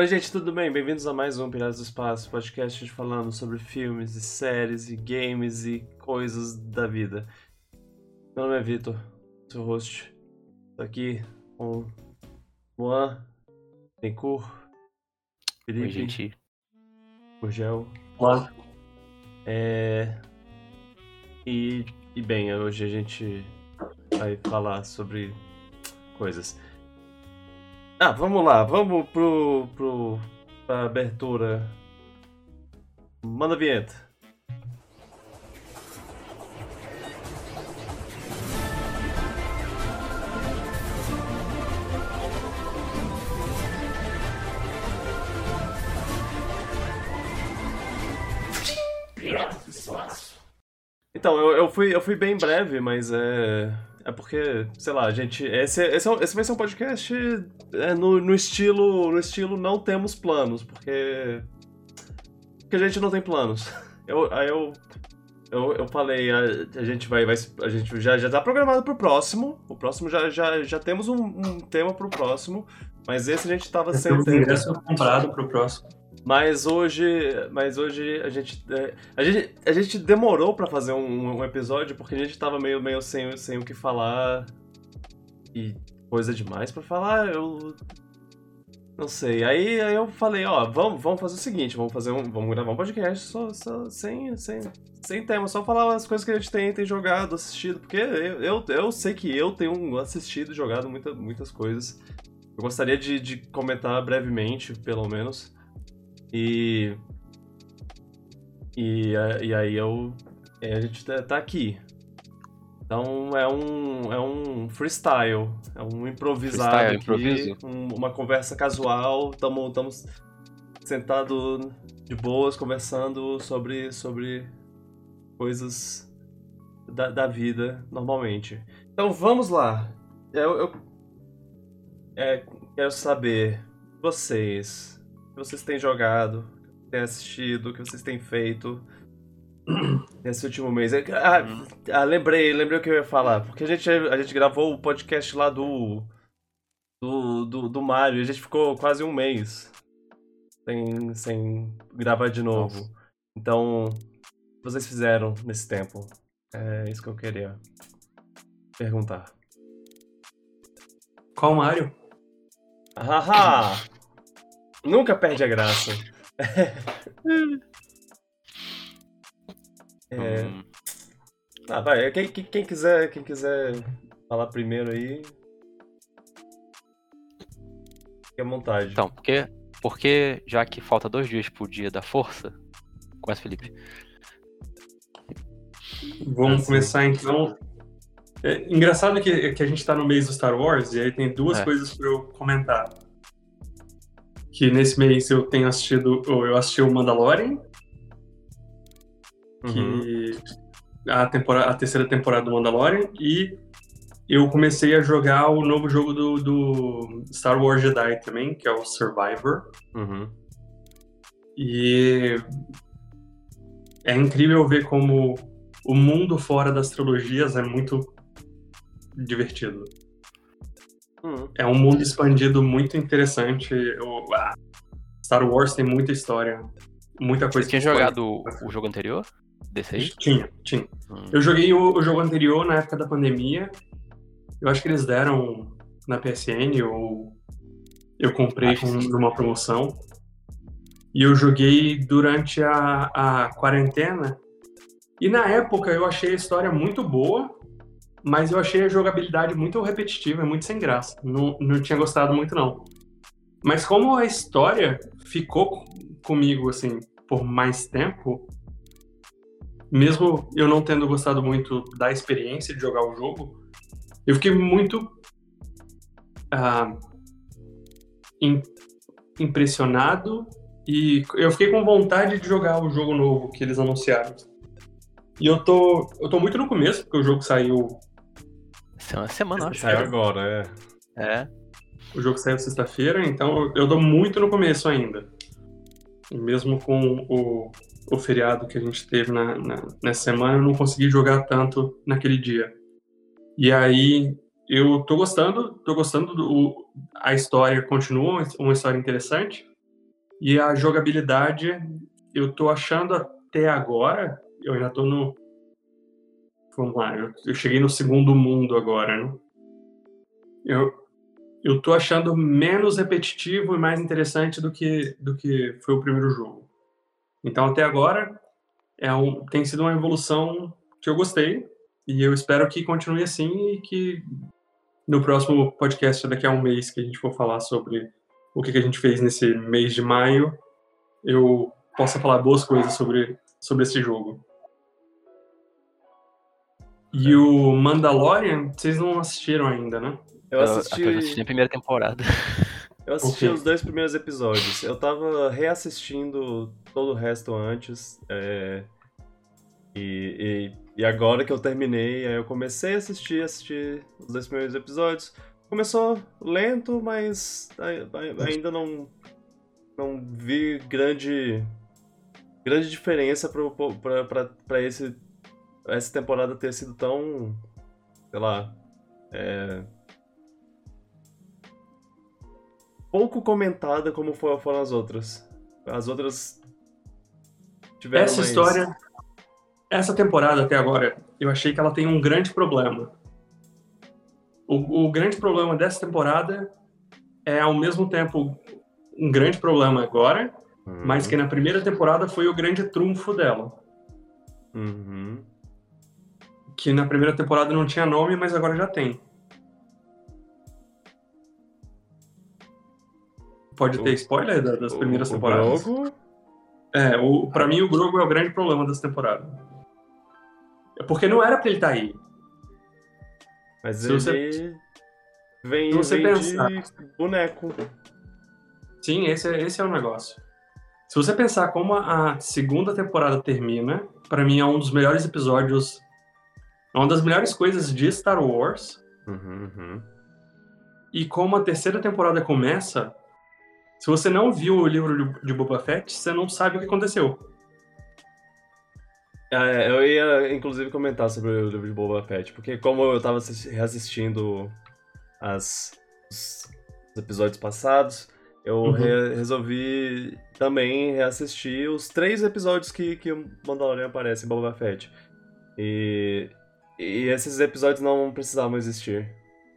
Oi, gente, tudo bem? Bem-vindos a mais um Piratas do Espaço, podcast falando sobre filmes e séries e games e coisas da vida. Meu nome é Vitor, seu host. Tô aqui com Juan, Tencourt, Felipe, Oi, gente. Gurgel. Olá. É... E, e bem, hoje a gente vai falar sobre coisas. Ah, vamos lá, vamos pro, pro, pra abertura. Manda a vinheta. Então, eu, eu, fui, eu fui bem breve, mas é. É porque, sei lá, a gente. Esse, esse, é esse vai ser um podcast é, no, no estilo. No estilo não temos planos, porque. Porque a gente não tem planos. Eu, aí eu. Eu, eu falei, a, a gente vai, vai. A gente já, já tá programado pro próximo. O próximo já, já, já temos um, um tema pro próximo. Mas esse a gente tava sem Tem um tempo. ingresso comprado pro próximo. Mas hoje, mas hoje a gente, é, a gente, a gente demorou pra fazer um, um episódio porque a gente tava meio, meio sem, sem o que falar e coisa demais pra falar. Eu não sei. Aí, aí eu falei, ó, vamos, vamos fazer o seguinte, vamos fazer um, vamos gravar um podcast só, só sem, sem, sem tema, só falar as coisas que a gente tem, tem jogado, assistido, porque eu, eu, eu sei que eu tenho assistido e jogado muita, muitas coisas. Eu gostaria de, de comentar brevemente, pelo menos. E. E, e aí eu. a gente tá, tá aqui. Então é um, é um freestyle, é um improvisado Freestyle, aqui, improviso. um- uma conversa casual, estamos sentados de boas conversando sobre, sobre coisas da, da vida normalmente. Então vamos lá. Eu, eu é, quero saber vocês, vocês têm jogado, que têm assistido, o que vocês têm feito nesse último mês. É Ah, ah, lembrei, lembrei o que eu ia falar. Porque a gente, a gente gravou o podcast lá do, do, do, do Mario e a gente ficou quase um mês sem, sem gravar de novo. Então, o que vocês fizeram nesse tempo? É isso que eu queria perguntar. Qual Mario? Haha! Nunca perde a graça. É, Hum, Ah, vai. Quem, quem- quem quiser, quem quiser falar primeiro aí. Fique à vontade. então, porque, porque já que falta dois dias pro dia da força, começa, Felipe. Vamos Ah, sim. começar então. É engraçado que, que a gente tá no mês do Star Wars e aí tem duas É. coisas pra eu comentar. Que nesse mês eu tenho assistido, ou eu assisti o Mandalorian, Uhum. que a, temporada, a terceira temporada do Mandalorian, e eu comecei a jogar o novo jogo do, do Star Wars Jedi também, que é o Survivor. Uhum. E é incrível ver como o mundo fora das trilogias é muito divertido. Uhum. É um mundo expandido muito interessante. O- ah, Star Wars tem muita história, muita Você coisa. tinha que foi- jogado o, o jogo anterior? Desse aí? Tinha, tinha. Hum, Eu joguei o, o jogo anterior na época da pandemia. Eu acho que eles deram na PSN ou eu comprei com, numa promoção. E eu joguei durante a, a quarentena. E na época eu achei a história muito boa, mas eu achei a jogabilidade muito repetitiva, muito sem graça. Não, não tinha gostado muito, não. Mas como a história ficou comigo, assim, por mais tempo, mesmo eu não tendo gostado muito da experiência de jogar o jogo, eu fiquei muito ah, im- impressionado e eu fiquei com vontade de jogar o jogo novo que eles anunciaram. E eu tô, eu tô muito no começo, porque o jogo saiu, É uma semana, eu acho. Saiu agora, é. É. o jogo saiu sexta-feira, então eu tô muito no começo ainda. E mesmo com o, o feriado que a gente teve na, na- nessa semana, eu não consegui jogar tanto naquele dia. E aí eu tô gostando, tô gostando do. A história continua, uma história interessante. E a jogabilidade, eu tô achando até agora, eu ainda tô no. Vamos lá, eu, eu cheguei no segundo mundo agora, né? Eu, eu tô achando menos repetitivo e mais interessante do que, do que foi o primeiro jogo. Então, até agora, é um, tem sido uma evolução que eu gostei e eu espero que continue assim e que no próximo podcast, daqui a um mês, que a gente for falar sobre o que, que a gente fez nesse mês de maio, eu possa falar boas coisas sobre, sobre esse jogo. E o Mandalorian, vocês não assistiram ainda, né? Eu assisti. Eu, eu assisti a primeira temporada. Eu assisti os dois primeiros episódios. Eu tava reassistindo todo o resto antes. é, E, e, e agora que eu terminei, aí eu comecei a assistir, assistir os dois primeiros episódios. Começou lento, mas ai- ai- ainda não, não vi grande, grande diferença pro- pro- pra, essa temporada ter sido tão, sei lá, é, pouco comentada como fo- foram as outras. As outras tiveram Essa mais... história, essa temporada até agora, eu achei que ela tem um grande problema. O, o grande problema dessa temporada é, ao mesmo tempo, um grande problema agora, Uhum. mas que na primeira temporada foi o grande trunfo dela. Uhum. Que na primeira temporada não tinha nome, mas agora já tem. Pode ter O- spoiler da- das primeiras O- o temporadas? Grogu, É, o, pra mim o Grogu é o grande problema dessa temporada. É Porque não era pra ele estar aí. mas Se ele você- vem, se você vem pensar- de boneco. Sim, esse é, esse é o negócio. Se você pensar como a a segunda temporada termina, pra mim é um dos melhores episódios, é uma das melhores coisas de Star Wars. Uhum, uhum. E como a terceira temporada começa, se você não viu o livro de, Boba Fett, você não sabe o que aconteceu. É, eu ia, inclusive, comentar sobre o livro de Boba Fett, porque como eu tava assisti- reassistindo as, os episódios passados, eu Uhum. re- resolvi também reassistir os três episódios que, que o Mandalorian aparece em Boba Fett. E, e esses episódios não precisavam existir.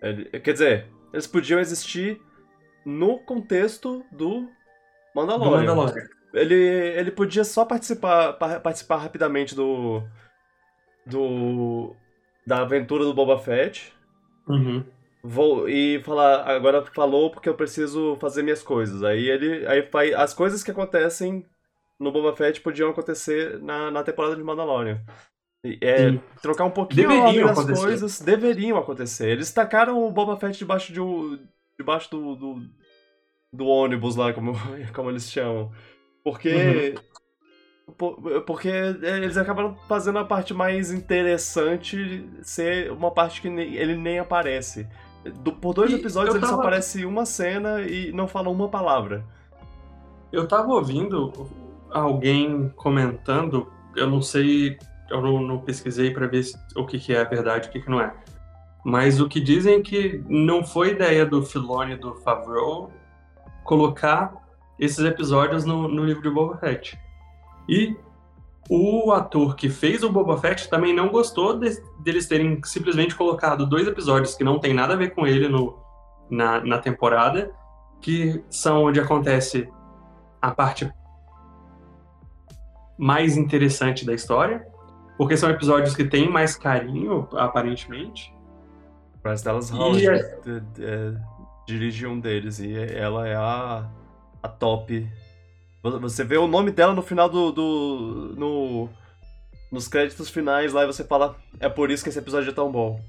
Ele- quer dizer, eles podiam existir no contexto do Do Mandalorian. Mandalorian. Ele, ele podia só participar, pa- participar rapidamente do. do. da aventura do Boba Fett. Uhum. Vou, e falar, agora falou porque eu preciso fazer minhas coisas. Aí ele. Aí vai, as coisas que acontecem no Boba Fett podiam acontecer na, na temporada de Mandalorian. É, Sim. trocar um pouquinho Deveriam das acontecer. coisas deveriam acontecer. Eles tacaram o Boba Fett debaixo de um, debaixo do, do, do ônibus lá, como, como eles chamam. Porque. por- Porque eles acabaram fazendo a parte mais interessante ser uma parte que nem- ele nem aparece. Do- por dois E episódios ele só aparece uma cena e não fala uma palavra. Eu tava ouvindo alguém comentando, eu não sei, eu não, não pesquisei pra ver o que, que é verdade e o que, que não é. Mas o que dizem é que não foi ideia do Filoni do Favreau colocar esses episódios no, no livro de Boba Fett. E o ator que fez o Boba Fett também não gostou de- deles terem simplesmente colocado dois episódios que não tem nada a ver com ele no, na, na temporada, que são onde acontece a parte mais interessante da história, porque são episódios que têm mais carinho, aparentemente. Bryce Dallas Howard é, dirige um deles e ela é a, a top. Você vê o nome dela no final do. do no, nos créditos finais lá e você fala: é por isso que esse episódio é tão bom.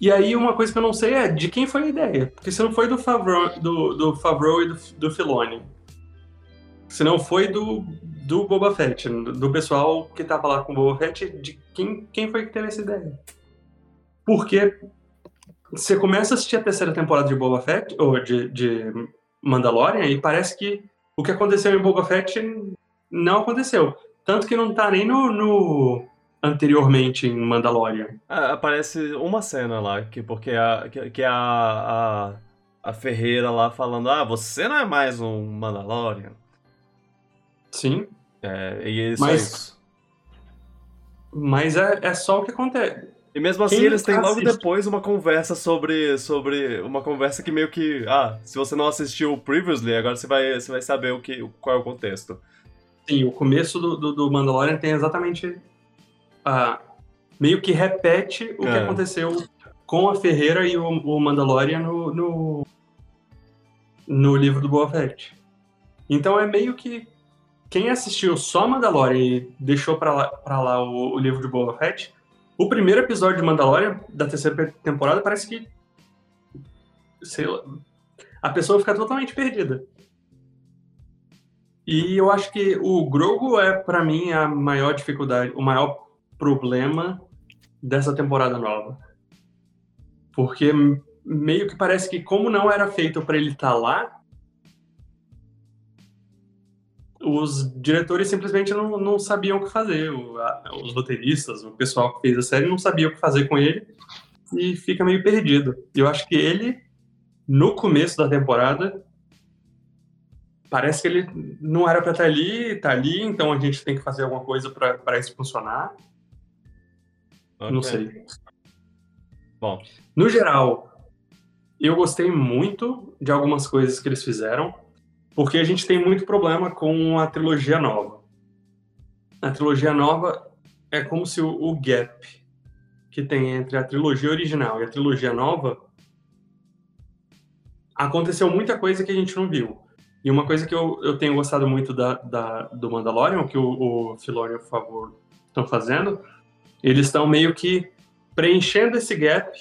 E aí uma coisa que eu não sei é de quem foi a ideia, porque se não foi do Favreau, do, do Favreau e do, do Filoni, se não foi do, do Boba Fett, do, pessoal que tava lá com o Boba Fett, de quem, quem foi que teve essa ideia? Porque você começa a assistir a terceira temporada de Boba Fett, ou de, de Mandalorian, e parece que o que aconteceu em Boba Fett não aconteceu. Tanto que não tá nem no, no anteriormente em Mandalorian. Ah, aparece uma cena lá, que, porque a, que, que a, a a Ferreira lá falando: Ah, você não é mais um Mandalorian. Sim. É, e é Mas- isso. Mas é, é só o que acontece. E mesmo assim, Quem eles têm logo depois uma conversa sobre. sobre. Uma conversa que meio que. Ah, se você não assistiu previously, agora você vai, você vai saber o que, qual é o contexto. Sim, o começo do, do, do Mandalorian tem exatamente. ah, meio que repete o que É. aconteceu com a Ferreira e o, o Mandalorian no, no, no livro do Boa Fett. Então é meio que. Quem assistiu só Mandalorian e deixou pra lá, pra lá o, o livro de Boba Fett, o primeiro episódio de Mandalorian da terceira temporada parece que. Sei lá. A pessoa fica totalmente perdida. E eu acho que o Grogu é, pra mim, a maior dificuldade, o maior problema dessa temporada nova. Porque meio que parece que, como não era feito pra ele estar lá, os diretores simplesmente não, não sabiam o que fazer. O- a- os roteiristas, o pessoal que fez a série não sabia o que fazer com ele e fica meio perdido. E eu acho que ele, no começo da temporada, parece que ele não era pra estar ali, tá ali, então a gente tem que fazer alguma coisa pra isso funcionar. Não Ok. sei. Bom, No geral, eu gostei muito de algumas coisas que eles fizeram, porque a gente tem muito problema com a trilogia nova. A trilogia nova é como se o, o gap que tem entre a trilogia original e a trilogia nova aconteceu muita coisa que a gente não viu. E uma coisa que eu, eu tenho gostado muito da, da- do Mandalorian, que o, o Filoni e o Favor estão fazendo, eles estão meio que preenchendo esse gap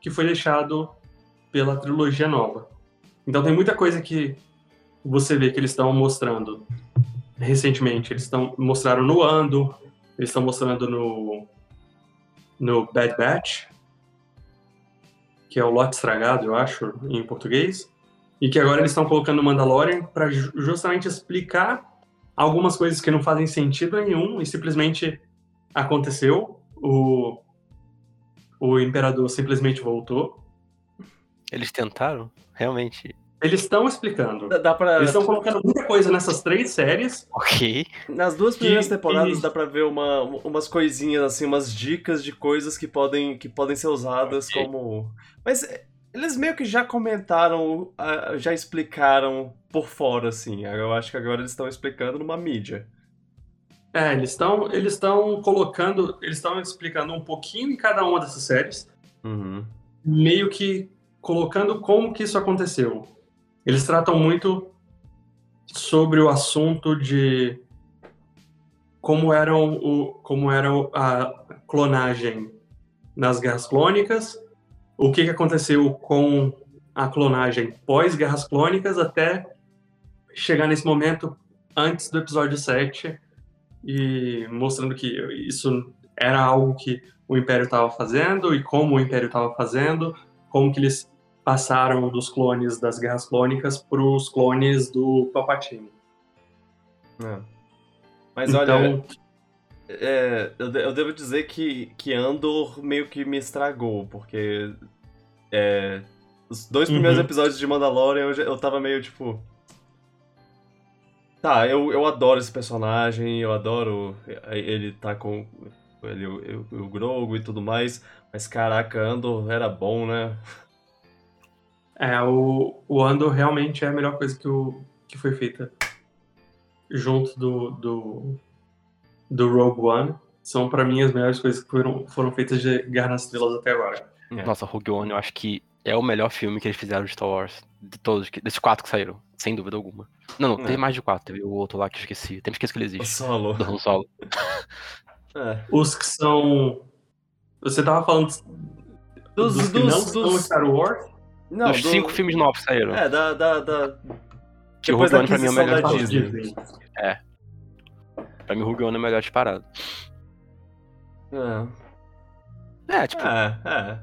que foi deixado pela trilogia nova. Então tem muita coisa que você vê que eles estão mostrando recentemente. Eles estão mostraram no Ando, eles estão mostrando no no Bad Batch, que é o lote estragado, eu acho, em português, e que agora eles estão colocando no Mandalorian para justamente explicar algumas coisas que não fazem sentido nenhum e simplesmente aconteceu. O o imperador simplesmente voltou. Eles tentaram? Realmente. Eles estão explicando. dá, dá pra. Eles estão colocando muita coisa nessas três séries. Ok. Nas duas primeiras E- temporadas e- dá pra ver uma, umas coisinhas, assim, umas dicas de coisas que podem, que podem ser usadas Ok. como. Mas é, eles meio que já comentaram, ah, já explicaram por fora, assim. Eu acho que agora eles estão explicando numa mídia. É, eles estão eles estão colocando, eles estão explicando um pouquinho em cada uma dessas séries, Uhum. meio que colocando como que isso aconteceu. Eles tratam muito sobre o assunto de como era o como era a clonagem nas guerras clônicas, o que, que aconteceu com a clonagem pós guerras clônicas até chegar nesse momento antes do episódio 7 e mostrando que isso era algo que o Império estava fazendo e como o Império estava fazendo, como que eles passaram dos clones das guerras clônicas para os clones do Palpatine. É. Mas olha, então, é, eu, eu devo dizer que, que Andor meio que me estragou, porque é, os dois primeiros Uhum. episódios de Mandalorian eu, já- eu tava meio tipo. Tá, eu, eu adoro esse personagem, eu adoro ele tá com ele, o, o, o Grogu e tudo mais, mas caraca, Andor era bom, né? É, o, o Andor realmente é a melhor coisa que, o, que foi feita junto do, do, do Rogue One. São, para mim, as melhores coisas que foram, foram feitas de Guerra nas Estrelas até agora. É. Nossa, Rogue One eu acho que é o melhor filme que eles fizeram de Star Wars. De todos, que- desses quatro que saíram. Sem dúvida alguma. Não, não, É. teve mais de quatro. Teve o outro lá que eu esqueci. Tem que esquecer que ele O existe. Solo. Do Han Solo. É. Os que são. Você tava falando dos, Dos- que dos- não são dos- Star Wars? Não, Dos do- cinco filmes novos saíram. É, da. da, da... que o Rogue One pra mim é o melhor da Disney. Disney. Pra mim, o Rogue One é o melhor disparado. É, É, tipo, é, é.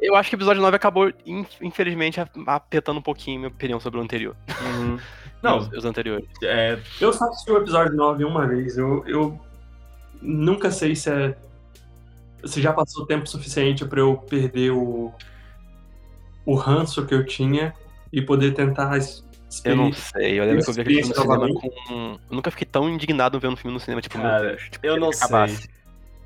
eu acho que o episódio 9 acabou, in- infelizmente, a- afetando um pouquinho minha opinião sobre o anterior. Uhum. Não, Os, os anteriores. é, Eu só assisti o episódio 9 uma vez. Eu, eu nunca sei se é. Se já passou tempo suficiente pra eu perder o. O ranço que eu tinha e poder tentar eu não sei, eu lembro que eu vi aquele filme no cinema com. Eu nunca fiquei tão indignado vendo um filme no cinema, tipo, Cara, meu Deus. Tipo, eu não sei.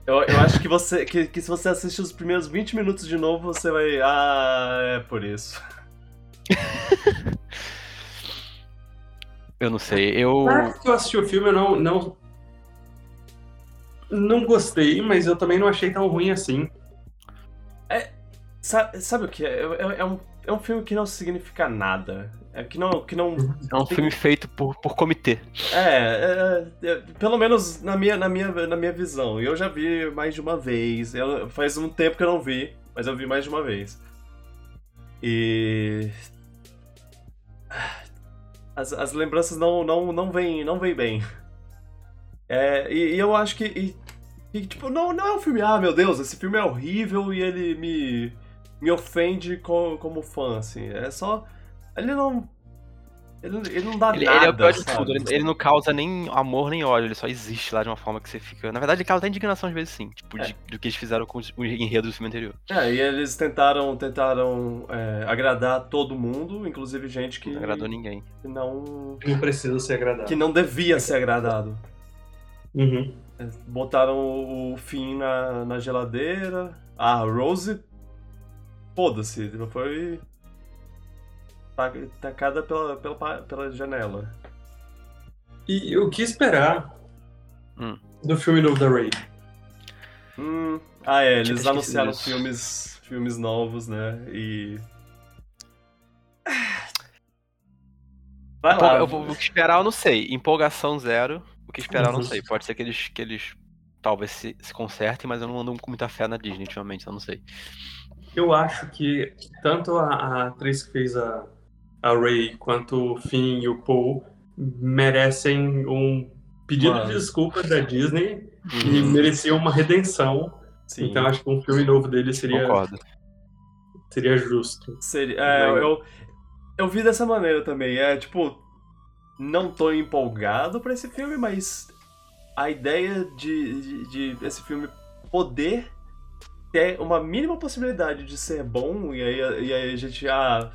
Eu, eu acho que você. Que, que se você assistir os primeiros 20 minutos de novo, você vai. Ah, é por isso. eu não sei, eu. Na que eu assisti o filme, eu não, não. Não gostei, mas eu também não achei tão ruim assim. É. Sabe, sabe o que? É, é, é um, é um filme que não significa nada. É que não. Que não é um filme feito por, por comitê. É, é, é, pelo menos na minha, na, minha, na minha visão. Eu já vi mais de uma vez. Eu, faz um tempo que eu não vi, mas eu vi mais de uma vez. E. As, as lembranças não, não, não vêm não vem bem. É, e, e, eu acho que. E, e, tipo, não, não é um filme, ah, meu Deus, esse filme é horrível e ele me, me ofende como, como fã, assim. É só ele não. Ele, ele não dá ele, nada. Ele é o pior de tudo. Ele, ele, não causa nem amor nem ódio, ele só existe lá de uma forma que você fica. Na verdade, ele causa até indignação às vezes sim, tipo, é. de, do que eles fizeram com o enredo do filme anterior. É, e eles tentaram, tentaram é, agradar todo mundo, inclusive gente que. Não agradou ninguém. Que não. Não precisa ser agradado. Que não devia ser agradado. Uhum. É, botaram o fim na, na geladeira. Ah, Rose. Foda-se, foi tacada pela, pela, pela janela. E o que esperar hum. do filme novo da Ray? Hum, ah, é, eles anunciaram filmes, filmes novos, né? E. Vai lá. Eu vou, o que esperar eu não sei. Empolgação zero. O que esperar eu não sei. Pode ser que eles, que eles talvez se, se consertem, mas eu não ando com muita fé na Disney ultimamente, eu não sei. Eu acho que tanto a, a atriz que fez a, a Ray quanto o Finn e o Paul merecem um pedido Mano. de desculpa da Disney uhum. e mereciam uma redenção. Sim. Então acho que um filme novo dele seria Concordo. seria justo. Seria, é, eu, eu vi dessa maneira também. É tipo, não tô empolgado para esse filme, mas a ideia de, de, de, esse filme poder ter uma mínima possibilidade de ser bom e aí, e aí a gente ah,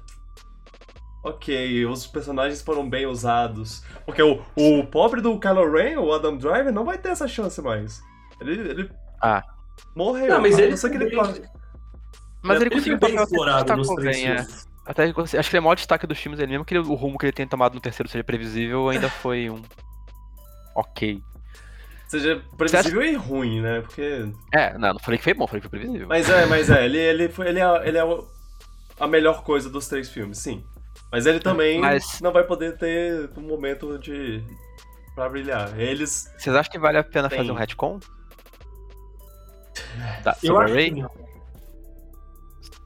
ok, os personagens foram bem usados. Porque o, o pobre do Kylo Ren, o Adam Driver, não vai ter essa chance mais. Ele, ele ah. morreu. Não, mas ele, não sei que ele Mas ele, ele conseguiu bem explorado nos três é. Até, acho que ele é o maior destaque dos filmes, ele mesmo que ele, o rumo que ele tem tomado no terceiro seja previsível, ainda foi um ok. Seja previsível acha... e ruim, né? Porque. É, não, não falei que foi bom, falei que foi previsível. Mas é, mas é, ele, ele, foi, ele, é, ele é a melhor coisa dos três filmes, sim. Mas ele também Mas... não vai poder ter um momento de. pra brilhar. Eles. Vocês acham que vale a pena Tem. fazer um retcon? Da, Eu acho Ray?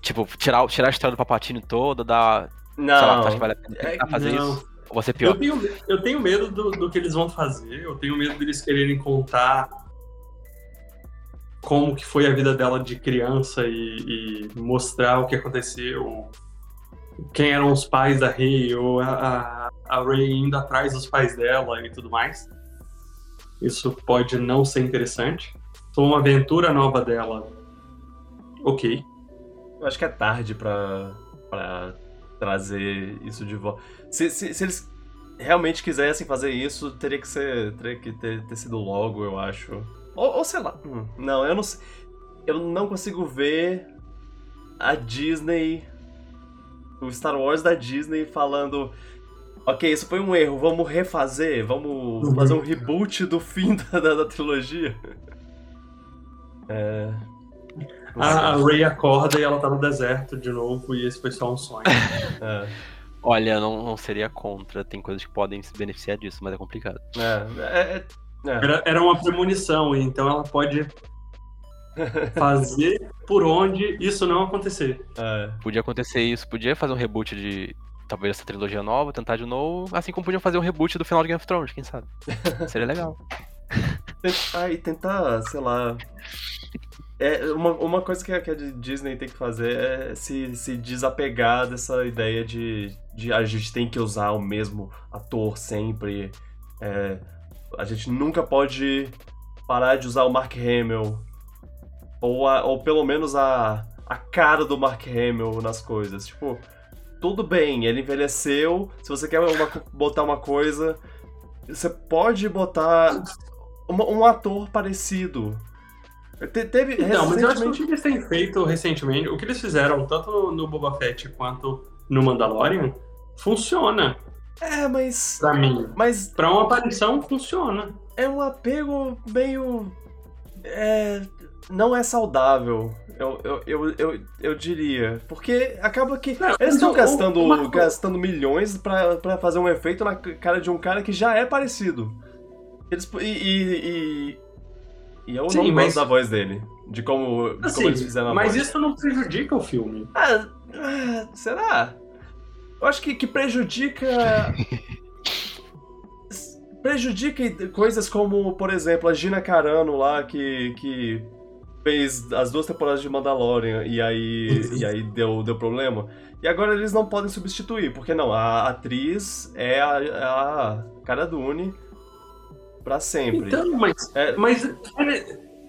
Tipo, tirar, tirar a história do Papatino toda, dar. Não. Lá, acho que vale a pena é, fazer não. isso? Ou você pior? Eu tenho, eu tenho medo do, do que eles vão fazer, eu tenho medo deles quererem contar como que foi a vida dela de criança e, e mostrar o que aconteceu quem eram os pais da Rey, ou a, a Rey indo atrás dos pais dela e tudo mais. Isso pode não ser interessante. Então, uma aventura nova dela, ok. Eu acho que é tarde pra, pra trazer isso de volta. Se, se, se, eles realmente quisessem fazer isso, teria que ser. Teria que ter, ter sido logo, eu acho. Ou, ou sei lá. Hum, não, eu não Eu não consigo ver a Disney o Star Wars da Disney falando. Ok, isso foi um erro, vamos refazer, vamos uhum. fazer um reboot do fim da, da, da trilogia. É. A, a Ray acorda e ela tá no deserto de novo e esse foi só um sonho. é. Olha, não, não seria contra, tem coisas que podem se beneficiar disso, mas é complicado. É, é, é, é. Era, era uma premonição, então ela pode fazer por onde isso não acontecer. É. Podia acontecer isso, podia fazer um reboot de talvez essa trilogia nova, tentar de novo, assim como podiam fazer um reboot do final de Game of Thrones, quem sabe? Seria legal. E tentar, sei lá. É, uma, uma coisa que a, que a Disney tem que fazer é se, se desapegar dessa ideia de, de a gente tem que usar o mesmo ator sempre. É, a gente nunca pode parar de usar o Mark Hamill ou, a, ou pelo menos a, a cara do Mark Hamill nas coisas. Tipo, tudo bem, ele envelheceu. Se você quer uma, botar uma coisa, você pode botar um, um ator parecido. Te, teve Não, recentemente... mas eu acho que o que eles têm feito recentemente, o que eles fizeram tanto no, Boba Fett quanto no Mandalorian, funciona. É, mas. Pra mim. Mas. Pra uma aparição, funciona. É um apego meio. É. Não é saudável. Eu, eu, eu, eu, eu diria. Porque acaba que. Não, eles estão gastando, uma... gastando milhões pra, pra fazer um efeito na cara de um cara que já é parecido. Eles, e, e, e, e eu Sim, não mas... gosto da voz dele. De como, de assim, como eles fizeram a Mas voz. isso não prejudica o filme. Ah, ah será? Eu acho que, que prejudica. prejudica coisas como, por exemplo, a Gina Carano lá, que, que fez as duas temporadas de Mandalorian e aí, e aí deu, deu problema. E agora eles não podem substituir, porque não, a atriz é a, é a cara Dune pra sempre. Então, mas, é, mas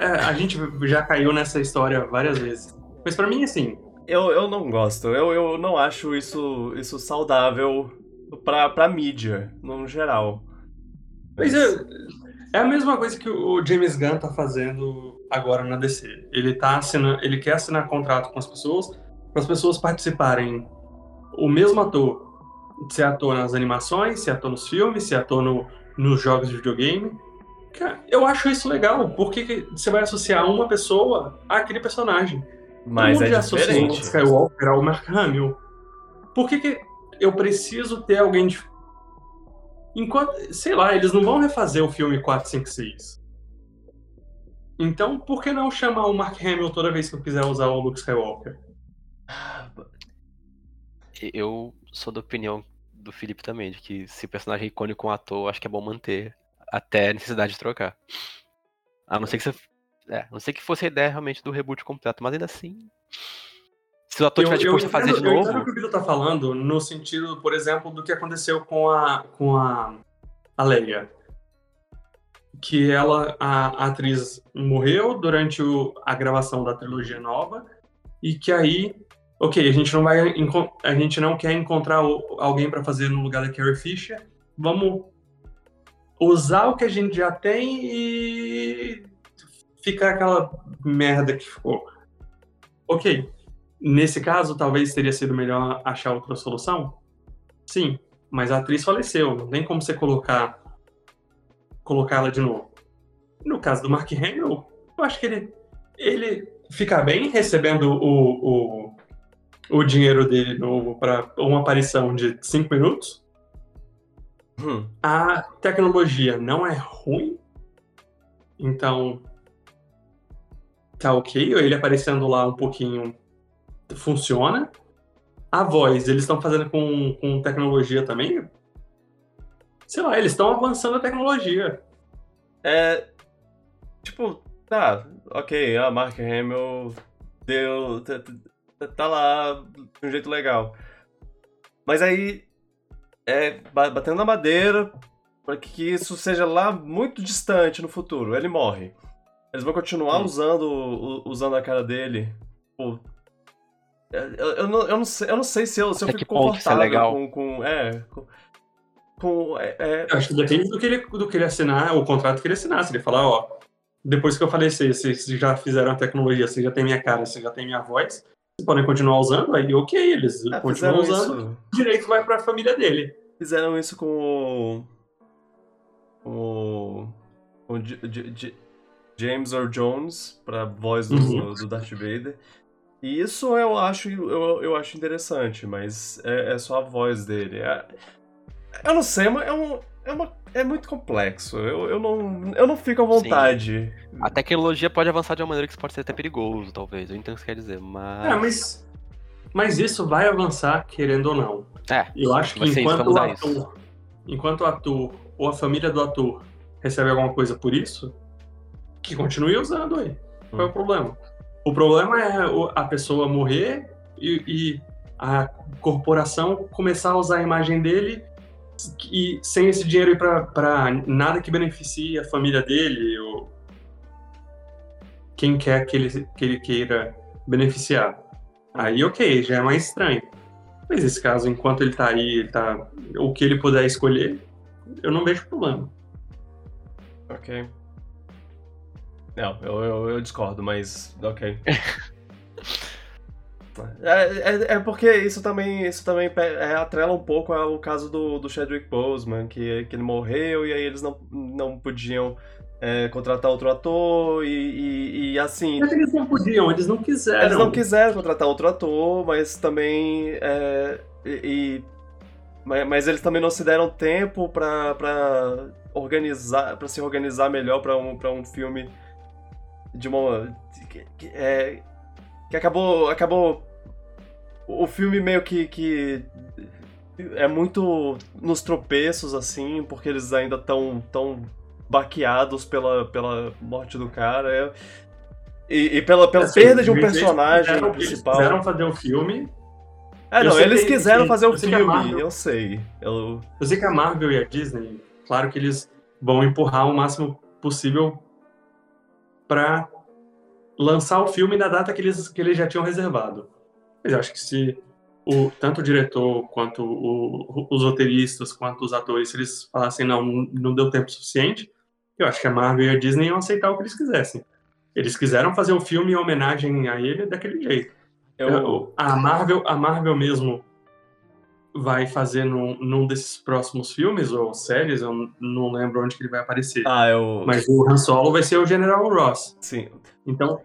é, a gente já caiu nessa história várias vezes. Mas para mim, assim, eu, eu não gosto. Eu, eu não acho isso, isso saudável pra, pra mídia, no geral. Mas, é, é a mesma coisa que o James Gunn tá fazendo agora na DC. Ele, tá assinando, ele quer assinar contrato com as pessoas para as pessoas participarem. O mesmo ator, se ator nas animações, se ator nos filmes, se ator no, nos jogos de videogame. Cara, eu acho isso legal. Por que você vai associar uma pessoa àquele personagem? Mas é diferente. Skywalker ao Mark Hamill. Por que, que eu preciso ter alguém de... Enquanto, sei lá, eles não vão refazer o filme 4, 5, 6. Então, por que não chamar o Mark Hamill toda vez que eu quiser usar o Luke Skywalker? Eu sou da opinião do Felipe também, de que se o personagem é icônico com um ator, acho que é bom manter até a necessidade de trocar. A não ser que você é, não sei que fosse a ideia realmente do reboot completo, mas ainda assim. Se o ator tiver disposto a fazer de novo. Eu entendo o que o Vitor tá falando, no sentido, por exemplo, do que aconteceu com a, com a, a Leia. Que ela, a, a atriz, morreu durante o, a gravação da trilogia nova, e que aí ok, a gente não vai, a gente não quer encontrar alguém para fazer no lugar da Carrie Fisher, vamos usar o que a gente já tem e fica aquela merda que ficou. Ok, nesse caso talvez teria sido melhor achar outra solução? Sim, mas a atriz faleceu, não tem como você colocar colocá-la de novo. No caso do Mark Hamill, eu acho que ele, ele fica bem recebendo o, o, o dinheiro dele novo para uma aparição de 5 minutos. Hum. A tecnologia não é ruim, então tá ok, ele aparecendo lá um pouquinho funciona. A voz, eles estão fazendo com, com tecnologia também? Sei lá, eles estão avançando a tecnologia. É. Tipo, tá, ok, a Mark Hamill deu. Tá, lá de um jeito legal. Mas aí. É, batendo na madeira, para que isso seja lá muito distante no futuro. Ele morre. Eles vão continuar usando, usando a cara dele. Pô, eu, eu, não, eu, não sei, eu não sei se eu, se eu fico é confortável é legal. com. com é, com, com é, é... Acho que depende do que, ele, do que ele assinar, o contrato que ele assinar. Se ele falar, ó, depois que eu falecer, vocês já fizeram a tecnologia, você já tem minha cara, você já tem minha voz, vocês podem continuar usando, aí ok, eles é, continuam usando, isso. o direito vai pra família dele. Fizeram isso com o. o. o James Earl Jones para voz do, uhum. do Darth Vader. E isso eu acho, eu, eu acho interessante, mas é, é só a voz dele. É, eu não sei, é, uma, é, um, é, uma, é muito complexo. Eu, eu, não, eu não fico à vontade. Sim. A tecnologia pode avançar de uma maneira que isso pode ser até perigoso, talvez. Eu entendo o que você quer dizer, mas. É, mas, mas isso vai avançar, querendo ou não. É. Eu acho que enquanto o ator, enquanto o ator ou a família do ator recebe alguma coisa por isso, que continue usando aí. Qual é o problema? O problema é a pessoa morrer e, e a corporação começar a usar a imagem dele e sem esse dinheiro ir para nada que beneficie a família dele ou quem quer que ele, que ele queira beneficiar. Aí, ok, já é mais estranho. Mas esse caso, enquanto ele tá aí, ele tá. O que ele puder escolher, eu não vejo problema. Ok. Não, eu, eu, eu discordo, mas ok. É, é, é, porque isso também, isso também é, atrela um pouco ao caso do, do Chadwick Boseman, que, que ele morreu e aí eles não, não podiam é, contratar outro ator e, e, e, assim. Mas eles não podiam, eles não quiseram. Eles não quiseram contratar outro ator, mas também. É, e, mas, mas, eles também não se deram tempo para organizar, para se organizar melhor para um, pra um filme de uma. É, que acabou. acabou o filme meio que, que é muito nos tropeços, assim, porque eles ainda estão tão baqueados pela, pela morte do cara. É... E, e, pela, pela assim, perda de um personagem quiseram, principal. Eles quiseram fazer o um filme. É, não, eles quiseram que, fazer o filme, Marvel, eu sei. Eu... eu sei que a Marvel e a Disney, claro que eles vão empurrar o máximo possível para lançar o filme na data que eles, que eles já tinham reservado. Mas eu acho que se o, tanto o diretor quanto o, os roteiristas, quanto os atores, se eles falassem não, não deu tempo suficiente, eu acho que a Marvel e a Disney iam aceitar o que eles quisessem. Eles quiseram fazer um filme em homenagem a ele daquele jeito. Eu... A Marvel, a Marvel mesmo vai fazer num, num desses próximos filmes ou séries, eu não lembro onde que ele vai aparecer. Ah, eu... Mas o Han Solo vai ser o General Ross. Sim. Então,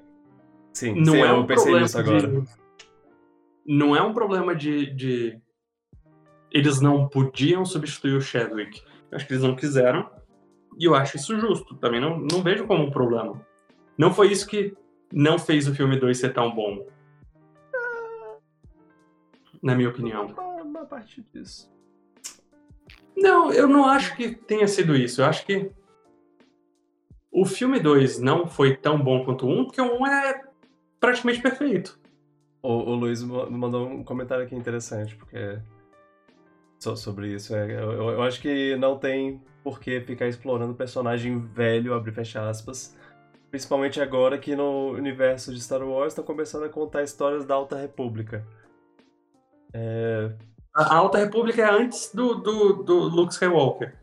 sim, não sim, é um eu pensei nisso agora. De, não é um problema de, de, eles não podiam substituir o Chadwick. Eu acho que eles não quiseram. E eu acho isso justo. Também não, não vejo como um problema. Não foi isso que não fez o filme 2 ser tão bom. Na minha opinião. Uma, uma parte disso. Não, eu não acho que tenha sido isso. Eu acho que o filme 2 não foi tão bom quanto o 1, porque o 1 é praticamente perfeito. O, o Luiz mandou um comentário aqui interessante, porque. sobre isso. É, eu, eu, acho que não tem por que ficar explorando personagem velho, abrir fecha aspas. Principalmente agora que no universo de Star Wars estão começando a contar histórias da Alta República. É... A Alta República é antes do, do, do Luke Skywalker.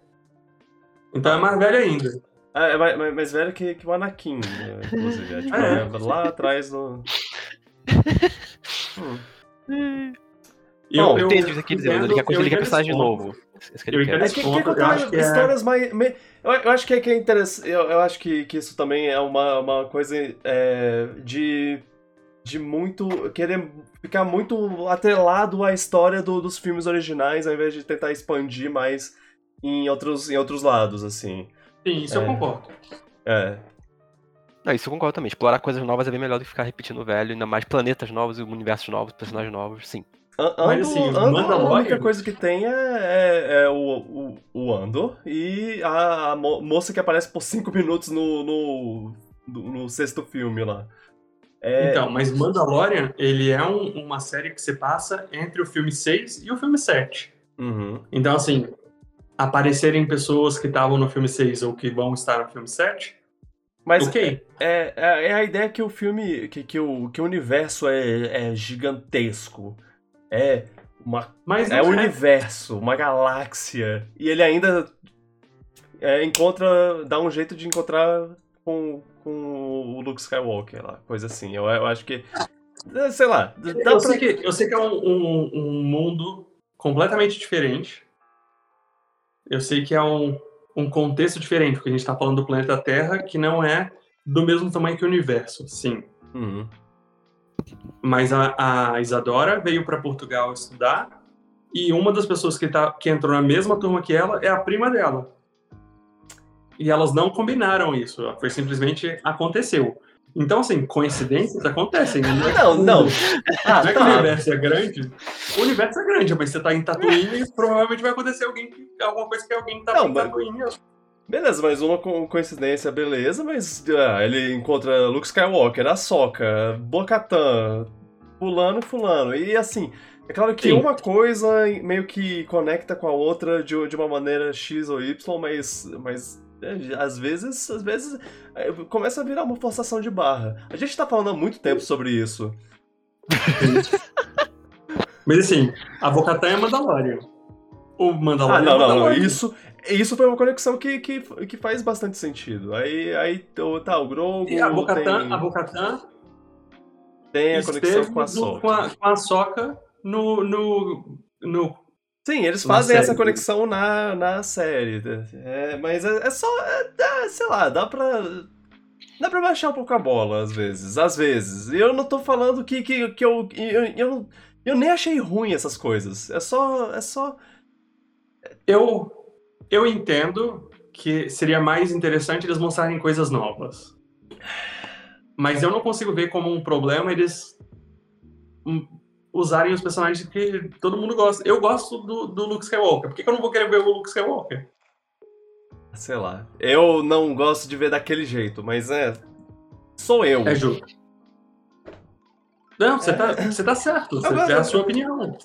Então é mais velho ainda. É, é mais, mais velho que, que o Anakin, né, inclusive. É, tipo, é. é lá atrás no. hum. Eu, Bom, eu, entendi o que você quer dizer, ele quer construir personagem novo. Eu entendo esse ponto, eu acho que histórias mais... Eu, eu, acho que é, que é interessante, eu, eu, acho que, que isso também é uma, uma coisa é, de, de muito... querer ficar muito atrelado à história do, dos filmes originais, ao invés de tentar expandir mais em outros, em outros lados, assim. Sim, isso é, eu concordo. É, não, isso eu concordo também. Explorar coisas novas é bem melhor do que ficar repetindo o velho, ainda mais planetas novos e universos novos, personagens novos, sim. Ando, Mas assim, Andor, a única coisa que tem é, é, é o, o, o, Andor e a, a, moça que aparece por 5 minutos no, no, no, no, sexto filme lá. É... Então, mas Mandalorian, ele é um, uma série que se passa entre o filme 6 e o filme 7. Uhum. Então, assim, aparecerem pessoas que estavam no filme 6 ou que vão estar no filme 7 mas okay. é, é, é, a ideia que o filme, que, que, o, que o universo é, é gigantesco. É uma, Mas é o um é. universo, uma galáxia. E ele ainda é, encontra, dá um jeito de encontrar com, com o Luke Skywalker lá, coisa assim. Eu, eu acho que, sei lá. eu, pra... sei que, eu sei que é um, um, um mundo completamente diferente. Eu sei que é um, um contexto diferente, porque a gente está falando do planeta Terra, que não é do mesmo tamanho que o universo, sim. Uhum. Mas a, a Isadora veio para Portugal estudar e uma das pessoas que, tá, que entrou na mesma turma que ela é a prima dela. E elas não combinaram isso, foi simplesmente aconteceu. Então, assim, coincidências acontecem. Não, é não. não. Ah, é que o tá. universo é grande? O universo é grande, mas você tá em Tatooine e provavelmente vai acontecer alguém que, alguma coisa que alguém tá não, em Tatooine. Mas... Beleza, mas uma coincidência, beleza, mas ah, ele encontra Luke Skywalker, Ahsoka, Bo-Katan, fulano e fulano. E assim, é claro que Sim. uma coisa meio que conecta com a outra de, de uma maneira X ou Y, mas, mas é, às vezes, às vezes é, começa a virar uma forçação de barra. A gente tá falando há muito tempo sobre isso. Mas assim, a Bocatã é Mandalorian. O Mandalorian Ah, não, é não, não. Isso, isso foi uma conexão que, que, que faz bastante sentido. Aí, aí o- tá, o Grogu E a Bocatã, tem, a Bocatã tem a conexão com a Soca. com a, com a Soca no, no, no... Sim, eles fazem essa conexão na, na série. É, mas é, é só. é- sei lá, dá pra. Dá pra baixar um pouco a bola, às vezes. Às vezes. E eu não tô falando que, que, que eu, eu, eu, eu nem achei ruim essas coisas. É só. É só. Eu, eu entendo que seria mais interessante eles mostrarem coisas novas. Mas eu não consigo ver como um problema eles usarem os personagens que todo mundo gosta. Eu gosto do, do Luke Skywalker. Por que, que eu não vou querer ver o Luke Skywalker? Sei lá. Eu não gosto de ver daquele jeito, mas é. Sou eu. É justo. Não, você tá, você tá certo. Você, Agora- é a sua opinião.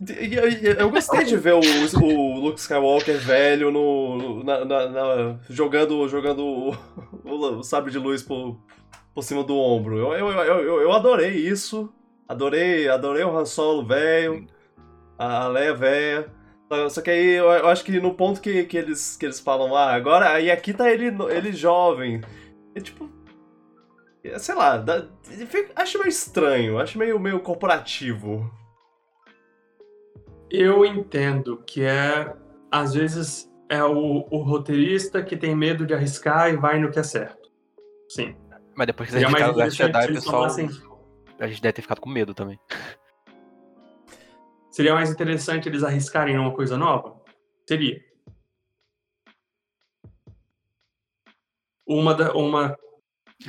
Eu gostei de ver o, o Luke Skywalker velho no, na- na- na- jogando, jogando o, o, o sabre de luz por, por cima do ombro. Eu, eu, eu- eu adorei isso. Adorei, adorei o Han Solo velho, a Leia velha. Só- que aí eu, acho que no ponto que, que, eles, que eles falam, ah, agora aí aqui tá ele, ele jovem. E tipo. é, Sei lá, dá- acho meio estranho, acho meio, meio corporativo. Eu entendo que é, às vezes, é o, o roteirista que tem medo de arriscar e vai no que é certo. Sim. Mas depois que Jedi, se o eles pessoal. tomassem A gente deve ter ficado com medo também. Seria mais interessante eles arriscarem uma coisa nova? Seria. Uma, da- uma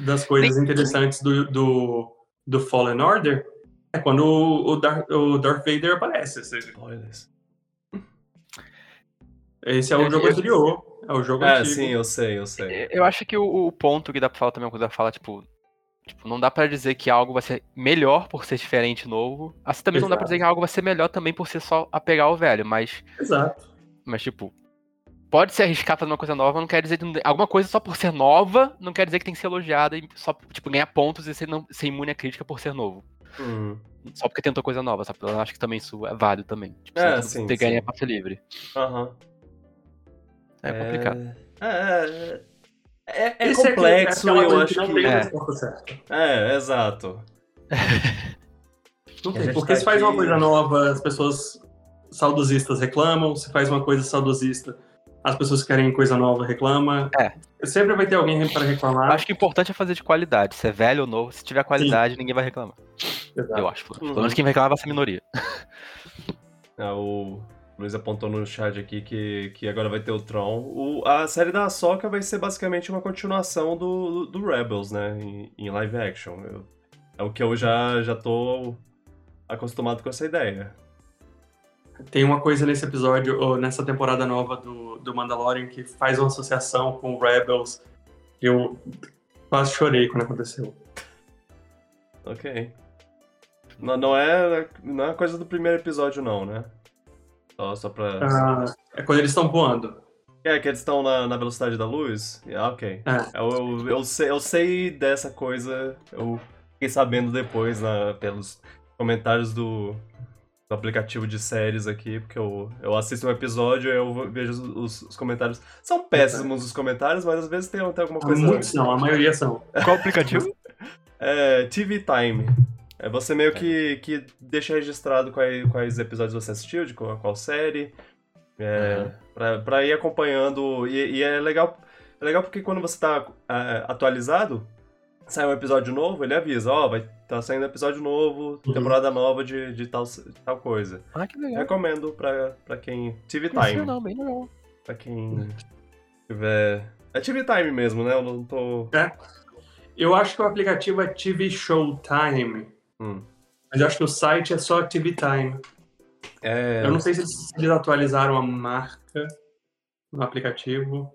das coisas interessantes do, do, do Fallen Order é quando o, o, Darth, o Darth Vader aparece. Esse, Spoilers. esse é o Eu- jogo eu- anterior. É o jogo É, antigo. sim, eu sei, eu sei. Eu acho que o, o ponto que dá pra falar também, uma coisa fala, tipo, tipo, não dá pra dizer que algo vai ser melhor por ser diferente e novo. Assim também não dá pra Exato. dizer que algo vai ser melhor também por ser só apegar o velho, mas, Exato. mas tipo, pode se arriscar fazer uma coisa nova, não quer dizer que alguma coisa só por ser nova, não quer dizer que tem que ser elogiada e só, tipo, ganhar pontos e ser, não, ser imune à crítica por ser novo. Hum. Só porque tentou coisa nova, sabe? Eu acho que também isso é válido também. Tipo, É, sim, ter sim. é pra ser livre. Aham. É complicado. É, é, é, é Esse é complexo, aquela eu acho que não que. tem É. resposta certa. É, exato. Não tem. Porque tá se faz uma aqui- coisa nova, as pessoas saudosistas reclamam. Se faz uma coisa saudosista, as pessoas que querem coisa nova reclamam. É. Sempre vai ter alguém para reclamar. Acho que o importante é fazer de qualidade. Se é velho ou novo, se tiver qualidade, ninguém vai reclamar. Exato. Eu acho. Pelo Uhum. menos quem vai reclamar vai ser a minoria. Ah, o Luiz apontou no chat aqui que, que agora vai ter o Tron. O, a série da Ahsoka vai ser basicamente uma continuação do, do Rebels, né? Em, em live action. Eu- é o que eu já, já tô acostumado com essa ideia. Tem uma coisa nesse episódio, ou nessa temporada nova do, do Mandalorian, que faz uma associação com o Rebels. Eu quase chorei quando aconteceu. Ok. Não, não, é, não é coisa do primeiro episódio, não, né? Só, só pra. Ah, é quando eles estão voando. É, que eles estão na, na velocidade da luz? Ah, ok. É. Eu, eu, eu, sei, eu sei dessa coisa, eu fiquei sabendo depois na, pelos comentários do, do aplicativo de séries aqui, porque eu, eu assisto um episódio e eu vejo os, os- os comentários. São péssimos os comentários, mas às vezes tem, tem alguma coisa. Muitos não, a maioria são. Qual aplicativo? É, TV Time. É você meio que, que deixa registrado quais, quais episódios você assistiu, de qual, qual série. É, Uhum. pra, pra ir acompanhando. E, e é legal. É legal porque quando você tá é, atualizado, sai um episódio novo, ele avisa, ó, vai tá saindo episódio novo, Uhum. temporada nova de, de tal, de tal coisa. ah, que legal. Recomendo pra, pra quem. TV Time. Não, bem legal. Pra quem tiver. É TV Time mesmo, né? Eu não tô. Eu acho que o aplicativo é TV Showtime. Hum. Mas eu acho que o site é só TV Time. É. Eu não sei se eles, atualizaram a marca no aplicativo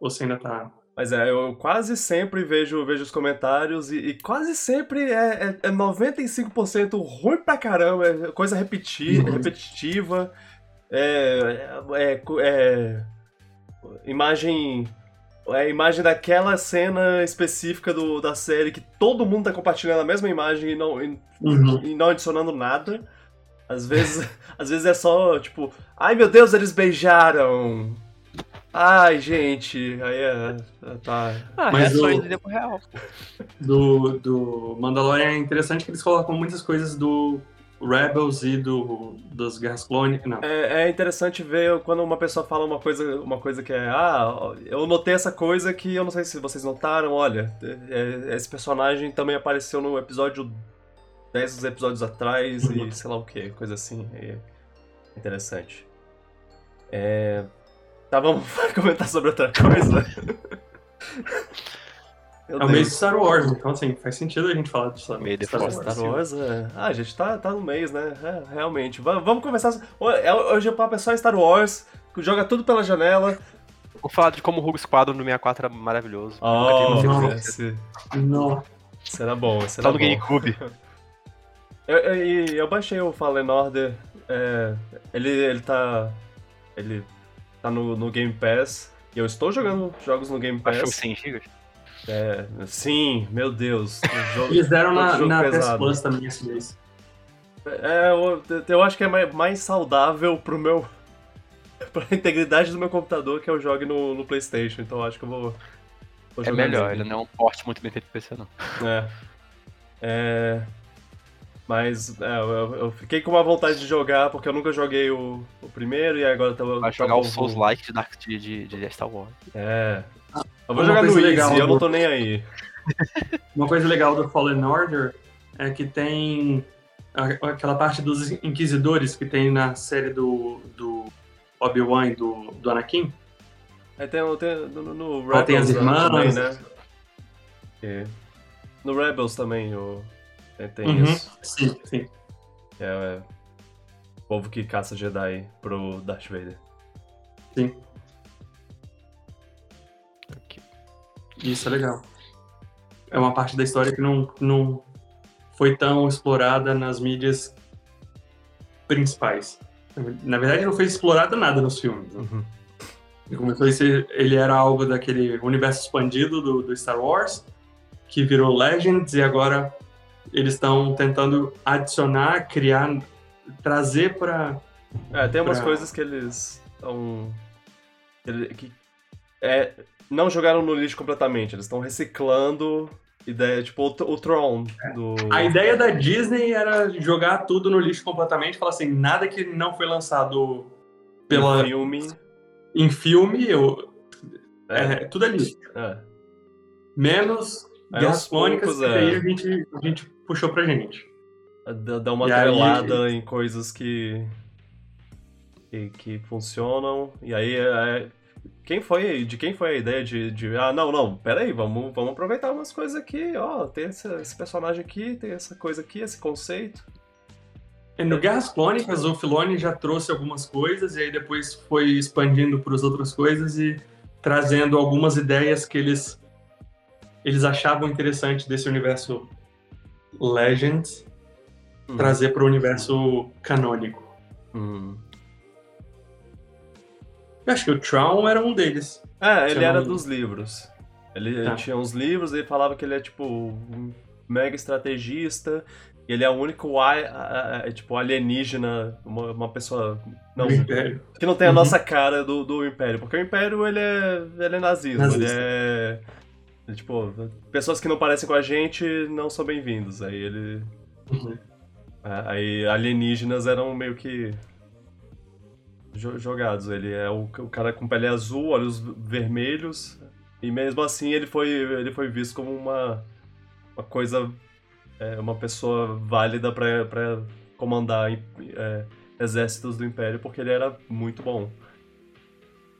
ou se ainda tá. Mas é, eu quase sempre vejo, vejo os comentários e, e quase sempre é, é, é 95% ruim pra caramba, é coisa repeti Uhum. repetitiva, é, é, é- é- imagem é imagem daquela cena específica do, da série que todo mundo tá compartilhando a mesma imagem e não, e, Uhum. e não adicionando nada. Às vezes, às vezes é só, tipo, ai meu Deus, eles beijaram. Ai, gente, aí é. é tá. Ah, Mas reações o- em tempo real. Do, do Mandalorian é interessante que eles colocam muitas coisas do Rebels e do das Guerras Clônicas. Não. É, é interessante ver quando uma pessoa fala uma coisa, uma coisa que é. Ah, eu notei essa coisa que eu não sei se vocês notaram. Olha, é- esse personagem também apareceu no episódio 10 episódios atrás e sei lá o que, coisa assim. É interessante. É. Tá, vamos comentar sobre outra coisa? Meu É o mês de Star Wars, então assim, faz sentido a gente falar de Star, Meio de Star Wars. Star Wars, é... Ah, a gente tá, tá no mês, né? É, realmente. Va- Vamos conversar. É, Hoje o papo é só Star Wars, joga tudo pela janela. Vou falar de como o Rogue Squadron no 64 era maravilhoso. Oh, Nunca tive não. será bom, será no bom. GameCube. Eu, eu, e eu baixei o Fallen Order. é, ele, ele tá. Ele tá no, no Game Pass. E eu estou jogando jogos no Game Baixou Pass. 100 GB. É, sim, meu Deus. jogo- Eles deram na, na PS pesado. Plus também esse mês. É, eu, eu acho que é mais, mais saudável pro meu. pra integridade do meu computador que eu jogue no, no PlayStation. Então eu acho que eu vou. vou É melhor, ele não é um porte muito bem feito pro PC, não. É. É. Mas é, eu, eu fiquei com uma vontade de jogar, porque eu nunca joguei o, o primeiro e agora tô. Vai tô jogar o com- Souls-like de, Dark- de, de, de Star Wars. É. Eu vou Uma jogar no Easy, legal eu não tô nem aí. Uma coisa legal do Fallen Order é que tem aquela parte dos Inquisidores que tem na série do, do Obi-Wan e do, do Anakin. Aí tem, o- tem no, no Ah, tem as Rebels irmãs. também, né? E no Rebels também o, tem, tem Uhum. isso. Sim, sim. É, é o povo que caça Jedi pro Darth Vader. sim. Isso é legal. É uma parte da história que não, não foi tão explorada nas mídias principais. Na verdade, não foi explorada nada nos filmes. né? Uhum. Ele começou a ser, ele era algo daquele universo expandido do, do Star Wars, que virou Legends, e agora eles estão tentando adicionar, criar, trazer para. É, tem umas Pra- coisas que eles estão. Que é, não jogaram no lixo completamente, eles estão reciclando ideia, tipo o, o Tron do. A ideia da Disney era jogar tudo no lixo completamente, falar assim, nada que não foi lançado pela, filme. em filme, eu, É, é, tudo é lixo. é. Menos Aí, Guerras Clônicas, poucos, que é. aí a gente, a gente puxou pra gente. Dá dá uma E aí- atrelada em coisas que, que. que funcionam. E aí é, Quem foi. De quem foi a ideia de. de ah, não, não, peraí, vamos, vamos aproveitar umas coisas aqui, ó. Tem esse, esse personagem aqui, tem essa coisa aqui, esse conceito. E no Guerras Clônicas, o Filoni já trouxe algumas coisas e aí depois foi expandindo para as outras coisas e trazendo algumas ideias que eles eles achavam interessante desse universo Legends Hum. trazer para o universo canônico. Hum. Eu acho que o Traum era um deles. É, ele era dos livros. Ele Tá. tinha uns livros e falava que ele é tipo um mega estrategista. E ele é o único a- a- a- tipo alienígena, uma, uma pessoa não, que não tem a Uhum. nossa cara do, do Império, porque o Império ele é, ele é nazismo, Nazista. ele é, ele, tipo pessoas que não parecem com a gente não são bem-vindos. Aí ele, Uhum. aí alienígenas eram meio que jogados. Ele é o, o cara com pele azul, olhos vermelhos, e mesmo assim ele foi, ele foi visto como uma, uma coisa, é, uma pessoa válida pra pra comandar é, exércitos do Império, porque ele era muito bom.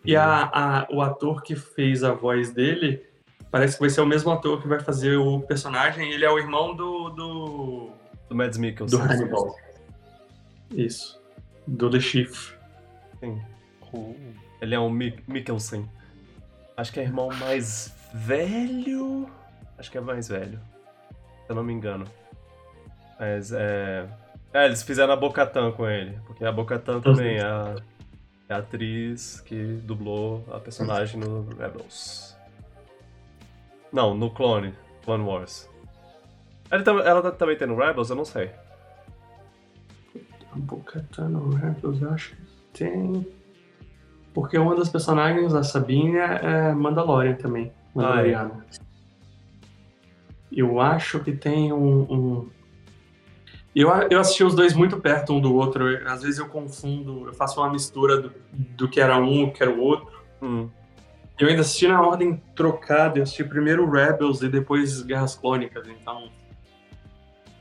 E a, a- o ator que fez a voz dele parece que vai ser o mesmo ator que vai fazer o personagem. Ele é o irmão do, do, Do Mads Mikkelsen. do Hannibal. Isso. Do The Chief. Sim. Ele é um Mik Mikkelsen. Acho que é irmão mais velho. Acho que é mais velho. Se eu não me engano. Mas é. É, eles fizeram a Bocatan com ele. Porque a Bocatan também é a, é a atriz que dublou a personagem no Rebels. Não, no Clone. Clone Wars. Ela, tam- ela tá- também tem no Rebels? Eu não sei. Bocatano Rebels, eu acho que tem. Porque uma das personagens, a Sabine, é Mandalorian também. Mandaloriana. Eu acho que tem um. um... Eu, eu assisti os dois muito perto um do outro. eu- Às vezes eu confundo, eu faço uma mistura do, do que era um e o que era o outro. Hum. Eu ainda assisti na ordem trocada. Eu assisti primeiro Rebels e depois Guerras Clônicas, então.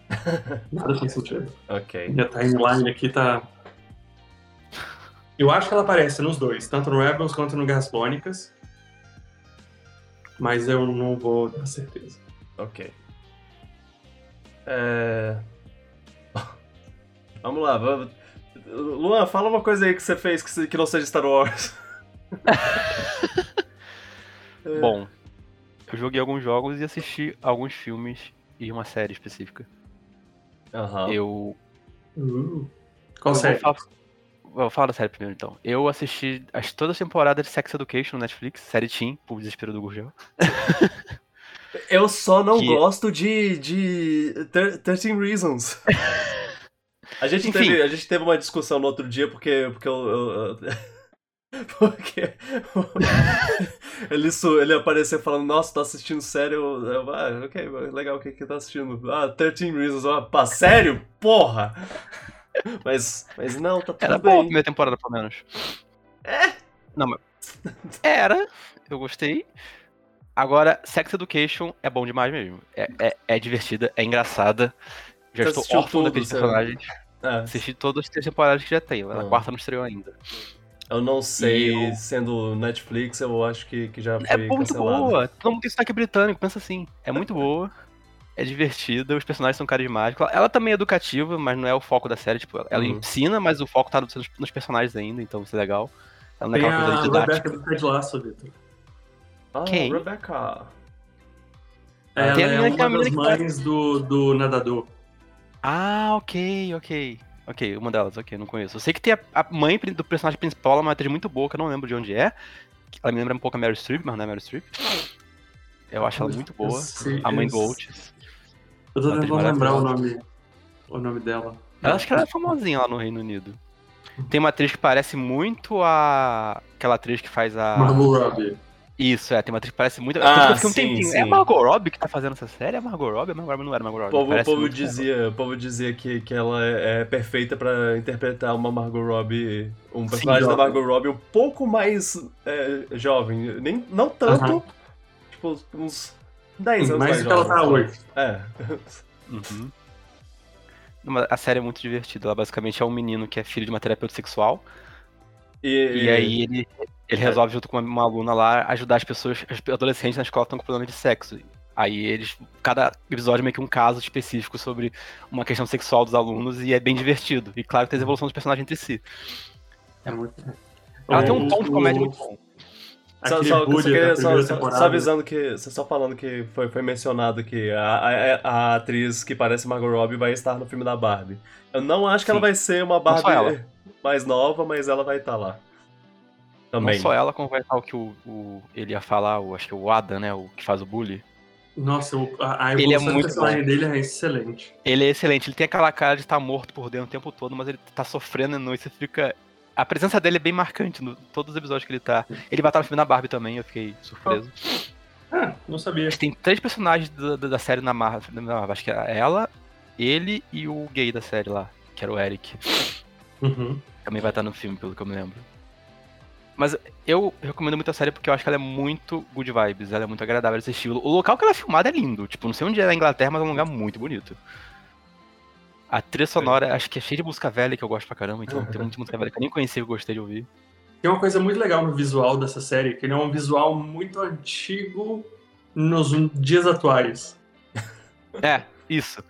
Nada tem sentido. Ok. Minha timeline aqui tá. Eu acho que ela aparece nos dois, tanto no Rebels quanto no Guerras Clônicas. Mas eu não vou dar certeza. Ok. É... Vamos lá, vamos... Luan, fala uma coisa aí que você fez que, não seja Star Wars. É. Bom, eu joguei alguns jogos e assisti alguns filmes e uma série específica. Aham. Eu. Uh. Qual eu série? Vou vou falar da série primeiro então. Eu assisti as, todas as temporadas de Sex Education no Netflix, série Teen, por desespero do Gurgel. Eu só não Que- gosto de, de Thir- 13 Reasons. A gente, Enfim. teve, a gente teve uma discussão no outro dia porque, porque eu. eu- eu- porque ele, ele apareceu falando, nossa, tô assistindo sério. Eu, eu, ah, ok, legal, o que que tá assistindo? Ah, 13 Reasons. Ah, pá, sério? Porra! Mas, mas não, tá tudo Era boa a bem. primeira temporada, pelo menos. É? Não, mas. Era, eu gostei. Agora, Sex Education é bom demais mesmo. É, é, é divertida, é engraçada. Já Você estou órfão daqueles você- personagens. Ah, Assisti todas as três temporadas que já tem. Na Ah. quarta não estreou ainda. eu não sei, eu- sendo Netflix, eu acho que, que já foi É muito cancelado. boa. Todo mundo tem sotaque britânico, pensa assim. É muito boa. É divertida, os personagens são carismáticos. Ela também é educativa, mas não é o foco da série. Tipo, ela Uhum. ensina, mas o foco tá nos, nos personagens ainda, então isso é legal. Ela não é Tem aquela coisa a didática. Rebecca do Ted Lasso, Vitor. Ah, Quem? Rebecca. Ela Tem a é é uma das mães do, do nadador. Ah, ok, ok. Ok, uma delas, ok, não conheço. Eu sei que tem a, a mãe do personagem principal, ela é uma atriz muito boa, que eu não lembro de onde é. Ela me lembra um pouco a Mary Streep, mas não é Mary Streep. Eu acho ela muito boa. A mãe do Oates. Eu tô tentando lembrar o nome, o nome dela. Eu acho que ela é famosinha lá no Reino Unido. Tem uma atriz que parece muito a. aquela atriz que faz a. Margot Robbie. Isso, é, tem uma atriz que parece muito. Ah, fiquei um sim, tempinho. sim. É a Margot Robbie que tá fazendo essa série? É a Margot Robbie? A Margot Robbie não era a Margot O Robbie. povo, o povo muito dizia, o povo dizia que, que ela é, é perfeita pra interpretar uma Margot Robbie, um personagem da jovem. Margot Robbie um pouco mais é, jovem. Nem, não tanto, Aham. tipo, uns 10 anos Mais do que ela tá hoje. É. Uhum. A série é muito divertida. Ela basicamente é um menino que é filho de uma terapeuta sexual. E, E aí ele, ele resolve, junto com uma aluna lá, ajudar as pessoas, os adolescentes na escola que estão com problema de sexo. Aí eles. Cada episódio é meio que um caso específico sobre uma questão sexual dos alunos e é bem divertido. E claro que tem a evolução dos personagens entre si. É muito... Ela tem um tom de comédia o- muito bom. Só, só, só, queria- só- só avisando que. Só falando que foi, foi mencionado que a, a, a atriz que parece Margot Robbie vai estar no filme da Barbie. Eu não acho que ela Sim. vai ser uma Barbie ela. mais nova, mas ela vai estar lá. Também. Não só ela, como vai estar o que o, o- ele ia falar, o, acho que o Adam, né? O que faz o bully. Nossa, o- a, a Ele é muito personagem dele é excelente. Ele é excelente, ele tem aquela cara de estar morto por dentro o tempo todo, mas ele tá sofrendo e você fica. A presença dele é bem marcante no todos os episódios que ele tá. Ele vai estar no filme da Barbie também, eu fiquei surpreso. Ah, não sabia. Tem três personagens da, da- da série na Marvel, acho que é ela, ele e o gay da série lá, que era o Eric. Uhum. Também vai estar no filme, pelo que eu me lembro. Mas eu recomendo muito a série porque eu acho que ela é muito good vibes, ela é muito agradável de assistir. O local que ela é filmada é lindo, tipo, não sei onde é na Inglaterra, mas é um lugar muito bonito. A trilha sonora, acho que é cheia de música velha que eu gosto pra caramba, então tem muita música velha que eu nem conhecia e eu gostei de ouvir. Tem uma coisa muito legal no visual dessa série, que ele é um visual muito antigo nos dias atuais. É, isso.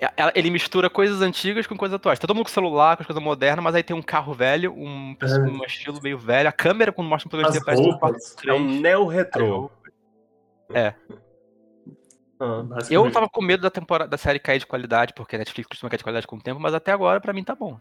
É- Ele mistura coisas antigas com coisas atuais. Tá todo mundo com celular, com as coisas modernas, mas aí tem um carro velho, um, É. um estilo meio velho. A câmera, quando mostra um programa de parece um. É um neo-retrô. É. Ah. Eu tava com medo da temporada da série cair de qualidade, porque a Netflix costuma cair de qualidade com o tempo, mas até agora pra mim tá bom.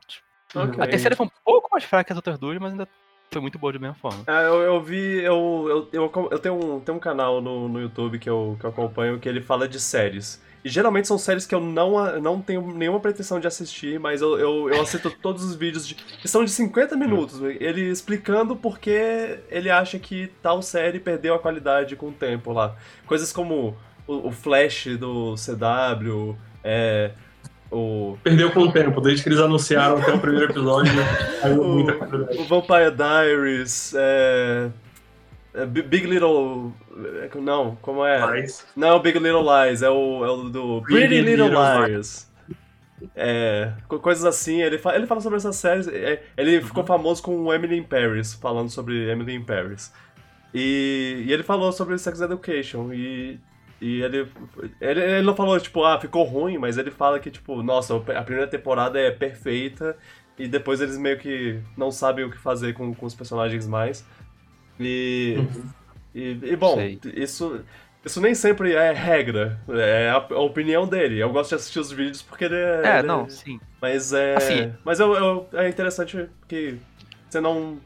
Ok. A terceira foi um pouco mais fraca que as outras duas, mas ainda foi muito boa de mesma forma. Ah, eu, eu vi, eu, eu, eu, eu tenho, um, tenho um canal no, no YouTube que eu, que eu acompanho que ele fala de séries. E geralmente são séries que eu não, não tenho nenhuma pretensão de assistir, mas eu, eu, eu assisto todos os vídeos de, que são de 50 minutos. Ele explicando porque ele acha que tal série perdeu a qualidade com o tempo lá. Coisas como o, o Flash do CW, é, o, Perdeu com o tempo, desde que eles anunciaram até o primeiro episódio, né? Qualidade. o Vampire Diaries, é, é, Bi- Big Little. Não, como é? Mas, Não, Big Little Lies, é o, é o do Pretty, Pretty Little, Little Lies. É, co- coisas assim, ele fala, ele fala sobre essas séries. é, ele ficou famoso com o Emily in Paris, falando sobre Emily in Paris. E, e ele falou sobre Sex Education. E, e ele, ele. Ele não falou, tipo, ah, ficou ruim, mas ele fala que, tipo, nossa, a primeira temporada é perfeita. E depois eles meio que não sabem o que fazer com, com os personagens mais. E. Uhum. E, e, bom, Sei. isso, isso nem sempre é regra, é a, a opinião dele. Eu gosto de assistir os vídeos porque ele é. É, ele- não, sim. Mas é. Assim- Mas eu, eu- é interessante que você não.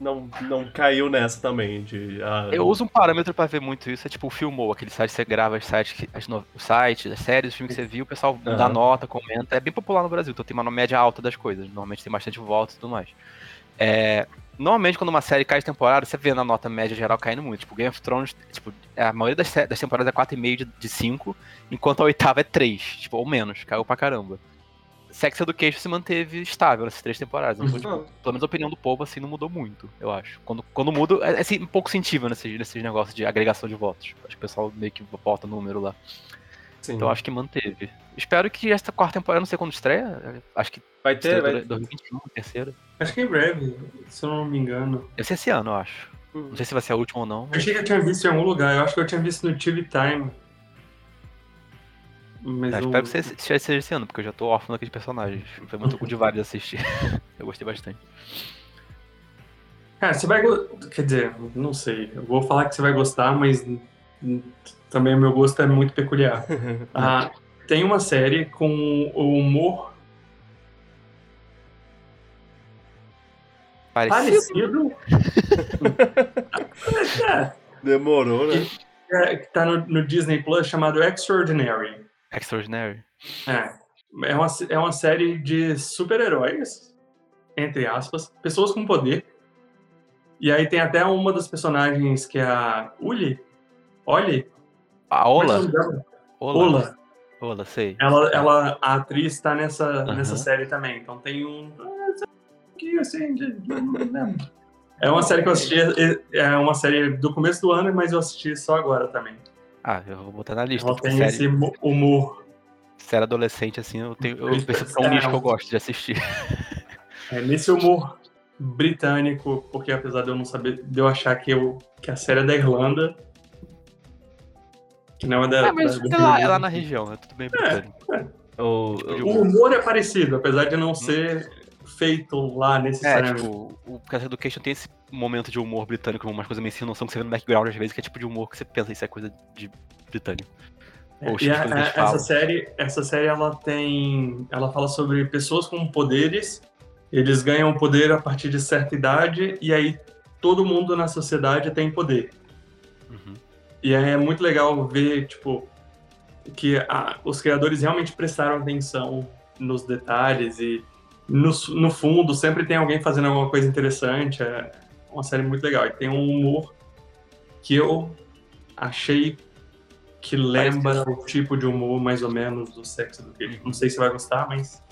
Não, não caiu nessa também de. ah, Eu uso um parâmetro pra ver muito isso, é tipo o Filmou, aquele site que você grava as sites, as no, os sites, as séries, os filmes que você viu, o pessoal dá Aham. nota, comenta. É bem popular no Brasil, então tem uma média alta das coisas. Normalmente tem bastante votos e tudo mais. É, normalmente, quando uma série cai de temporada, você vê na nota média geral caindo muito. Tipo, Game of Thrones, tipo, a maioria das, das temporadas é 4,5 de, de 5, enquanto a oitava é 3, tipo, ou menos, caiu pra caramba. Sex Education se manteve estável nessas três temporadas. Então, tipo, pelo menos a opinião do povo, assim, não mudou muito, eu acho. Quando, quando muda, é, é assim, um pouco sensível nesses, nesses negócios de agregação de votos. Acho que o pessoal meio que bota número lá. sim. Então acho que manteve. Espero que esta quarta temporada, não sei quando estreia, acho que vai ter, vai. 2021, terceira. acho que em breve, se eu não me engano. Deve ser esse ano, eu acho. Hum. Não sei se vai ser a última ou não. Eu achei que eu tinha visto em algum lugar, eu acho que eu tinha visto no TV Time. Mas É, eu- espero que seja, seja seja esse ano, porque eu já tô órfão daqueles personagens. Foi muito good vibe de assistir. eu gostei bastante. Cara, você vai. Quer dizer, não sei. Eu vou falar que você vai gostar, mas também o meu gosto é muito peculiar. Ah, tem uma série com o humor Parecido. parecido. é, Demorou, né? é, que tá no, no Disney Plus chamado Extraordinary. Extraordinary. É, é, uma, é uma série de super-heróis, entre aspas, pessoas com poder. E aí tem até uma das personagens que é a Uli. Oli? A é Ola. dela? Ola. Ola. Ola, sei. Ela, ela, a atriz está nessa, nessa série também. Então tem um. assim. de- né? É uma série que eu assisti. é- É uma série do começo do ano, mas eu assisti só agora também. Ah, eu vou botar na lista. Ela tem série, esse humor. série adolescente, assim, eu tenho. Eu, esse é um nicho que eu gosto de assistir. É, nesse humor britânico, porque apesar de eu não saber, de eu achar que, eu, que a série é da Irlanda. Que não é da. Ah, mas da- é lá, é lá na região, é tudo bem britânico. O, O humor é parecido, apesar de não ser feito lá É, necessariamente. tipo, o Cast Education tem esse momento de humor britânico, umas coisas meio sem noção que você vê no background às vezes, que é tipo de humor que você pensa, isso é coisa de britânico. Ou E a- a- essa série, essa série ela tem, ela fala sobre pessoas com poderes. Eles ganham poder a partir de certa idade e aí todo mundo na sociedade tem poder. Uhum. E aí é muito legal ver tipo que a- os criadores realmente prestaram atenção nos detalhes e no, no fundo sempre tem alguém fazendo alguma coisa interessante. É uma série muito legal e tem um humor que eu achei que lembra o tipo de humor mais ou menos do Sex Education. Não sei se vai gostar, mas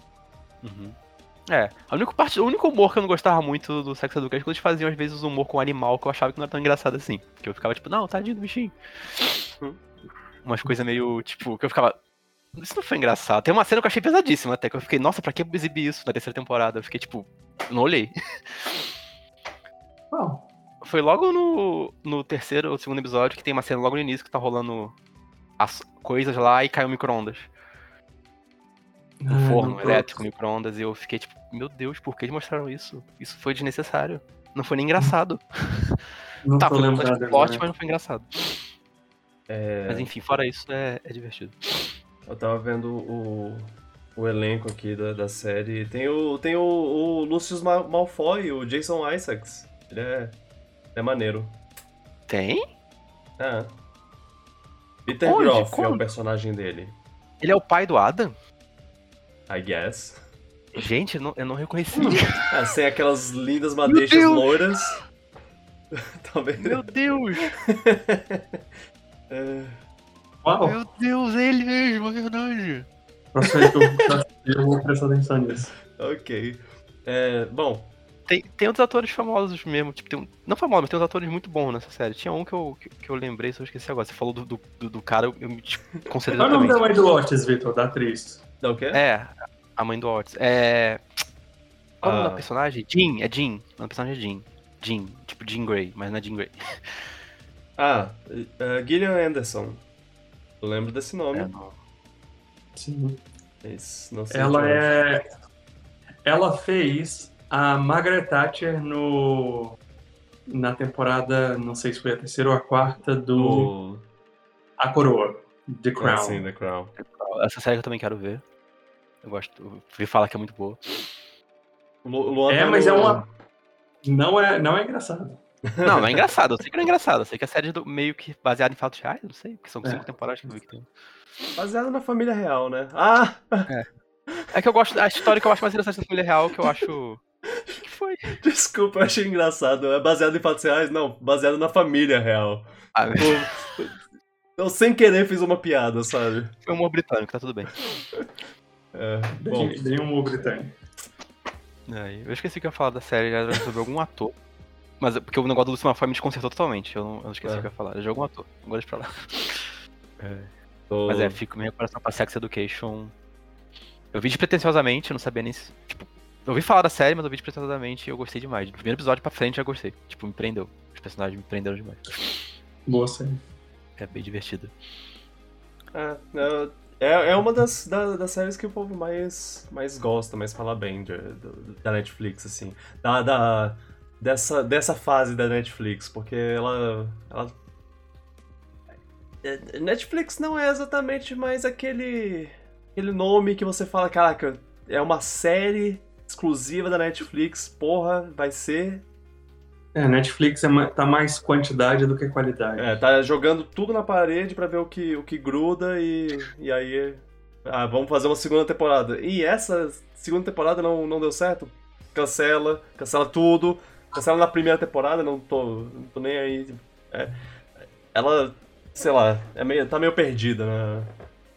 Uhum. É, a única parte, o único humor que eu não gostava muito do Sex Education é quando eles faziam às vezes humor com animal que eu achava que não era tão engraçado assim. Que eu ficava tipo, não, tadinho do bichinho. Hum. Umas coisas meio, tipo, que eu ficava. Isso não foi engraçado. Tem uma cena que eu achei pesadíssima até, que eu fiquei, nossa, pra que exibir isso na terceira temporada? Eu fiquei tipo, não olhei. bom, Foi logo no, no terceiro ou segundo episódio que tem uma cena logo no início que tá rolando as coisas lá e cai o micro-ondas. Um Ah, forno elétrico, micro-ondas, e eu fiquei tipo, meu Deus, por que eles mostraram isso? Isso foi desnecessário. Não foi nem engraçado. não tá, foi um plot, agora. mas não foi engraçado. é, Mas enfim, fora isso, é, é divertido. Eu tava vendo o, o elenco aqui da, da série. Tem o, tem o, o Lucius Ma- Malfoy, o Jason Isaacs. Ele é, é maneiro. Tem? É. Peter Onde? Groff é Como? o personagem dele. Ele é o pai do Adam? I guess. Gente, eu não, eu não reconheci. Ah, sem aquelas lindas madeixas loiras. vendo? Meu Deus! É, Uau, Meu Deus, é ele mesmo, é verdade. eu vou prestar atenção nisso. ok. É, bom, Tem, tem outros atores famosos mesmo, tipo, tem um, não famosos, mas tem uns atores muito bons nessa série. Tinha um que eu, que, que eu lembrei, só eu esqueci agora. Você falou do, do, do- do cara, eu, me considerei Qual é o nome da mãe do Otis, Vitor, da atriz? dá o quê? É, a mãe do Otis. É. Qual é o nome Ah. da personagem? Jean, é Jean. O nome da personagem é Jean. Jean, tipo Jean Grey, mas não é Jean Grey. Ah, é, Gillian Anderson. Eu lembro desse nome. É. Sim. mas não sei Ela é. Ela fez a Margaret Thatcher no. Na temporada, não sei se foi a terceira ou a quarta, do. A Coroa, The Ah, Crown. sim, The Crown. Essa série que eu também quero ver. Eu gosto. Eu vi falar que é muito boa. O Lu- o Luan É, tá mas no- é uma. Não é, não é engraçado. Não, não é engraçado. Eu sei que não é engraçado. Eu sei que a série é do- meio que baseada em fatos reais, não sei, porque são É. cinco temporadas que eu vi que tem. Baseado na família real, né? Ah! É que eu gosto. A história que eu acho mais interessante da família real, que eu acho. O que foi? Desculpa, eu achei engraçado. É baseado em fatos reais? Não, baseado na família real. Ah, Tipo, eu sem querer fiz uma piada, sabe? foi um humor britânico, tá tudo bem. É, bom, Bem, bem humor britânico. É, eu esqueci que eu ia falar da série, era sobre algum ator. Mas é porque o negócio do Luciano Foy me desconcertou totalmente. Eu não, eu não esqueci É. o que eu ia falar. Era de algum ator. Agora deixa pra lá. tô- Mas é, fico minha coração pra Sex Education. Eu vi despretensiosamente, eu não sabia nem se. Tipo, eu ouvi falar da série, mas eu vi despretensiosamente e eu gostei demais. Do primeiro episódio pra frente eu já gostei. Tipo, me prendeu. Os personagens me prenderam demais. Boa série. É bem divertido. É, é, é- é uma das, da- das séries que o povo mais, mais gosta, mais fala bem de- do- da Netflix, assim. Da, da- dessa, dessa fase da Netflix, porque ela. ela é, Netflix não é exatamente mais aquele, aquele nome que você fala, caraca, é uma série exclusiva da Netflix, porra, vai ser. É, Netflix é tá mais quantidade do que qualidade. É, tá jogando tudo na parede pra ver o que, o que gruda e, e aí. Ah, vamos fazer uma segunda temporada. E essa segunda temporada não, não deu certo? Cancela, cancela tudo. Cancela na primeira temporada, não tô, não tô nem aí. É, ela, sei lá, é meio, tá meio perdida na,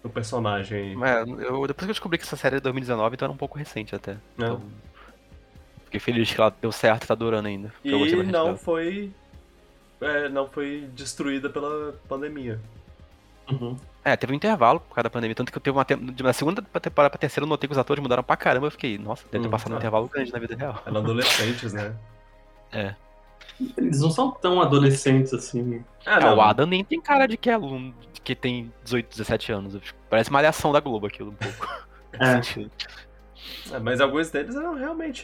no personagem. É, eu, depois que eu descobri que essa série é de 2019, então era um pouco recente até. Então, fiquei feliz que ela deu certo e tá durando ainda. E não dela. foi. é, não foi destruída pela pandemia. Uhum. É, teve um intervalo por causa da pandemia, tanto que eu teve uma uma segunda temporada pra terceira, eu notei que os atores mudaram pra caramba, eu fiquei, nossa, deve ter Hum, passado um ah. intervalo grande na vida real. Eram adolescentes, né? Eles não são tão adolescentes assim. Ah, É, o Adam nem tem cara de que é aluno, de que tem 18, 17 anos. Parece uma alhação da Globo aquilo um pouco. É. É, mas alguns deles eram realmente.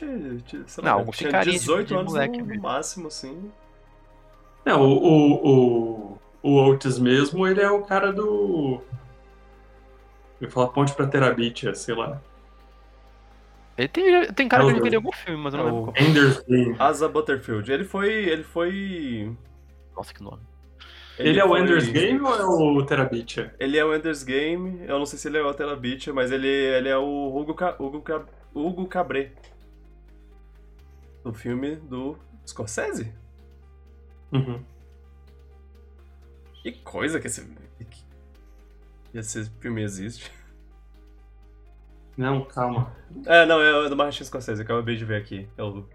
Sei lá, Não, alguns tinha carinha de- 18 de anos moleque no, no mesmo. máximo, assim. Não, o, o, o, o Otis mesmo, ele é o cara do. Eu ia falar Ponte pra Terabitia, sei lá. Ele tem, tem cara É que vi em algum filme, mas eu não é lembro qual. Ender's Game. Asa Butterfield. Ele foi. Ele foi. Nossa, que nome. Ele, é o foi- Ender's Game ou é o Terabitia? Ele é o Ender's Game. Eu não sei se ele é o Beach, mas ele, ele é o Hugo, Ca- Hugo, Ca- Hugo Cabré. Do filme do Scorsese. Uhum. Que coisa que esse. que esse filme existe. Não, calma. É, não, é do Martin Scorsese, eu acabei de ver aqui. Eu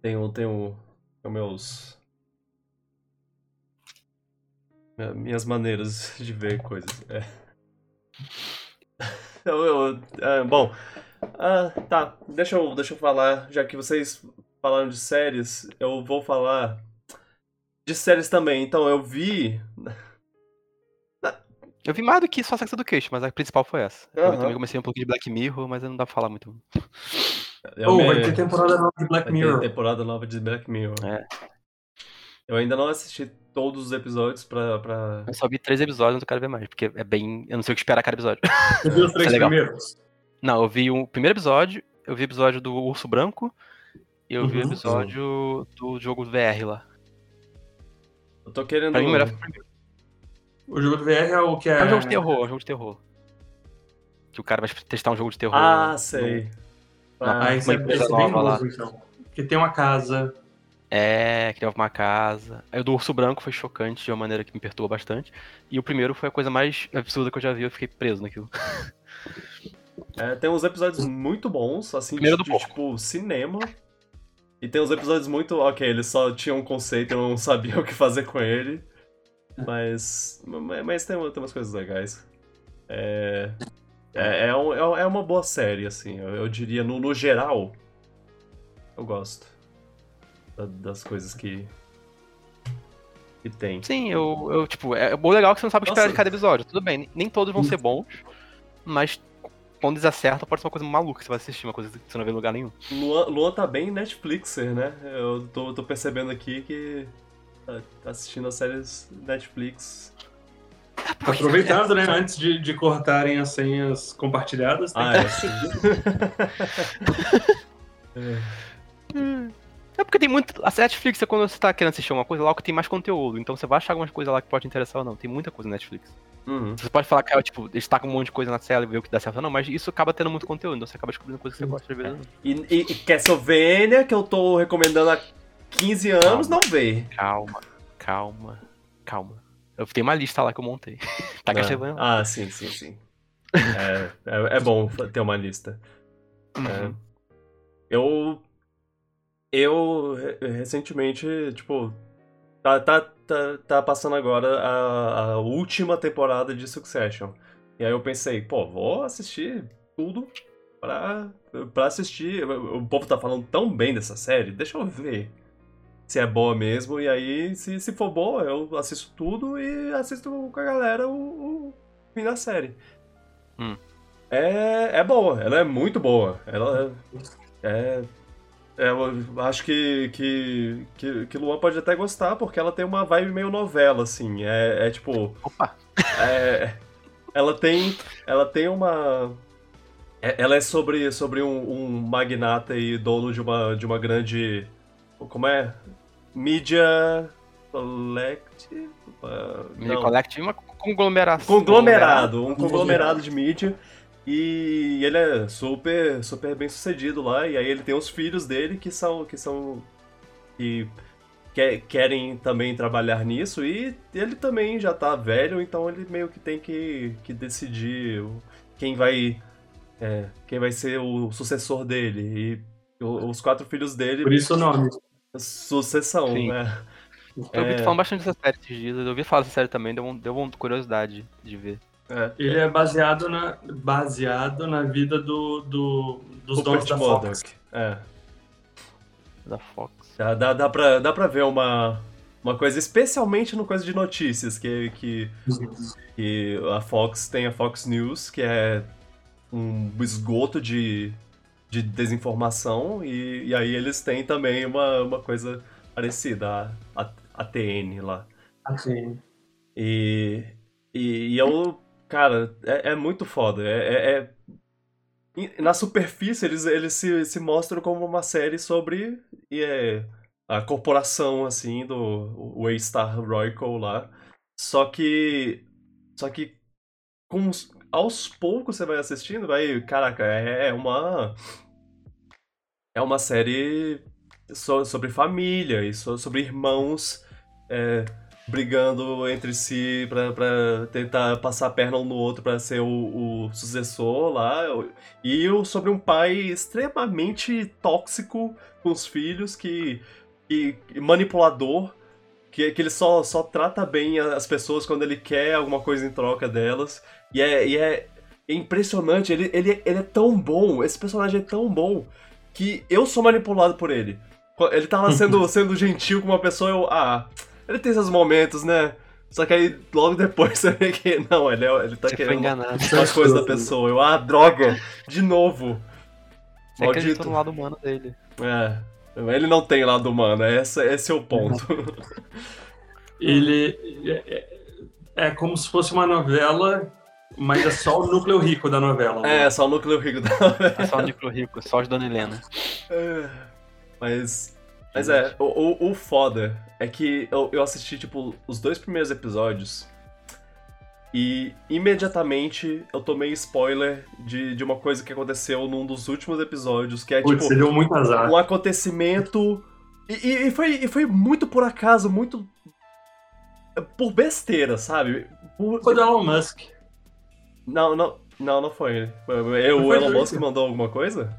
tenho, tenho, tenho meus. minha- Minhas maneiras de ver coisas. É. Eu, eu- é, bom, ah, tá, deixa eu, deixa eu falar, já que vocês falaram de séries, eu vou falar de séries também. Então, eu vi. Eu vi mais do que só Sex Education, mas a principal foi essa. Eu Aham. também comecei um pouquinho de Black Mirror, mas não dá pra falar muito. eu oh, me- vai ter temporada nova de Black Vai ter Mirror. temporada nova de Black Mirror. É. Eu ainda não assisti todos os episódios pra. pra... Eu só vi três episódios, eu quero ver mais, porque é bem. Eu não sei o que esperar a cada episódio. Você viu os três é legal. primeiros? Não, eu vi o primeiro episódio, eu vi o episódio do Urso Branco E eu vi o Uhum. episódio do jogo VR lá. Eu tô querendo. Pra mim, o melhor foi o primeiro. O jogo do VR é o que é. É um jogo de terror, é um jogo de terror. Que o cara vai testar um jogo de terror. Ah, sei. Ah, Ah, esse é, é bem nova lá. então. Porque tem uma casa. É, criava uma casa. Aí o do Urso Branco foi chocante de uma maneira que me perturba bastante. E o primeiro foi a coisa mais absurda que eu já vi, eu fiquei preso naquilo. É, tem uns episódios muito bons, assim, Primeiro de, do porco. tipo, cinema. E tem uns episódios muito. Ok, eles só tinham um conceito e eu não sabia o que fazer com ele. Mas. Mas, tem, tem umas coisas legais. É. É, é, um- é é uma boa série, assim. Eu, eu diria, no, no geral. Eu gosto. da- das coisas que. que tem. Sim, eu, eu tipo, é bom legal que você não sabe o que esperar de cada episódio. Tudo bem, nem todos vão ser bons, mas quando eles acertam pode ser uma coisa maluca que você vai assistir, uma coisa que você não vê em lugar nenhum. Luan, Luan tá bem Netflixer, né? Eu tô, tô percebendo aqui que assistindo as séries Netflix. Aproveitando, né? Antes de, de cortarem as senhas compartilhadas, tem Ah, que é. É porque tem muito. A Netflix é quando você tá querendo assistir uma coisa lá que tem mais conteúdo. Então você vai achar algumas coisas lá que pode te interessar ou não. Tem muita coisa na Netflix. Uhum. Você pode falar que, tipo, eles tacam um monte de coisa na tela e ver o que dá certo ou não, mas isso acaba tendo muito conteúdo. Então você acaba descobrindo coisas que você gosta de ver. E, e, e Castlevania, que eu tô recomendando há 15 anos, Calma. não vê. Calma, calma, calma. Eu tenho uma lista lá que eu montei. Tá Castlevania. Ah, sim, sim, sim. É, é, é bom ter uma lista. É. Uhum. Eu. Eu re- recentemente, tipo. Tá, tá, tá, tá passando agora a, a última temporada de Succession. E aí eu pensei, pô, vou assistir tudo pra, pra assistir. O povo tá falando tão bem dessa série, deixa eu ver se é boa mesmo. E aí, se, se for boa, eu assisto tudo e assisto com a galera o, o fim da série. Hum. É, é boa, ela é muito boa. Ela é. é é, eu acho que, que, que, que Luan pode até gostar, porque ela tem uma vibe meio novela, assim. É, é tipo. Opa! É, ela tem. Ela tem uma. é- Ela é sobre, sobre um, um magnata e dono de uma, de uma grande. Como é? Mídia. Collective? Ah, Media não. Collective, uma conglomeração. Conglomerado, um conglomerado de mídia. E ele é super, super bem sucedido lá. E aí ele tem os filhos dele que são. que são. que que- querem também trabalhar nisso. E ele também já tá velho, então ele meio que tem que, que decidir quem vai. é, quem vai ser o sucessor dele. E os quatro filhos dele. Por isso o nome. Sucessão, Sim. né? Eu ouvi É. falando bastante dessa série esses dias. Eu ouvi falar dessa série também, deu, um- deu uma curiosidade de ver. É. Ele é baseado na, baseado na vida do, do- dos donos da. Fox. É. Da Fox. Dá, dá, dá, pra, dá pra ver uma, uma coisa, especialmente no coisa de notícias, que, que, que a Fox tem a Fox News, que é um esgoto de, de desinformação, e, e aí eles têm também uma, uma coisa parecida, a, a, a TN lá. Assim. E, e, e eu, cara, é, é muito foda. É, é- é- Na superfície, eles, eles se, se mostram como uma série sobre e é, a corporação, assim, do Waystar Royco lá. Só que. Só que. Com, os- aos poucos você vai assistindo, vai. Caraca, é, é uma. É uma série so- sobre família e so- sobre irmãos. é, brigando entre si pra tentar passar a perna um no outro pra ser o, o sucessor lá. E sobre um pai extremamente tóxico com os filhos, que, que manipulador, que, que ele só, só trata bem as pessoas quando ele quer alguma coisa em troca delas. E é, e é impressionante, ele, ele, ele é tão bom, esse personagem é tão bom, que eu sou manipulado por ele. Ele tá lá sendo, sendo gentil com uma pessoa, eu. Ah, ele tem esses momentos, né? Só que aí logo depois você vê que. Não, ele, é, ele tá Você querendo as coisas da pessoa. Eu, ah, droga! De novo! Você acreditou no lado humano dele. É. Ele não tem lado humano, esse, esse é o ponto. Ele é, é- é como se fosse uma novela, mas é só o núcleo rico da novela. né? é, só o núcleo rico da É só o Nico Rico, só os Dona Helena. É. Mas. Mas é, o, o, o foda é que eu, eu assisti, tipo, os dois primeiros episódios. E imediatamente eu tomei spoiler de, de uma coisa que aconteceu num dos últimos episódios, que é Putz, tipo você deu muito azar. um acontecimento. E, e- e foi, e foi muito por acaso, muito. Por besteira, sabe? Por- Foi do Elon Musk. Não, não, não, não foi. Foi- Eu, Não o foi Elon? Musk mandou alguma coisa?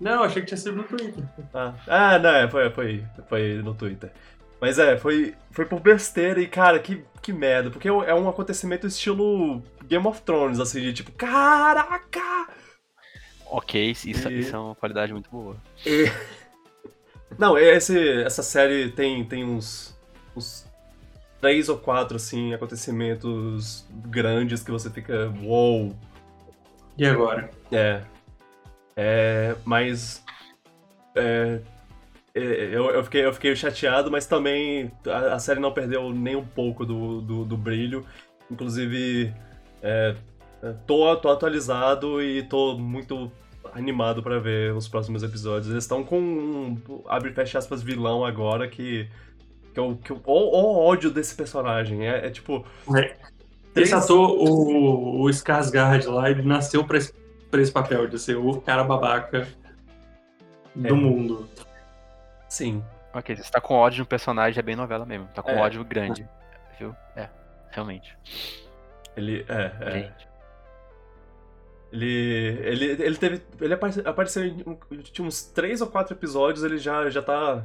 Não, achei que tinha sido no Twitter. Ah, ah não, é, foi, foi, foi no Twitter. Mas é, foi, foi por besteira e, cara, que, que merda. Porque é um acontecimento estilo Game of Thrones, assim, de tipo, caraca! Ok, isso, E- isso é uma qualidade muito boa. E- Não, esse, essa série tem, tem uns, uns três ou quatro, assim, acontecimentos grandes que você fica, uou, E agora? É. É. Mas. É. é, Eu, eu, fiquei, eu fiquei chateado, mas também a, a série não perdeu nem um pouco do, do, do brilho. Inclusive, é, é, tô, tô atualizado e tô muito animado pra ver os próximos episódios. Eles estão com um, abre fecha aspas, vilão agora que. Que eu, que eu, o, ódio desse personagem. É, é tipo. É. três- Esse ator, o, o Skarsgård lá, ele nasceu pra esse, pra esse papel, de ser o cara babaca do É. mundo. Sim. Ok, você tá com ódio no personagem, é bem novela mesmo. Tá com É. ódio grande. Viu? É, realmente. Ele. É, é. Gente. Ele, ele, ele teve, ele apare- apareceu em um- tinha uns três ou quatro episódios, ele já, já tá,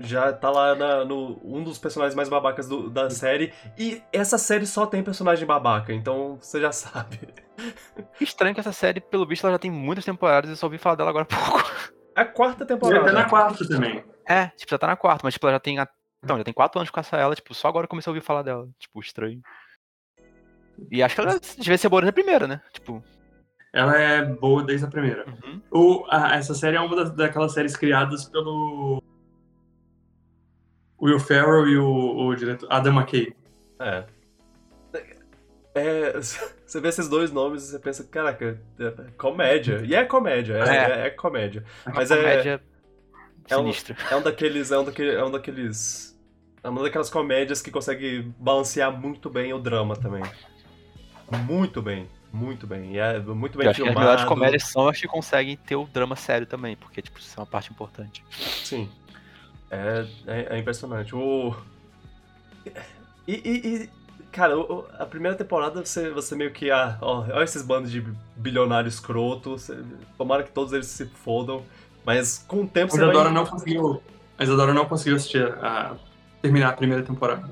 já tá lá na- no um dos personagens mais babacas do- da série. E essa série só tem personagem babaca, então você já sabe. Estranho que essa série, pelo visto, ela já tem muitas temporadas e eu só ouvi falar dela agora há pouco. É a quarta temporada. até na quarta também. É, tipo, já tá na quarta, mas tipo, ela já tem. a- Então, já tem quatro anos com essa ela, tipo, só agora eu comecei a ouvir falar dela. Tipo, estranho. E acho que ela devia ser boa na primeira, né? Tipo. Ela é boa desde a primeira. uhum. O, a- essa série é uma das, daquelas séries criadas pelo Will Ferrell e o, o diretor Adam McKay. É. É, você vê esses dois nomes e você pensa, caraca, é comédia. E é comédia, é, É. é- é comédia. Mas é- comédia é um- sinistra. É um daqueles. É um, daquele, é um daqueles. É uma daquelas comédias que consegue balancear muito bem o drama também. Muito bem, muito bem. E é muito bem Eu acho que as filmado. melhores comédias são as que conseguem ter o drama sério também, porque, tipo, isso é uma parte importante. Sim. É, é, é impressionante. O. E, e- e, cara, o- a primeira temporada você, você meio que. Ah, ó, olha esses bandos de bilionário escroto. você- tomara que todos eles se fodam. Mas com o tempo A você vai. Isadora não conseguiu. A Isadora não conseguiu assistir a, terminar a primeira temporada.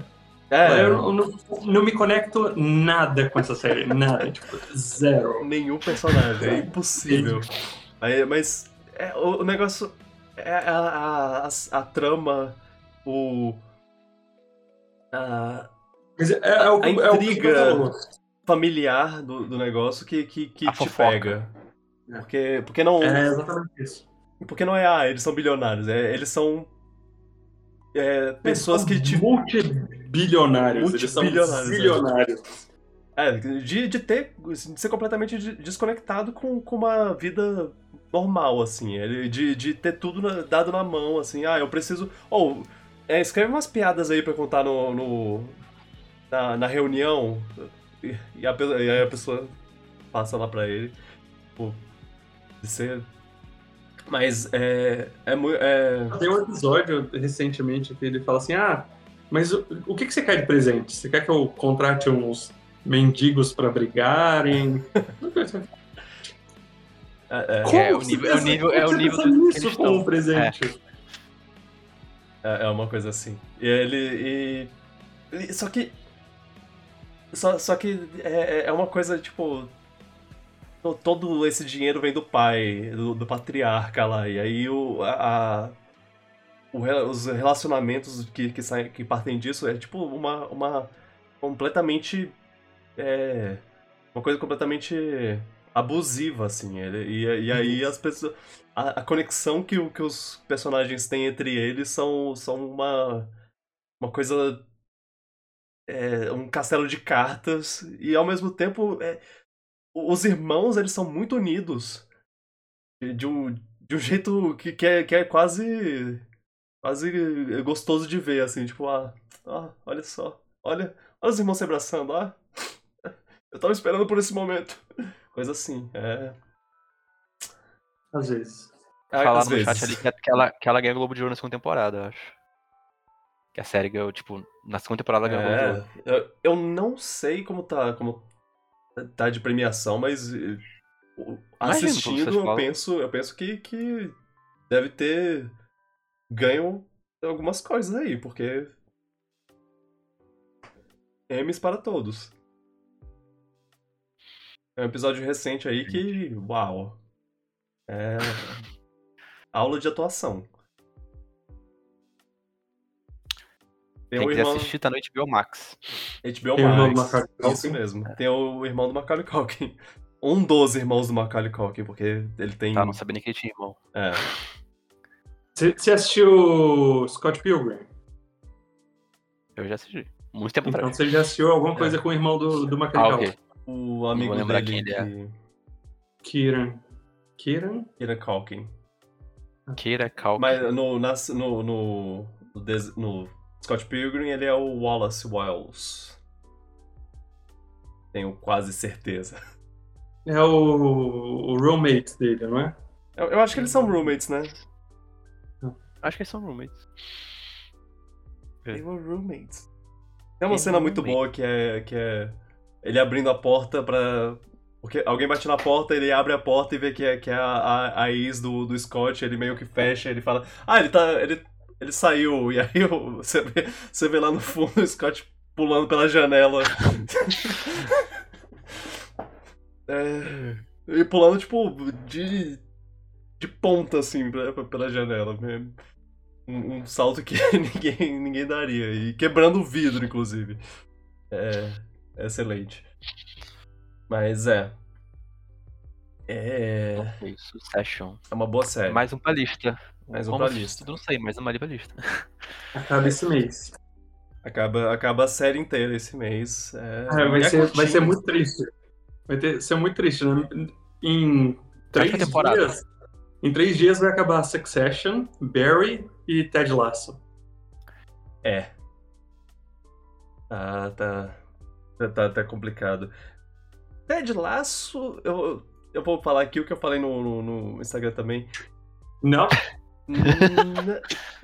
É, Eu, eu não, não me conecto nada com essa série. Nada. tipo, zero. nenhum personagem, é impossível. Aí, mas é, o, o negócio a, a, a, a trama, o. A Mas é, é o, A é o que intriga- falou. familiar do, do negócio que, que, que te fofoca. pega. É. Porque, porque não. É exatamente isso. Porque não é, ah, eles são bilionários, é, eles são. é, pessoas que te. Multibilionários. Eles são Multibilionários, é. bilionários. É, de, de ter. de ser completamente de- desconectado com, com uma vida normal, assim. Ele- De, de ter tudo na- dado na mão, assim. Ah, eu preciso. Ou, é, escreve umas piadas aí pra contar no. no- na, na reunião. E, e a, e aí a pessoa passa lá pra ele. Tipo, de ser. Mas é. É muito. É, Tem um episódio recentemente que ele fala assim: Ah, mas o, o que, que você quer de presente? Você quer que eu contrate uns mendigos pra brigarem? é, é, Como É, o nível- é o nível- é o nível pensa do que nisso eles como um presente? É, é uma coisa assim. E ele. E, só que. Só, só que é, é uma coisa, tipo. to- Todo esse dinheiro vem do pai, do, do patriarca lá. E aí o, a, a- o os relacionamentos que, que, saem, que partem disso é tipo uma. uma completamente. É, uma coisa completamente abusiva, assim. Ele- E, e aí as pessoas. A, a conexão que, que os personagens têm entre eles são, são uma. Uma coisa. é, um castelo de cartas. E ao mesmo tempo. é, os irmãos, eles são muito unidos. De, de um, de um jeito que, que, é, que é quase. quase gostoso de ver, assim, tipo, ah, ah olha só. Olha, olha os irmãos se abraçando, ah. Eu tava esperando por esse momento. Coisa assim, é. Às vezes. É, Falar no vezes. chat ali que ela, que ela ganha Globo de Ouro na segunda temporada, eu acho. Que a série ganhou, tipo, na segunda temporada ela ganhou é, Globo de Ouro. Eu, eu não sei como tá, como tá de premiação, mas eh, assistindo eu penso, eu penso que, que deve ter ganho algumas coisas aí, porque M's para todos. É um episódio recente aí que, uau, é aula de atuação. Tem Quem irmão... assistir, tá no HBO Max. HBO Tem Max, isso mesmo. É. Tem o irmão do Macaulay Culkin. Um dos irmãos do Macaulay Culkin, porque ele tem... Tá, não sabia nem que ele tinha irmão. É. Você assistiu Scott Pilgrim? Eu já assisti. Muito tempo então, atrás. Então você já assistiu alguma coisa é. com o irmão do, do Macaulay ah, okay. O amigo dele quem ele é. Kieran. Kieran? Kieran Culkin. Kieran Culkin. Mas no, nas, no, no, no, no Scott Pilgrim, ele é o Wallace Wells. Tenho quase certeza. É o, o roommate dele, não é? Eu, eu, acho que eles são roommates, né? Acho que eles são roommates. They were roommates. Tem uma They cena muito boa que é, que é ele abrindo a porta pra. Porque alguém bate na porta, ele abre a porta e vê que é, que é a, a, a ex do, do Scott, ele meio que fecha, ele fala, ah, ele tá. ele ele saiu, e aí você vê, você vê lá no fundo o Scott pulando pela janela. é, e pulando, tipo, de, de ponta, assim, pela janela. Um, um salto que ninguém, ninguém daria. E quebrando o vidro, inclusive. É, é excelente. Mas é. É. Okay, Succession. É uma boa série. Mais um pra lista. Mais um Como pra lista. Não sei, mais uma ali pra lista. Acaba esse mês. Acaba, acaba a série inteira esse mês. É, é, vai, ser, vai ser muito triste. Vai ter, ser muito triste, né? Em três dias. Em três dias vai acabar Succession, Barry e Ted Lasso. É. Ah, tá. Tá, tá, tá complicado. Ted Lasso, eu, eu vou falar aqui o que eu falei no, no, no Instagram também. Não.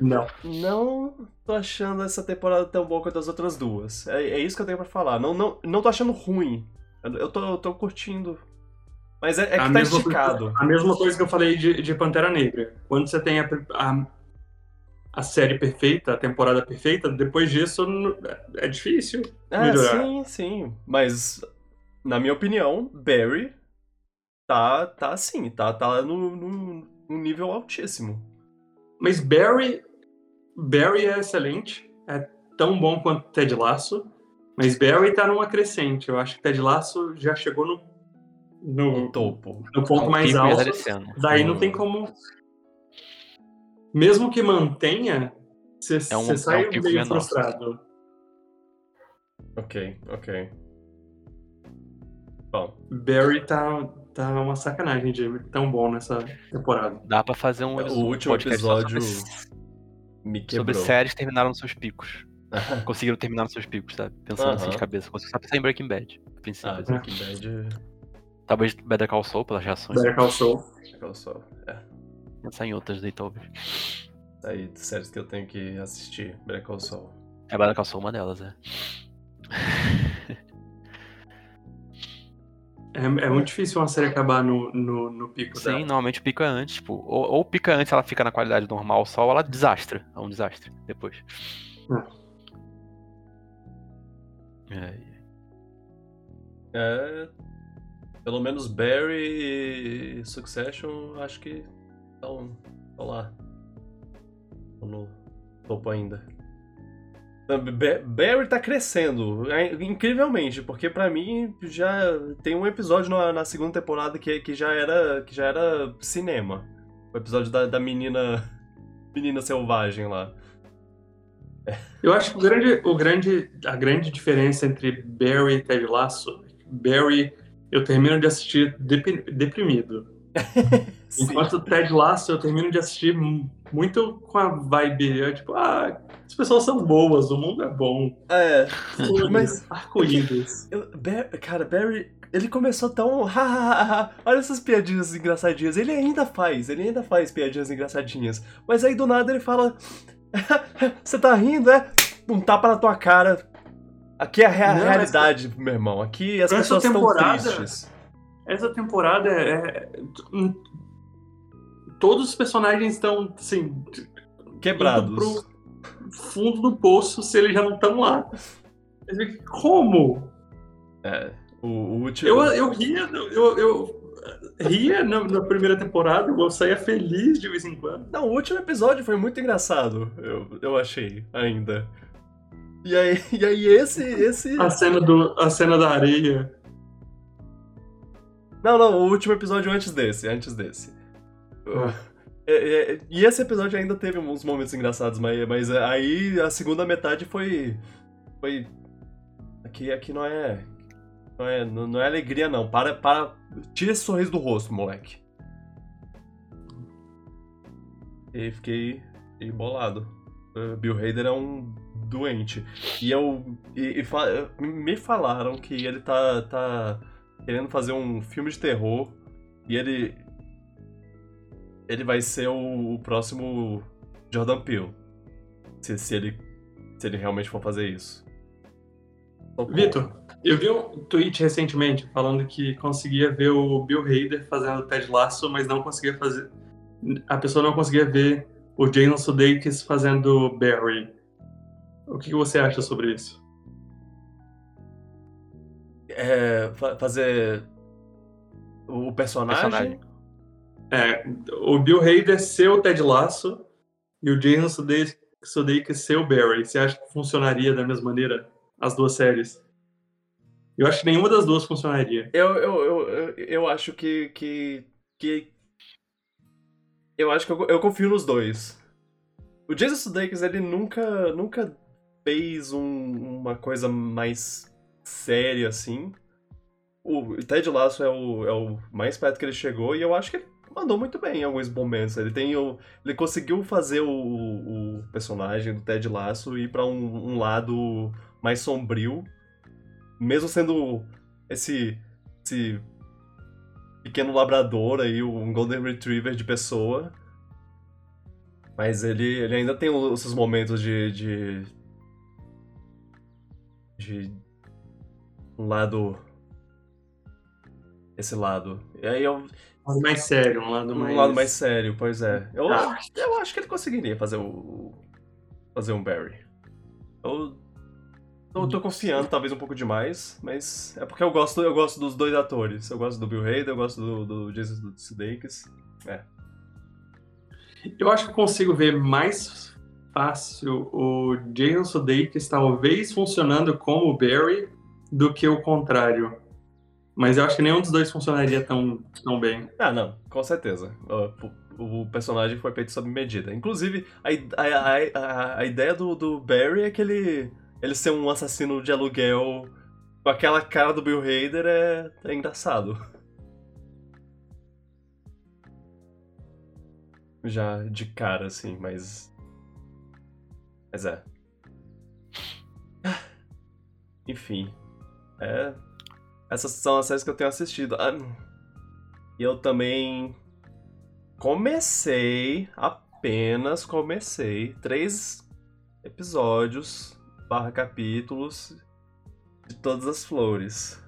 não. Não tô achando essa temporada tão boa quanto as outras duas. É, é isso que eu tenho pra falar. Não, não, não tô achando ruim. Eu tô, eu tô curtindo. Mas é, é que tá esticado. Coisa, a mesma coisa que eu falei de, de Pantera Negra. Quando você tem a, a, a, série perfeita, a temporada perfeita, depois disso é difícil é, melhorar. Sim, sim. Mas, na minha opinião, Barry tá, tá assim, tá, tá no, no, no nível altíssimo. Mas Barry, Barry é excelente, é tão bom quanto Ted Lasso, mas Barry tá numa crescente. Eu acho que Ted Lasso já chegou no, no, no topo, no ponto mais alto. Daí não tem como. Mesmo que mantenha, você é um, sai é um meio menor. frustrado. Ok, ok. Bom. Barry tá, tá uma sacanagem de tão bom nessa temporada. Dá pra fazer um. O último episódio sobre, me quebrou. Sobre séries terminaram nos seus picos. Conseguiram terminar nos seus picos, sabe? Pensando uh -huh. assim de cabeça. Consegui só pensar em Breaking Bad. A princípio. Ah, Breaking Bad. Talvez Better Call Saul pelas reações. Better Call Saul. Better Call Saul, é. Pensar em outras daí, talvez. Aí, séries que eu tenho que assistir. Better Call Saul. É, Better Call Saul uma delas, é. É, é, muito difícil uma série acabar no, no, no pico Sim, dela. normalmente pica antes, tipo, ou, ou pica antes ela fica na qualidade normal só, ou ela desastra. É um desastre depois. É. É. é pelo menos Barry e Succession acho que estão lá. Estão no topo ainda. Barry tá crescendo, é, incrivelmente, porque para mim já tem um episódio na, na, segunda temporada que, que, já era, que já era cinema. O episódio da, da menina menina selvagem lá. Eu acho que o grande, o grande, a grande diferença entre Barry e Ted Lasso, Barry eu termino de assistir deprimido. Enquanto o Ted Lasso eu termino de assistir muito com a vibe, é tipo, ah, as pessoas são boas, o mundo é bom. É, mas. Arco-íris. Bar- Cara, Barry. Ele começou tão. Olha essas piadinhas engraçadinhas. Ele ainda faz, ele ainda faz piadinhas engraçadinhas. Mas aí do nada ele fala. Você tá rindo, é? Um tapa na tua cara. Aqui é a rea- Não, realidade, meu irmão. Aqui as Essa pessoas estão tristes. Essa temporada é. É- Todos os personagens estão, assim, Quebrados. pro fundo do poço se eles já não estão lá. Mas, Como? O, o último. Eu, eu ria, eu, eu ria na, na primeira temporada, eu saía feliz de vez em quando. Não, o último episódio foi muito engraçado, eu, eu achei, ainda. E aí, e aí esse, esse... A cena, do, a cena da areia. Não, não, o último episódio antes desse, antes desse. É, é, e esse episódio ainda teve uns momentos engraçados, mas, mas aí a segunda metade foi... Foi... Aqui, aqui não é... Não é, não é alegria, não. Para, para... Tira esse sorriso do rosto, moleque. E fiquei, fiquei bolado. Uh, Bill Hader é um doente. E eu. E, e fa- me falaram que ele tá, tá querendo fazer um filme de terror. E ele. Ele vai ser o, o próximo Jordan Peele. Se, se, ele, se ele realmente for fazer isso. Socorro. Vitor, eu vi um tweet recentemente falando que conseguia ver o Bill Hader fazendo o Ted Lasso, mas não conseguia fazer. A pessoa não conseguia ver o Jason Sudeikis fazendo Barry. O que que você acha sobre isso? É, fa- fazer. O personagem. Personagem. É, o Bill Hader ser o Ted Lasso e o Jason Sudeikis ser o Barry. Você acha que funcionaria da mesma maneira as duas séries? Eu acho que nenhuma das duas funcionaria. Eu, eu, eu, eu, eu acho que, que, que. Eu acho que eu, eu confio nos dois. O Jason Sudeikis, ele nunca, nunca fez um- uma coisa mais séria assim. O Ted Lasso é o, é o mais perto que ele chegou e eu acho que ele mandou muito bem em alguns momentos. Ele tem o, ele conseguiu fazer o, o personagem do Ted Lasso ir pra um, um lado mais sombrio, mesmo sendo esse esse pequeno labrador aí, um golden retriever de pessoa. Mas ele, ele ainda tem os seus momentos de, de de um lado esse lado. E aí eu lado mais sério, um lado um mais. lado mais sério, pois é. Eu, Ah. eu acho que ele conseguiria fazer o. fazer um Barry. Eu. Eu tô confiando, talvez um pouco demais, mas é porque eu gosto, eu gosto dos dois atores. Eu gosto do Bill Hader, eu gosto do, do Jason Sudeikis. Eu acho que eu consigo ver mais fácil o Jason Sudeikis talvez funcionando como o Barry do que o contrário. Mas eu acho que nenhum dos dois funcionaria tão, tão bem. Ah, não, com certeza. O, o personagem foi feito sob medida. Inclusive, a, a, a, a ideia do, do Barry é que ele, ele ser um assassino de aluguel com aquela cara do Bill Hader é, é engraçado. Já de cara, assim, mas. Mas é. Ah, Enfim. É. Essas são as séries que eu tenho assistido. Ah, E eu também comecei, apenas comecei, três episódios barra capítulos de Todas as Flores.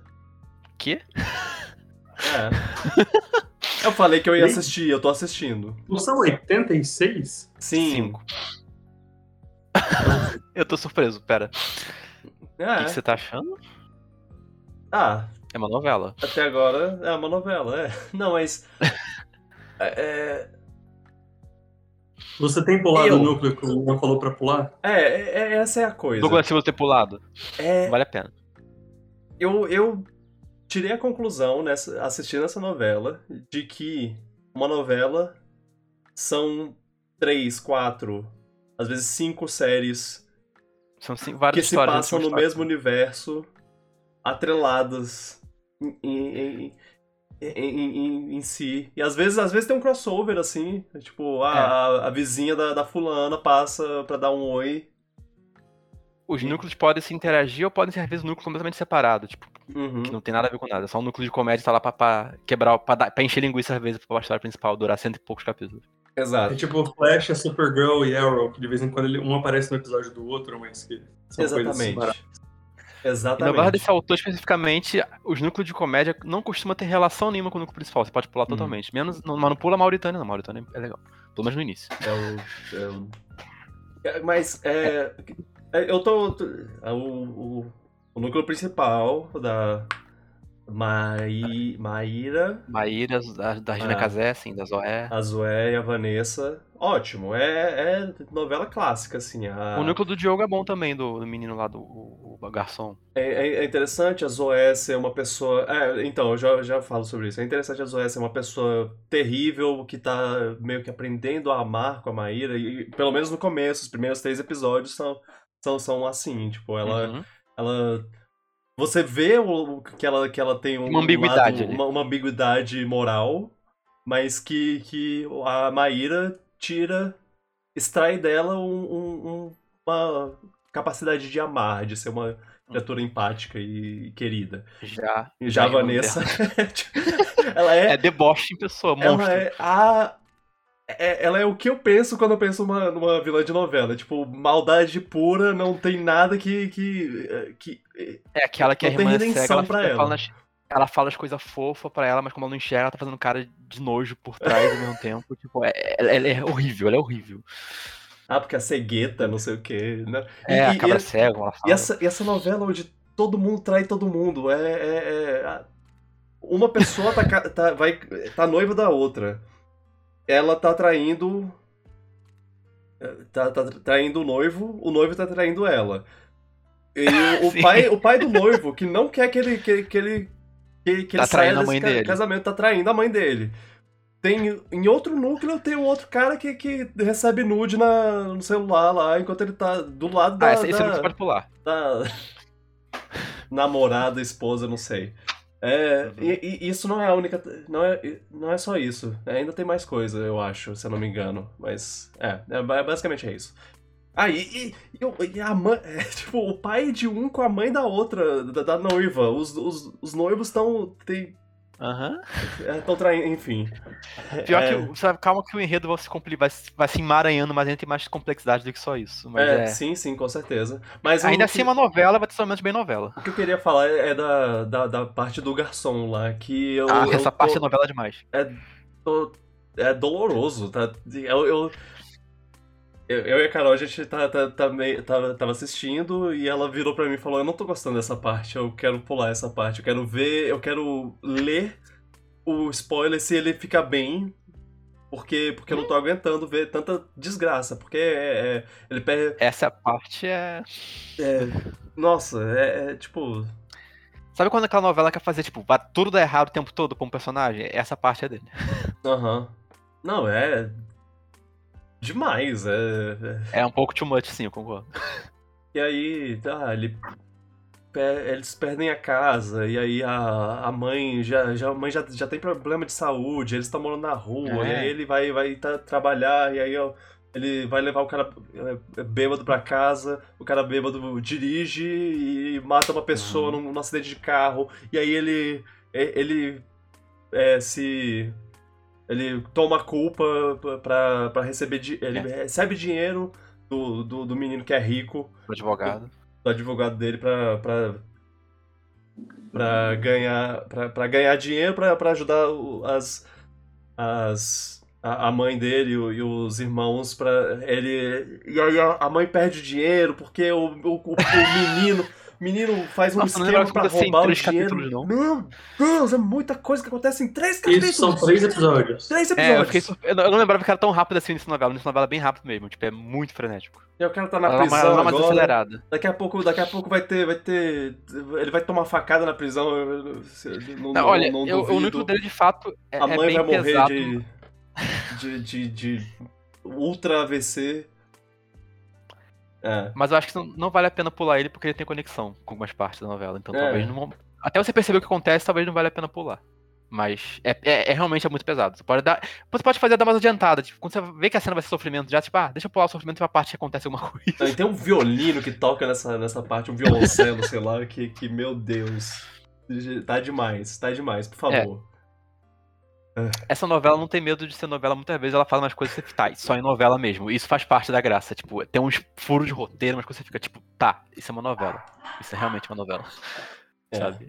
Quê? É. Eu falei que eu ia assistir, eu tô assistindo. Não são 86? Sim. Cinco. Eu tô surpreso, pera. O É. que, que você tá achando? Ah, É uma novela. até agora é uma novela, é. Não, mas. É, Você tem pulado Eu? o núcleo que o Luan falou pra pular? é, é, é- essa é a coisa. Douglas Silva ter pulado. É, Vale a pena. eu, eu tirei a conclusão nessa, assistindo essa novela de que uma novela são três, quatro, às vezes cinco séries São cinco, várias que se histórias. passam no mesmo universo, atreladas em, em- em- em, em, em si. E às vezes, às vezes tem um crossover, assim, tipo, a, É. a, a vizinha da, da fulana passa pra dar um oi. Os núcleos podem se interagir ou podem ser, às vezes, núcleos completamente separados, tipo, Uhum. que não tem nada a ver com nada. Só um núcleo de comédia tá lá pra, pra quebrar, pra, dar- pra encher linguiça, às vezes, pra história principal, durar cento e poucos capítulos. É Exato. tipo Flash, a Supergirl e Arrow, que de vez em quando ele- um aparece no episódio do outro, mas que são coisas Exatamente. E na Exatamente. barra desse autor, especificamente, os núcleos de comédia não costumam ter relação nenhuma com o núcleo principal. Você pode pular Uhum. totalmente. Menos, não, mas não pula a Mauritânia, não. A Mauritânia é legal. Pelo menos no início. É o. é o- É, mas é, é, eu tô. é, o, o, o núcleo principal da Mai, Maíra, Maíra, da, da Regina É. Casé, assim, da Zoé. a Zoé e a Vanessa. Ótimo. É, é novela clássica, assim. A, O núcleo do Diogo é bom também, do, do menino lá, do o, o garçom. é, é- é interessante a Zoé ser uma pessoa. É, então, eu já, já falo sobre isso. É interessante a Zoé ser uma pessoa terrível que tá meio que aprendendo a amar com a Maíra. E pelo menos no começo, os primeiros três episódios são, são, são assim. Tipo, ela. Uhum. ela você vê o, que, ela, que ela tem um Uma ambiguidade lado- uma, uma ambiguidade moral, mas que, que a Maíra tira, extrai dela um- um- um- uma capacidade de amar, de ser uma criatura empática e querida. Já. E já a Vanessa, ela é, É deboche em pessoa, monstro. ela é a é- ela é o que eu penso quando eu penso numa, numa vilã de novela. Tipo, maldade pura, não tem nada que. que, que É aquela que a irmã é cega, ela, pra ela. falando as- ela fala as coisas fofas pra ela, mas como ela não enxerga, ela tá fazendo cara de nojo por trás ao mesmo tempo. Tipo, é, ela, ela é horrível, ela é horrível. Ah, porque a cegueta, não sei o quê. Né? E- É, e, a cabra e, cega, ela fala. e essa, e essa novela onde todo mundo trai todo mundo. É. é- é- uma pessoa tá, tá, vai, tá noiva da outra. Ela tá traindo. Tá, tá traindo o noivo, o noivo tá traindo ela. E o, o pai, o pai do noivo, que não quer que ele, que, que ele, que, que Tá ele saia desse ca- dele. casamento, tá traindo a mãe dele. Tem, em outro núcleo tem um outro cara que, que recebe nude na, no celular lá, enquanto ele tá do lado da, Ah, esse, esse da- não você pode pular. da namorada, esposa, não sei. É, Uhum. e, e isso não é a única. Não é, não é só isso. Ainda tem mais coisa, eu acho, se eu não me engano. Mas, é, é ba- basicamente é isso. Ah, e, e- e o- a mãe. é, tipo, o pai de um com a mãe da outra, da, da noiva. Os, os, os noivos estão. Aham. Estão traindo, enfim. Pior é, que, o- sabe, calma que o enredo vai se, compli- vai, se- vai se emaranhando, mas ainda tem mais complexidade do que só isso. Mas é, é. sim, sim, com certeza. Mas Ainda assim, uma novela vai ter somente bem novela. o que eu queria falar é da, da, da parte do garçom lá, que eu. ah, eu essa tô- parte é novela demais. tô- é doloroso, tá? Eu, eu, eu, eu e a Carol, a gente tá, tá, tá meio- tava, tava assistindo e ela virou pra mim e falou: Eu não tô gostando dessa parte, eu quero pular essa parte, eu quero ver, eu quero ler o spoiler se ele fica bem. Porque, porque eu não tô aguentando ver tanta desgraça. Porque é, é- ele perde. Essa parte é. é- nossa, é, é tipo. Sabe quando aquela novela quer fazer, tipo, tudo dar errado o tempo todo pra um personagem? Essa parte é dele. Aham. Não, é. Demais. É, é- É um pouco too much, sim, eu concordo. E aí, tá, ele, eles perdem a casa, e aí a, a mãe já, já, a mãe já, já tem problema de saúde, eles estão morando na rua, É. e aí ele vai, vai tá, trabalhar, e aí ó, ele vai levar o cara é, bêbado pra casa, o cara bêbado dirige e mata uma pessoa num, num acidente de carro, e aí ele, é, ele é, se... Ele toma a culpa pra, pra receber... di- Ele recebe dinheiro do, do, do menino que é rico, O advogado. do advogado dele pra, pra, pra ganhar pra ganhar dinheiro pra, pra ajudar as, as a, a mãe dele e os irmãos pra ele e aí a, mãe perde dinheiro porque o, o, o- menino menino faz um Nossa, não esquema pra roubar o dinheiro. não. Meu Deus, é muita coisa que acontece em três capítulos. Isso são três episódios. Três É, eu, episódios. fiquei surpre- eu não eu não lembrava que era tão rápido assim nessa novela. Nessa novela é bem rápido mesmo, tipo, é muito frenético. E o cara tá na Ela é prisão ela é mais agora. acelerada. Daqui a pouco, daqui a pouco vai ter, vai ter, ele vai tomar facada na prisão. eu- eu- Não, Não, não- olha, não eu- o duvido. núcleo dele de fato é, A é mãe bem vai morrer pesado. de, de, de, de ultra AVC. É. Mas eu acho que não, não vale a pena pular ele porque ele tem conexão com algumas partes da novela. Então É. talvez não. Até você perceber o que acontece, talvez não vale a pena pular. Mas é, é, é realmente é muito pesado. Você pode dar. Você pode fazer dar mais adiantada. Tipo, quando você vê que a cena vai ser sofrimento, já, tipo, ah, deixa eu pular o sofrimento pra parte que acontece alguma coisa. Não, e tem um violino que toca nessa, nessa parte, um violoncelo, sei lá, que, que, meu Deus. Tá demais, tá demais, por favor. Essa novela não tem medo de ser novela, muitas vezes ela fala umas coisas que você tá, só em novela mesmo. Isso faz parte da graça. Tipo, tem uns furos de roteiro, mas você fica, tipo, tá, isso é uma novela. Isso é realmente uma novela. É. Sabe?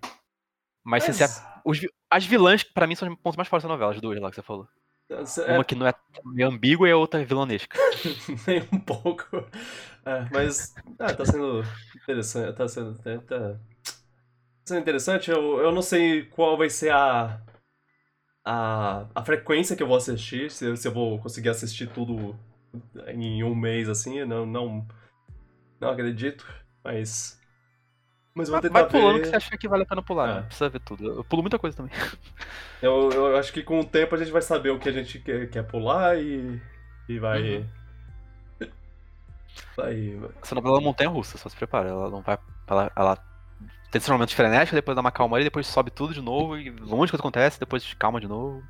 Mas, se você- os as vilãs, pra mim, são os pontos mais fortes da novela, as duas lá que você falou. É, Uma que não é meio ambígua e a outra é vilanesca. Nem um pouco. É, mas ah, tá sendo interessante. Tá sendo, tá, tá sendo interessante. Eu, eu não sei qual vai ser a, a, a frequência que eu vou assistir. Se, se eu vou conseguir assistir tudo em um mês assim. Não, não, não acredito. Mas. Mas vou tentar Vai pulando ver. que você acha que vale a pena pular, É. né? Precisa ver tudo. Eu pulo muita coisa também. Eu, eu acho que com o tempo a gente vai saber o que a gente quer, quer pular e. E vai. Uhum. Vai. Essa novela é montanha russa, só se prepara. Ela não vai. Ela, ela tem esse momento frenético, depois dá uma calma e depois sobe tudo de novo, e um monte de coisa acontece, depois calma de novo.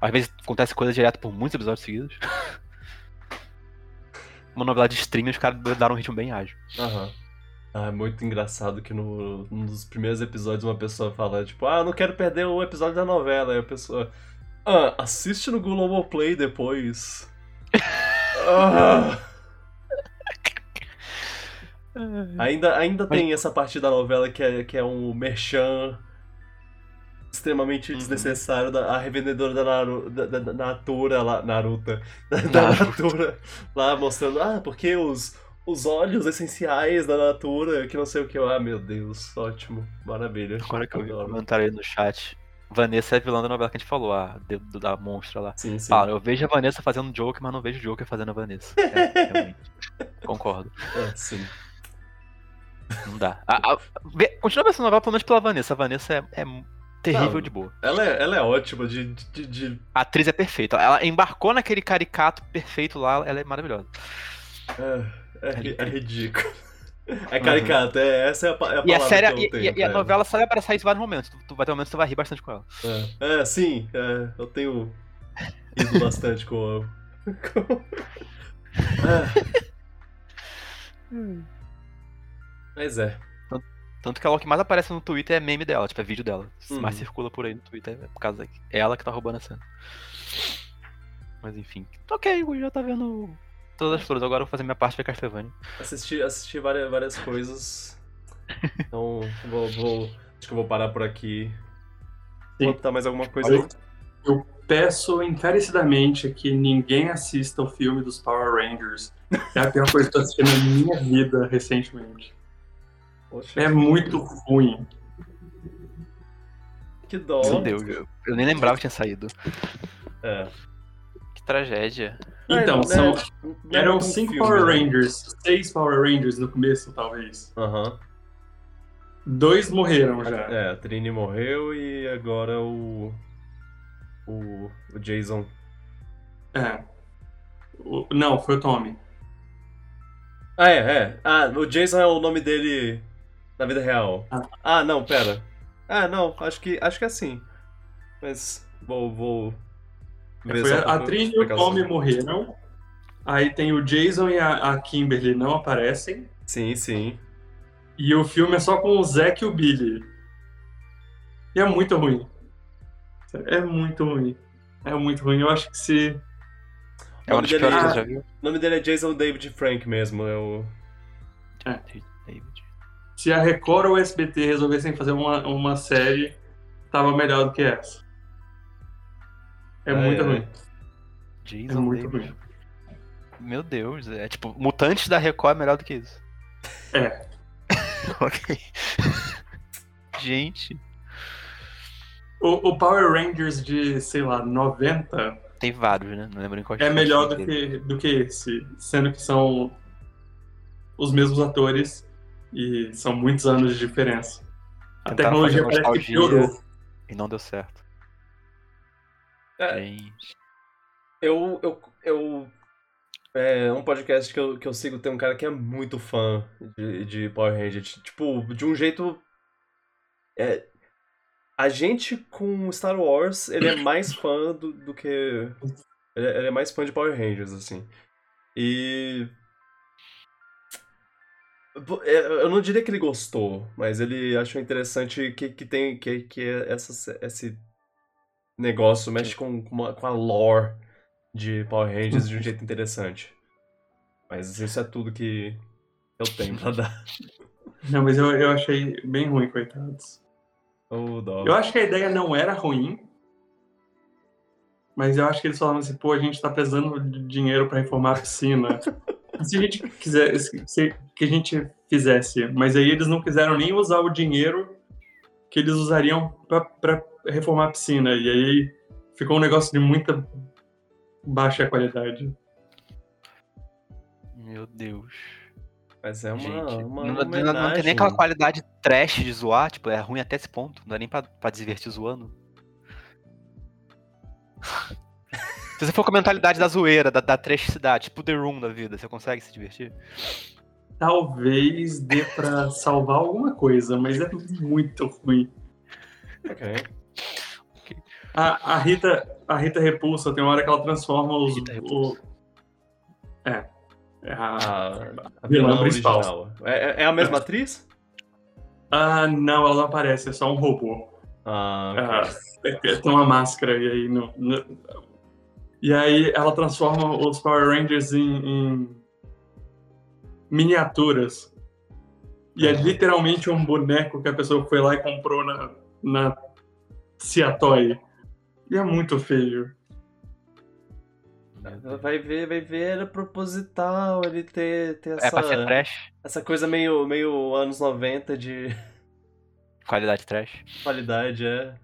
Às vezes acontece coisa direto por muitos episódios seguidos. uma novela de streaming, os caras daram um ritmo bem ágil. Aham. Ah, é muito engraçado que no, num dos primeiros episódios uma pessoa fala, tipo, ah, não quero perder o episódio da novela. Aí a pessoa, ah, assiste no Globoplay depois. Ah. Ainda, ainda tem essa parte da novela que é, que é um merchan extremamente Uhum. desnecessário da a revendedora da, Naru, da, da, da Natura lá, Naruta, da, da. Natura lá mostrando, ah, porque os, os óleos essenciais da Natura, que não sei o que, ah, meu Deus, ótimo, maravilha. Agora que eu vi o comentário aí no chat. Vanessa é vilã da novela que a gente falou, a dedo da monstra lá. Sim, sim. Fala, eu vejo a Vanessa fazendo Joker, mas não vejo o Joker fazendo a Vanessa. É, realmente. Concordo. É, sim. Não dá. A- a- continua vendo essa novela pelo menos pela Vanessa. A Vanessa é, é terrível Não. de boa. Ela é, ela é ótima de, de, de- A atriz é perfeita. Ela embarcou naquele caricato perfeito lá, ela é maravilhosa. É, é, é ridículo. É caricato, é, essa é a, é a E a palavra série, que eu e, tenho e- e a novela só vai abraçar isso em vários momentos. Tu, tu vai ter momentos que tu vai rir bastante com ela. É, é, sim, é, eu tenho ido bastante com. com... É. Mas é. Tanto que ela o que mais aparece no Twitter é meme dela, tipo, é vídeo dela. Uhum. Mais circula por aí no Twitter, é por causa que é ela que tá roubando a cena. Mas enfim. Ok, o já tá vendo todas as flores. Agora eu vou fazer minha parte ver Castlevania. Assisti, assisti várias, várias coisas. Então, vou, vou- Acho que eu vou parar por aqui. Sim. Botar mais alguma coisa Eu, aí? eu peço encarecidamente que ninguém assista o filme dos Power Rangers. É a pior coisa que eu tô assistindo na minha vida recentemente. Poxa, É muito ruim. que dó. Meu Deus, eu, eu nem lembrava que tinha saído. É. Que tragédia. Então, É, são, né, é eram cinco filme, Power né? Rangers, seis Power Rangers no começo, talvez. Aham. Dois morreram já. É, a Trini morreu e agora o. O, o Jason. É. O- não, foi o Tommy. Ah, é, é. Ah, o Jason é o nome dele na vida real. Ah. Ah, não, pera. Ah, não, acho que, acho que é assim. Mas vou. vou É, ver foi a, pra- a Trini e o. Tommy morreram. Aí tem o Jason e a, a Kimberly não aparecem. Sim, sim. E o filme é só com o Zack e o Billy. E é muito ruim. É muito ruim. É muito ruim. Eu acho que se. É uma das nome piores que eu já vi. O nome dele é Jason David Frank mesmo. É o... David. Se a Record ou o SBT resolvessem fazer uma, uma série, tava melhor do que essa. É Ai, muito ruim. Jason É muito David. ruim. Meu Deus, é tipo, Mutantes da Record é melhor do que isso. É. ok. Gente, O, o Power Rangers de, sei lá, 90 tem vários, né? Não lembro em qual é melhor do que, do que esse. Sendo que são os mesmos atores e são muitos anos de diferença. A Tentaram tecnologia parece que piorou. E não deu certo. É. Gente. Eu. eu, eu é um podcast que eu, que eu sigo tem um cara que é muito fã de, de Power Rangers. Tipo, de um jeito. É, a gente com Star Wars, ele é mais fã do, do que. Ele é, ele é mais fã de Power Rangers, assim. E. É, Eu não diria que ele gostou, mas ele achou interessante que, que tem que, que essa, esse negócio mexe com, com, a, com a lore de Power Rangers de um jeito interessante. Mas isso é tudo que eu tenho pra dar. Não, mas eu, eu achei bem ruim, coitados. Ô, dó. Eu acho que a ideia não era ruim. Mas eu acho que eles falavam assim, pô, a gente tá precisando de dinheiro pra reformar a piscina. Se a gente quiser se- que a gente fizesse, mas aí eles não quiseram nem usar o dinheiro que eles usariam pra, pra reformar a piscina. E aí ficou um negócio de muita baixa qualidade. Meu Deus. Mas é uma, Gente, uma não, não- não tem nem aquela qualidade trash de zoar, tipo, é ruim até esse ponto. Não dá nem pra, pra divertir zoando. Se você for com a mentalidade da zoeira, da, da trashicidade, tipo The Room da vida, você consegue se divertir? Talvez dê pra salvar alguma coisa, mas é muito ruim. Ok. A, a Rita, a Rita Repulsa tem uma hora que ela transforma os. Rita o- é. É a, A, a Vilã vilã principal. original. É, é- é a mesma atriz? Ah, não, ela não aparece, é só um robô. Ah, Ah, ok. é- é- tem uma máscara e aí não, não- E aí ela transforma os Power Rangers em, em miniaturas. E é Uhum. literalmente um boneco que a pessoa foi lá e comprou na, na Ciatoy. E é muito feio. Vai ver, vai ver, era proposital ele ter, ter essa, É pra ser trash, essa coisa meio, meio anos 90 de qualidade trash. qualidade, é.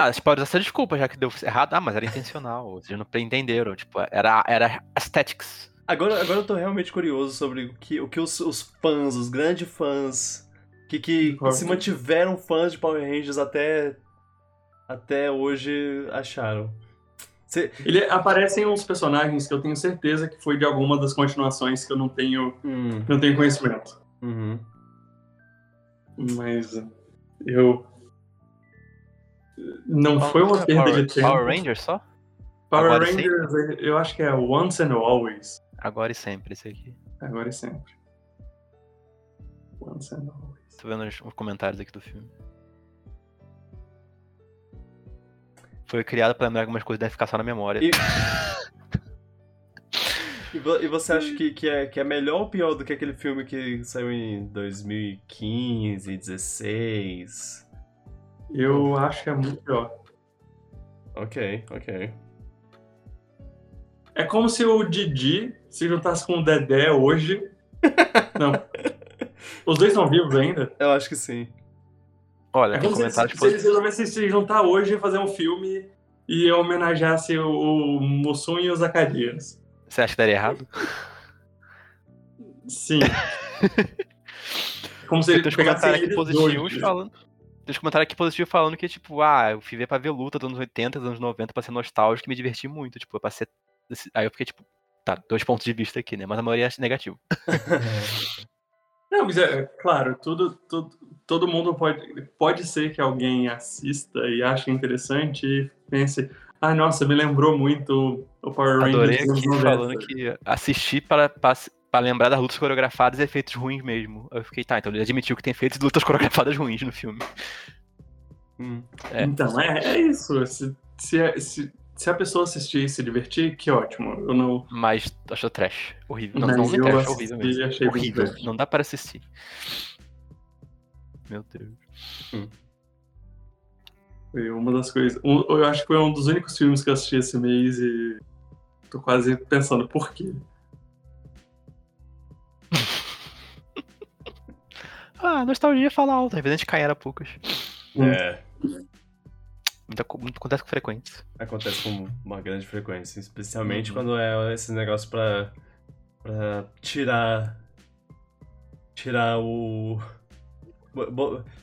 Ah, você pode usar essa desculpa, já que deu errado. Ah, mas era intencional, vocês não entenderam. Tipo, era, era aesthetics. Agora, agora eu tô realmente curioso sobre o que, o que os, os fãs, os grandes fãs, que, que se mantiveram fãs de Power Rangers até, até hoje acharam. Cê- Ele aparecem uns personagens que eu tenho certeza que foi de alguma das continuações que eu não tenho, hum, não tenho conhecimento. uhum. Mas eu. Não foi uma perda Power, de tempo. Power Rangers só? Power Agora Rangers, eu acho que é Once and Always. Agora e sempre, esse aqui. Agora e sempre. Once and Always. Tô vendo os, os comentários aqui do filme. Foi criado pra lembrar algumas coisas devem ficar só na memória. E- E, vo- e você acha que, que, é, que é melhor ou pior do que aquele filme que saiu em 2015, 16? Eu acho que é muito pior. Ok, ok. É como se o Didi se juntasse com o Dedé hoje. Não. Os dois estão vivos ainda? Eu acho que sim. Olha, É como se, comentários se, se eles resolvessem se juntar hoje e fazer um filme e homenageasse o, o Mussum e o Zacarias. Você acha que daria errado? Sim. Como se Tem ele uns pegasse comentários aqui eles positivos dois. falando. Tem uns comentários aqui positivos falando que, tipo, ah, eu fui ver pra ver luta dos anos 80, dos anos 90 pra ser nostálgico e me diverti muito. Tipo, pra ser. Aí eu fiquei, tipo, tá, dois pontos de vista aqui, né? Mas a maioria é negativo. Não, mas é claro, tudo, tudo, todo mundo pode. Pode ser que alguém assista e ache interessante e pense, ah, nossa, me lembrou muito o Power Adorei Rangers anos aqui 90." falando que assisti para, para, para lembrar das lutas coreografadas e efeitos ruins mesmo. Eu fiquei, tá, então ele admitiu que tem efeitos de lutas coreografadas ruins no filme. Hum. É. Então, é, é isso. Se, se, se, se a pessoa assistir e se divertir, que ótimo. Eu não. Mas achou trash. Horrível. Não, Mas não, não eu trash, assisti horrível mesmo. achei horrível. trash. Não dá para assistir. Meu Deus. Foi uma das coisas. um- eu acho que foi um dos únicos filmes que eu assisti esse mês e tô quase pensando por quê. Ah, nostalgia fala alto. Gente cai era poucas. Hum. É, Muita, co- muito acontece com frequência. acontece com uma grande frequência, especialmente Uhum. quando é esse negócio pra, pra tirar. Tirar o.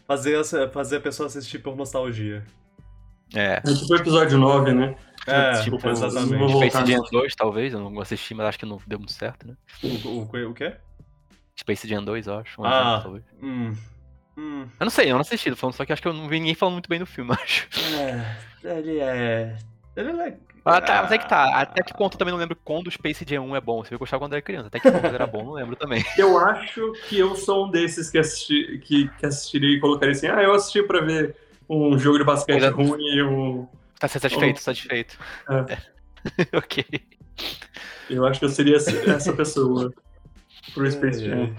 Fazer, essa- fazer a pessoa assistir por nostalgia. É. É tipo o episódio 9, né? É, Tipo, tipo, vou exatamente. Space Jam no- 2, talvez. Eu não assisti, mas acho que não deu muito certo, né? O, o, o quê? Space Jam 2, eu acho. Um Ah. exemplo. Hum. Hum. Eu não sei, eu não assisti, falando só que acho que eu não vi ninguém falando muito bem do filme, acho. É, ele é. Ele é. Ah, tá, mas é que tá. Até que ponto eu também não lembro quando o Space Jam 1 é bom. Você viu gostar quando era criança. Até que ponto era bom, não lembro também. Eu acho que eu sou um desses que, assisti, que, que assistiria e colocaria assim, ah, eu assisti pra ver um jogo de basquete Ainda- ruim e um... Tá satisfeito, satisfeito. É. ok. Eu acho que eu seria essa pessoa pro Space É, Jam.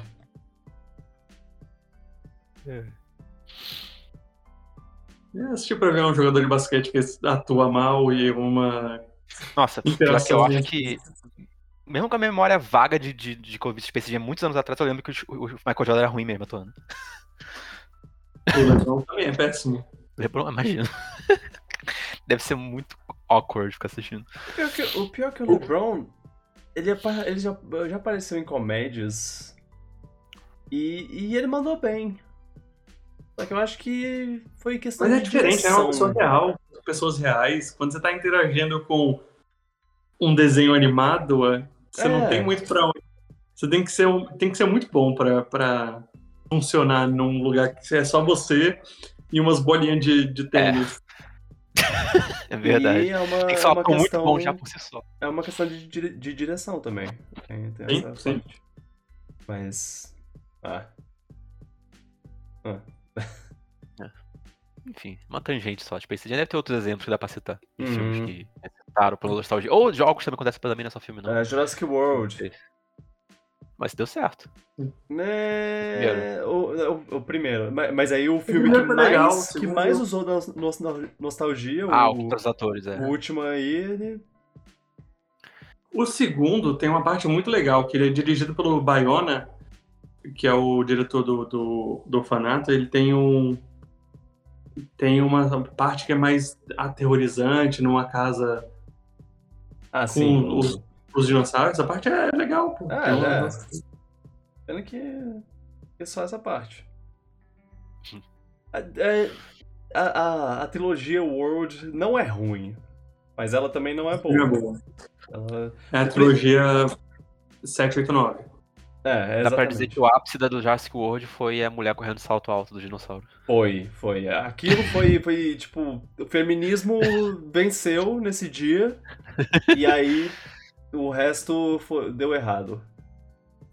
Eu assisti pra ver um jogador de basquete que atua mal e uma... Nossa, pior que eu acho que. Mesmo com a memória vaga de, de, de vi Space Jam muitos anos atrás, eu lembro que o, o Michael Jordan era ruim mesmo atuando. O LeBron também é péssimo. LeBron, imagina. Deve ser muito awkward ficar assistindo. O pior que o, pior que o LeBron, ele, ele já, já apareceu em comédias e, e ele mandou bem. Só que eu acho que foi questão Mas é diferente, é uma direção. pessoa real, pessoas reais. Quando você tá interagindo com um desenho animado, é, você É. não tem muito pra onde. Você tem que ser, tem que ser muito bom pra, pra funcionar num lugar que é só você e umas bolinhas de, de tênis. É verdade. E é uma, Tem que é um uma ator muito questão, bom já por si só. é uma questão de, de direção também. Tem, tem Sim, essa sim. parte. Mas. Ah. Ah. Enfim, uma tangente só. Space Jam deve ter outros exemplos que dá pra citar. Uhum. filmes que citaram pela nostalgia. Ou jogos também acontecem pra mim, não é só filme, não. É, Jurassic World. Mas deu certo. Né, o, o, o primeiro. Mas, mas aí o filme que mais, legal, que mais usou nos- nos- nostalgia, Ah, o, outros atores, é. o último aí, ele. O segundo tem uma parte muito legal, que ele é dirigido pelo Bayona, que é o diretor do, do, do orfanato. Ele tem um. Tem uma parte que é mais aterrorizante, numa casa Ah, com sim. os, os dinossauros. Essa parte é legal, pô. Tem uma- é. Pena que é só essa parte. A, é- a, a, a trilogia World não é ruim, mas ela também não é Não é boa. boa. Ela, É a trilogia 789. é, é Dá pra dizer que o ápice da do Jurassic World foi a mulher correndo salto alto do dinossauro. Foi, foi. Aquilo foi, foi, tipo, o feminismo venceu nesse dia, e aí o resto foi- deu errado.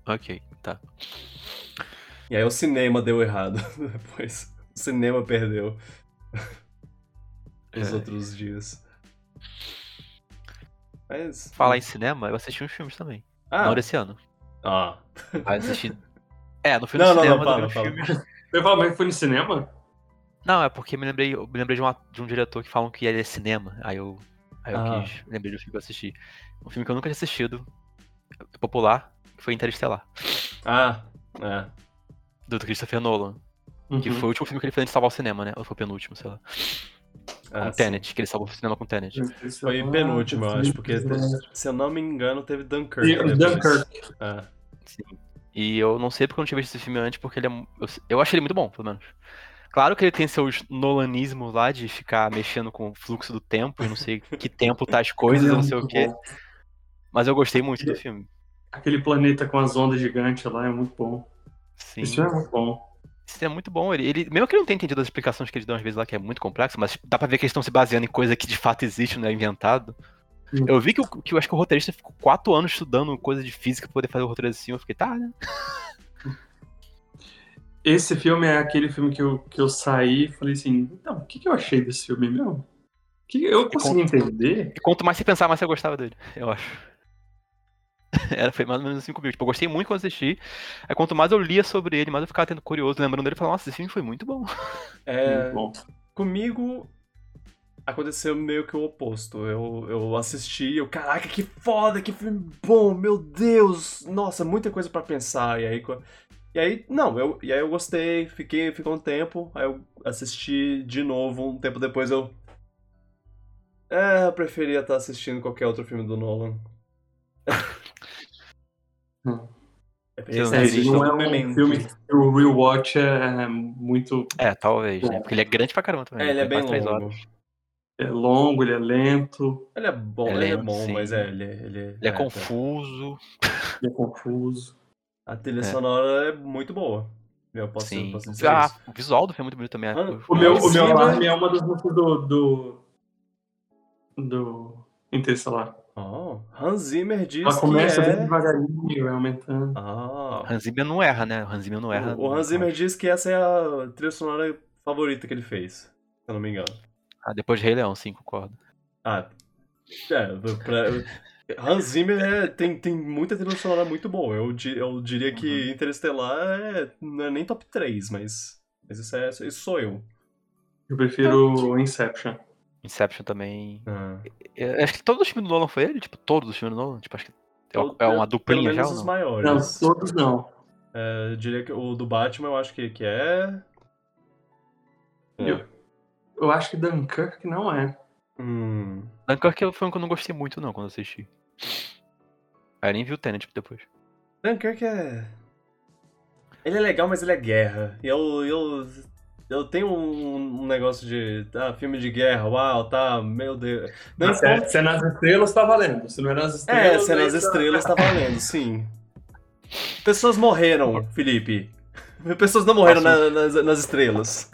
Ok, tá. E aí o cinema deu errado depois. O cinema perdeu os É. outros dias. Mas. Falar em cinema, eu assisti uns filmes também. Ah, Não desse ano. ah. Mas assisti. É, no filme Não, do não, cinema não, eu vi fala, um fala. Você foi no cinema? Não, é porque me lembrei, eu me lembrei de, uma- de um diretor que falam que ele é cinema. Aí eu, aí eu Ah. quis, lembrei do filme que eu assisti. Um filme que eu nunca tinha assistido, popular, que foi Interestelar, Ah, é. do Christopher Nolan. Que Uhum. foi o último filme que ele fez antes de salvar o cinema, né? Ou foi o penúltimo, sei lá. Ah, com sim. Tenet, que ele salvou o cinema com Tenet. Foi penúltimo, eu acho, porque, se eu não me engano, teve Dunkirk. E. Dunkirk. É. Sim. E eu não sei porque eu não tinha visto esse filme antes, porque ele é. Eu, eu achei ele muito bom, pelo menos. Claro que ele tem seus nolanismos lá de ficar mexendo com o fluxo do tempo e não sei que tempo tá as coisas, eu não sei o quê. Mas eu gostei muito do filme. Aquele planeta com as ondas gigantes lá é muito bom. Sim. Isso é muito bom. Isso é muito bom. Ele, ele, mesmo que ele não tenha entendido as explicações que eles dão às vezes lá, que é muito complexo, mas dá pra ver que eles estão se baseando em coisa que de fato existe, não é inventado. Hum. Eu vi que, o, que eu acho que o roteirista ficou quatro anos estudando coisa de física pra poder fazer o roteiro assim. Eu fiquei, tá, né? Esse filme é aquele filme que eu, que eu saí e falei assim, então, o que, que eu achei desse filme mesmo? Que eu consegui entender. E quanto mais você pensar, mais você gostava dele, eu acho. Era, foi mais ou menos assim comigo. Tipo, eu gostei muito quando assisti. Aí quanto mais eu lia sobre ele, mais eu ficava tendo curioso, lembrando dele e falava, nossa, esse filme foi muito bom. É, Muito bom. comigo aconteceu meio que o oposto. Eu, eu assisti, eu, caraca, que foda, que filme bom, meu Deus! Nossa, muita coisa pra pensar. E aí, e aí não, eu, e aí eu gostei, fiquei, ficou um tempo, aí eu assisti de novo, um tempo depois eu. É, eu preferia estar assistindo qualquer outro filme do Nolan. Hum. Eu pensei, não é um Memento. filme que o rewatch é muito É, talvez, né? Porque ele é grande pra caramba também. É, ele é bem longo. é longo, ele é lento, Ele é bom, Ele ele é é, bom, sim. mas é, ele, ele, Ele é, confuso. ele é confuso. A trilha É. sonora é muito boa. Eu posso, Sim. posso dizer Ah, isso. o visual do filme é muito bonito também. Ah, O- O meu, Hans o meu alarme é uma das músicas do. do. do Interestelar. Oh, Hans Zimmer diz Ela começa que bem é... devagarinho, vai aumentando. Ah, Hans Zimmer não erra, né? O Hans Zimmer não erra. o Hans nunca. Zimmer diz que essa é a trilha sonora favorita que ele fez, se eu não me engano. Ah, depois de Rei Leão, sim, concordo. Ah, é, pra- Hans Zimmer é- tem, tem muita trilha sonora muito boa. Eu, eu diria que Interestelar é, não é nem top 3, mas, mas isso, é, isso sou eu. Eu prefiro Inception. Inception também. Ah. Eu acho que todos os filmes do Nolan foi ele, tipo, todos os filmes do Nolan. Tipo, acho que é, Todo- é uma Pelo duplinha já menos ou os não? Não, maiores. todos não. É, eu diria que o do Batman eu acho que, que é. É. Eu- Eu acho que Dunkirk não é. Hum. Dunkirk foi um que eu não gostei muito, não, quando assisti. Aí eu nem vi o Tenet depois. Dunkirk é. Ele é legal, mas ele é guerra. E eu. eu... Eu tenho um, um negócio de. Ah, filme de guerra, uau, tá, meu Deus. Não Se é, se é nas estrelas, tá valendo. Se não é nas estrelas. É, se é nas tá- estrelas tá valendo, sim. Pessoas morreram, Felipe. Pessoas não morreram na- nas, nas estrelas.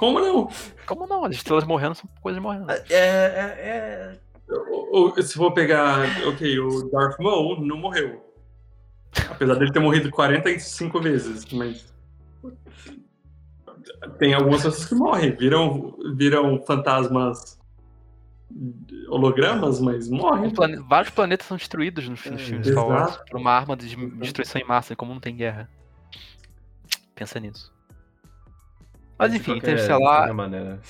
Como não? Como não? As estrelas morrendo são coisas morrendo. É, é, O- o- se for pegar. Ok, o Darth Maul não morreu. Apesar dele ter morrido 45 vezes, mas. Tem algumas pessoas que morrem, viram, viram fantasmas hologramas, mas morrem. Um plane- Vários planetas são destruídos nos, nos É, filmes Star Wars por uma arma de destruição em massa, como não tem guerra. Pensa nisso. Mas enfim, qualquer- qualquer maneira.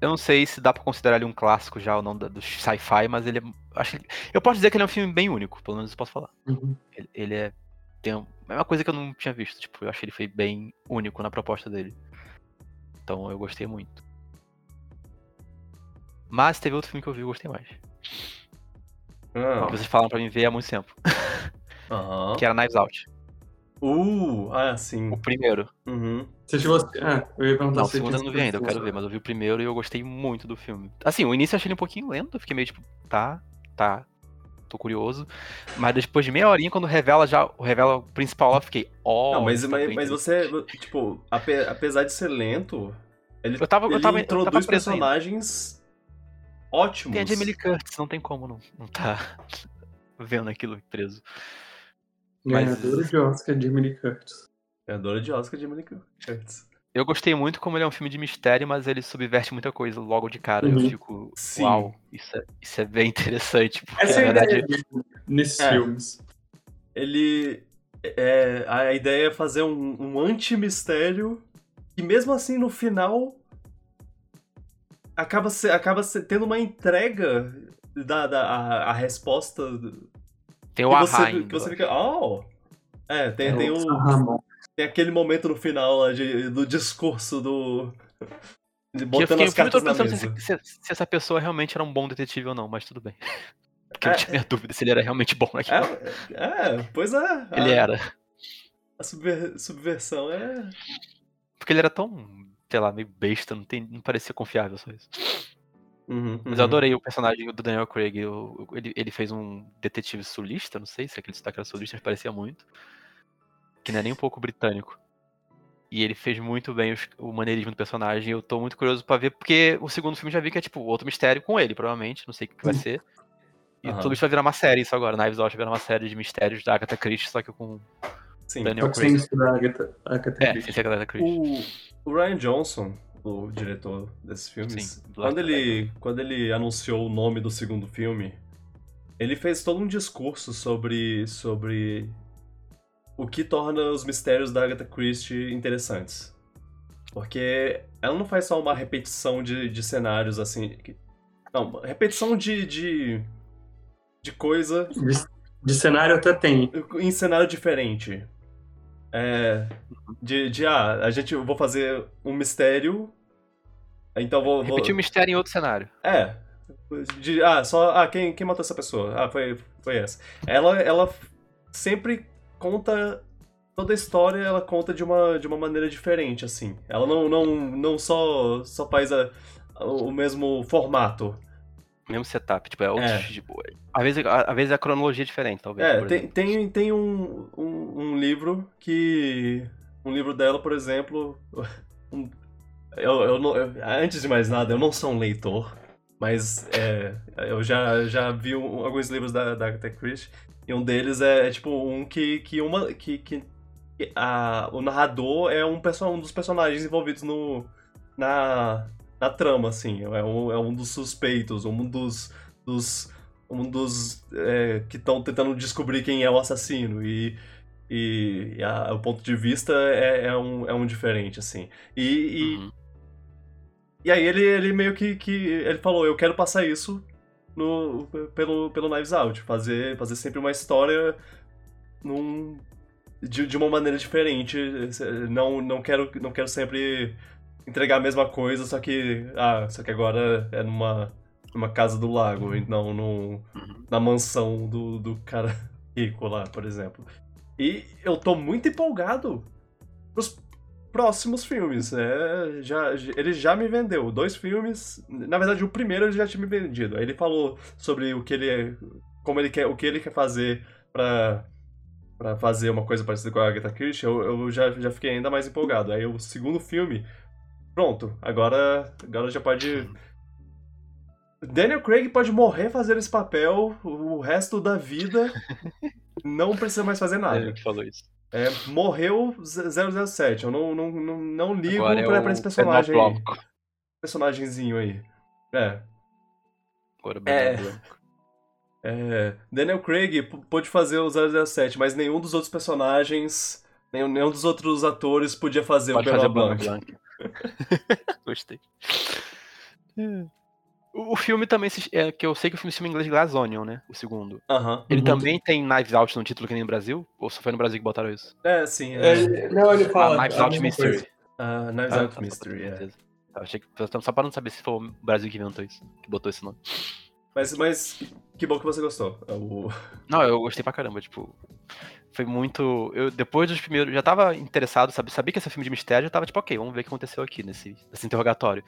eu não sei se dá pra considerar ele um clássico já ou não do sci-fi, mas ele é. Acho eu posso dizer que ele é um filme bem único, pelo menos eu posso falar. Uhum. Ele, ele é. Tem é uma coisa que eu não tinha visto. Tipo, eu achei ele foi bem único na proposta dele. Então eu gostei muito. Mas teve outro filme que eu vi e gostei mais. Ah, Que vocês falaram pra mim ver há muito tempo. Aham. Que era Knives Out. Uh, ah, sim. O primeiro. Uhum. Você chegou a... Ah, eu ia perguntar Não, o se você segundo eu não vi ainda, eu quero ver, mas eu vi o primeiro e eu gostei muito do filme. Assim, o início eu achei ele um pouquinho lento, eu fiquei meio tipo, tá, tá, tô curioso. Mas depois de meia horinha, quando revela já, revela o principal lá, eu fiquei, ó. Não, mas, tá mas, mas você, tipo, ape- apesar de ser lento, ele, Eu tava- eu ele tava- eu tava introduz preso ainda. personagens ótimos. Tem a Jamie Lee Curtis, não tem como não, não tá vendo aquilo preso. Mas- Ganhadora de Oscar, Jamie Lee Curtis. Ganhadora de Oscar, Jamie Lee Curtis. Eu gostei muito como ele é um filme de mistério, mas ele subverte muita coisa logo de cara. Eu Uhum. fico, Sim. uau, isso é, isso é bem interessante. Porque, Essa é na a verdade, ideia dele nesses É. filmes. Ele. É, a ideia é fazer um, um anti-mistério e mesmo assim no final acaba, se, acaba se- tendo uma entrega da, da a, a resposta tem o que ahá você, ainda. você fica. Oh! É, tem, É tem, o tem aquele momento no final lá de, do discurso do. De Que eu botando fiquei as cartas na pensando mesa. se, se- se essa pessoa realmente era um bom detetive ou não, mas tudo bem. Porque eu É, tinha minha dúvida se ele era realmente bom naquilo. É, é, pois é. Ele a, era. A subver- subversão é. Porque ele era tão, sei lá, meio besta, não, tem, não parecia confiável só isso. Uhum, Mas uhum. eu adorei o personagem do Daniel Craig. eu- ele, ele fez um detetive sulista, não sei se aquele destaque era sulista, mas parecia muito. Que não é nem um pouco britânico. E ele fez muito bem os- o maneirismo do personagem. Eu tô muito curioso pra ver, porque o segundo filme já vi que é tipo outro mistério com ele, provavelmente. Não sei o que que vai ser. E Aham. tudo isso vai virar uma série isso agora. Knives Out vai virar uma série de mistérios da Agatha Christie, só que com Sim. Daniel sem Craig. a Agatha, Agatha É, Christie. sem a Agatha Christie. O, o Ryan Johnson, o diretor desses filmes, Sim, do quando, ele, quando ele anunciou o nome do segundo filme, ele fez todo um discurso sobre, sobre o que torna os mistérios da Agatha Christie interessantes. Porque ela não faz só uma repetição de, de cenários assim. Não, repetição de, de, de coisa De, de cenário até tem. em cenário diferente. É. De, de ah, a gente. Eu vou fazer um mistério. Então vou. vou Repetir o mistério em outro cenário. é. De, ah, só. Ah, quem, quem matou essa pessoa? Ah, foi, foi essa. Ela, ela sempre conta. Toda a história ela conta de uma, de uma maneira diferente, assim. Ela não, não, não só, só faz a- o mesmo formato. Mesmo setup. Tipo, é outro. É. Tipo, às, vezes, às vezes a cronologia é diferente, talvez. É, tem, tem, tem um, um, um livro que. um livro dela, por exemplo. um- eu, eu não- eu- antes de mais nada, eu não sou um leitor, mas é, eu já, já vi um- alguns livros da, da Agatha Christie, e um deles é, é tipo um que, que uma. que, que a, o narrador é um, um dos personagens envolvidos no, na, na trama, assim. É um, é um dos suspeitos, um dos. dos um dos é, que estão tentando descobrir quem é o assassino. E, e a- o ponto de vista é, é um, é um diferente, assim. E, e, Uhum. e aí ele, ele meio que, que. Ele falou, eu quero passar isso no, pelo, pelo Knives Out. Fazer, fazer sempre uma história num, de, de uma maneira diferente. Não, não, quero, não quero sempre entregar a mesma coisa, só que. Ah, só que agora é numa, numa casa do lago, e não no, na mansão do, do cara rico lá, por exemplo. E eu tô muito empolgado pros próximos filmes. É, já, ele já me vendeu dois filmes. Na verdade, o primeiro ele já tinha me vendido. Aí ele falou sobre o que ele. como ele quer, o que ele quer fazer pra, pra fazer uma coisa parecida com a Agatha Christie. Eu, eu já, já fiquei ainda mais empolgado. Aí o segundo filme. Pronto, agora, agora já pode. Daniel Craig pode morrer fazendo esse papel o resto da vida. Não precisa mais fazer nada. Ele que falou isso. É, morreu Z- 007. Eu não, não, não, não ligo Agora é pra, o pra esse personagem aí. Personagemzinho aí. É. Agora É. Blanc. é, Daniel Craig pôde fazer o 007, mas nenhum dos outros personagens, nenhum, nenhum dos outros atores podia fazer Pode o Benoit. Blanc. Gostei. O o filme também, se- é, que eu sei que o filme se chama em inglês Glass Onion, né? O segundo. Aham. Ele Uhum. também tem Knives Out no título que nem no Brasil? Ou só foi no Brasil que botaram isso? É, sim. É, É, não, ele fala. ah, Knives Out Mystery. ah, Knives Ah, Out tá, Mystery, pra ter é. certeza. Tá, achei que, só- só para não saber se foi o Brasil que inventou isso, que botou esse nome. Mas, mas que bom que você gostou. É O... Não, eu gostei pra caramba, tipo. Foi muito. Eu, depois dos primeiros. Já tava interessado, sabe? Sabia que esse filme de mistério, eu tava tipo, ok, vamos ver o que aconteceu aqui nesse, nesse interrogatório.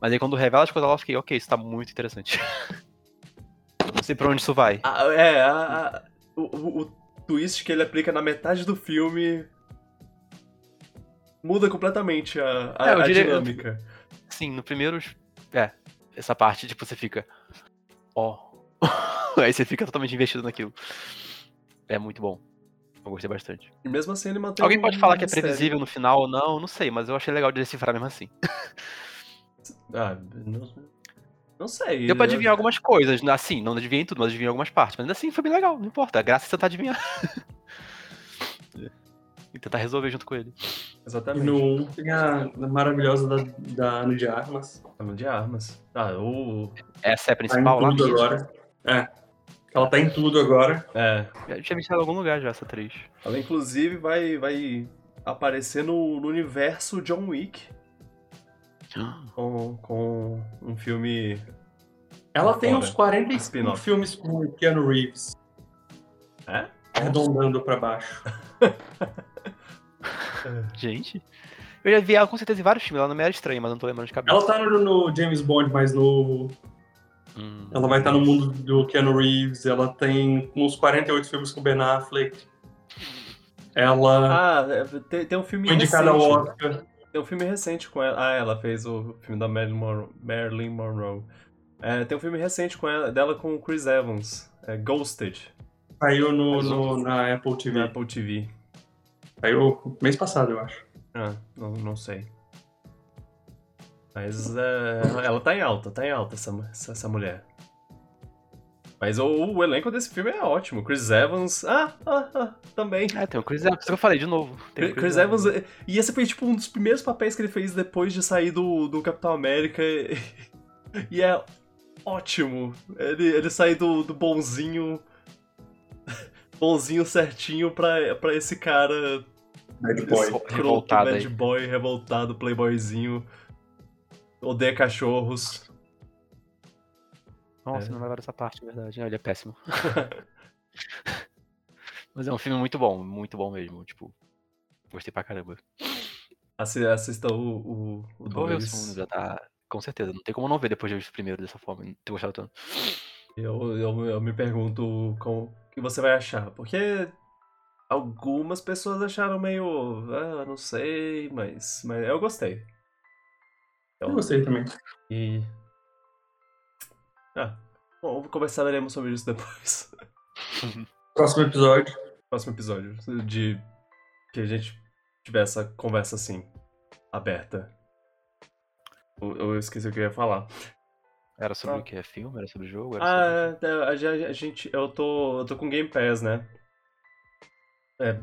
Mas aí quando revela as coisas lá, eu fiquei, ok, isso tá muito interessante. Não sei pra onde isso vai. Ah, é, a- a- o, o- twist que ele aplica na metade do filme muda completamente a, a, É, eu a diria- dinâmica. Sim, no primeiro. É, essa parte, tipo, você fica. Ó. aí você fica totalmente investido naquilo. É muito bom. Eu gostei bastante. E mesmo assim ele mantém Alguém um pode falar que é previsível no final ou não, não sei, mas eu achei legal de decifrar mesmo assim. Ah, não, não sei. Deu pra né? adivinhar algumas coisas, assim, não adivinhei tudo, mas adivinhei algumas partes. Mas ainda assim foi bem legal, não importa. A graça é tentar adivinhar. e tentar resolver junto com ele. E Exatamente. no 1 tem a, maravilhosa da, da Ana de Armas. Falando de armas. Ah, o. Essa é a Tá principal lá tudo mesmo. agora. É. Ela tá em tudo agora. É. Eu tinha visto ela em algum lugar já, essa atriz. Ela inclusive vai, vai aparecer no, no universo John Wick. Com, com um filme. Ela tem Fora. uns 45 Spin-off. filmes com o Keanu Reeves. É? Arredondando pra baixo. Gente. Eu já vi ela com certeza em vários filmes, ela não me era estranha, mas não tô lembrando de cabeça. Ela tá no, no James Bond mais novo. Hum. Ela vai estar no mundo do Keanu Reeves. Ela tem uns 48 filmes com o Ben Affleck. Ela Ah, é, tem, tem um filme foi indicada ao recente. Oscar. Tem um filme recente com ela. Ah, ela fez o filme da Marilyn Monroe. Marilyn Monroe. É, tem um filme recente com ela, dela com o Chris Evans. É Ghosted, Saiu no, no- na Apple na TV. Apple TV. Saiu mês passado, eu acho. Ah, não, não sei. Mas é, ela- tá em alta, tá em alta essa, essa, essa mulher. Mas o, o elenco desse filme é ótimo. Chris Evans. Ah, ah, ah também. É, tem o Chris Evans, isso que eu falei de novo. Tem o Chris Evans. E esse foi tipo um dos primeiros papéis que ele fez depois de sair do, do Capitão América. E é ótimo. Ele, ele sai do, do bonzinho. Bonzinho certinho pra, pra esse cara Bad Boy. Revoltado bad boy, revoltado, playboyzinho. Odeia cachorros. Nossa, É. não vai ver essa parte, é verdade. Ele é péssimo. Mas é um filme muito bom, muito bom mesmo. Tipo, gostei pra caramba. Assi- Assista o, o, o dois. já tá. Com certeza. Não tem como não ver depois de ver o primeiro dessa forma. Não ter gostado tanto. Eu, eu, eu me pergunto como, o que você vai achar. Porque algumas pessoas acharam meio. Ah, não sei, mas, mas eu gostei. Eu gostei também. E. Ah, bom, conversaremos sobre isso depois. Próximo episódio. Próximo episódio. De que a gente tiver essa conversa assim, aberta. Eu, eu esqueci o que eu ia falar. Era sobre ah. o que? É filme? Era sobre jogo? Era ah, sobre... É, a, a, gente. Eu tô. Eu tô com Game Pass, né? É,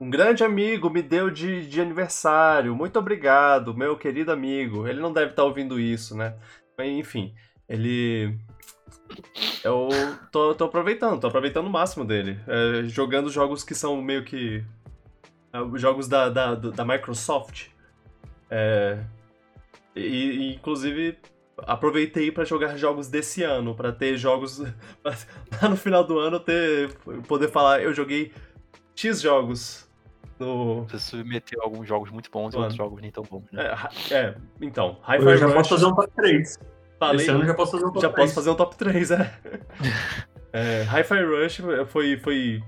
um grande amigo me deu de, de aniversário. Muito obrigado, meu querido amigo. Ele não deve estar tá ouvindo isso, né? Enfim, ele. Eu tô, tô aproveitando, tô aproveitando o máximo dele. É, jogando jogos que são meio que. É, jogos da, da, da Microsoft. É, e, e, inclusive, aproveitei para jogar jogos desse ano, para ter jogos. lá no final do ano ter. poder falar, eu joguei X jogos no... Você submeteu alguns jogos muito bons e outros jogos nem tão bons, né? É, é então, Hi-Fi Eu já Rush... posso fazer um top 3. Falei, Esse ano já posso fazer um top já 3. Já posso fazer um top 3, é. é Hi-Fi Rush foi, foi,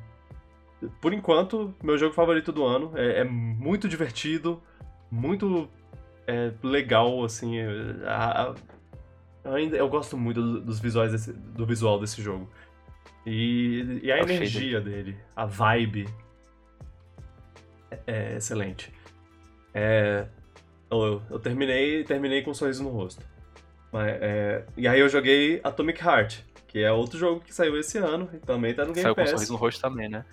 por enquanto, meu jogo favorito do ano. É, é muito divertido, muito é, legal, assim. É, a, a, ainda, eu gosto muito dos visuais desse, do visual desse jogo. E, e a energia dele, a vibe é excelente. É, eu, eu, terminei terminei com um sorriso no rosto. Mas, é, e aí eu joguei Atomic Heart, que é outro jogo que saiu esse ano e também tá no Game saiu Pass. Saiu com um sorriso no rosto também, né?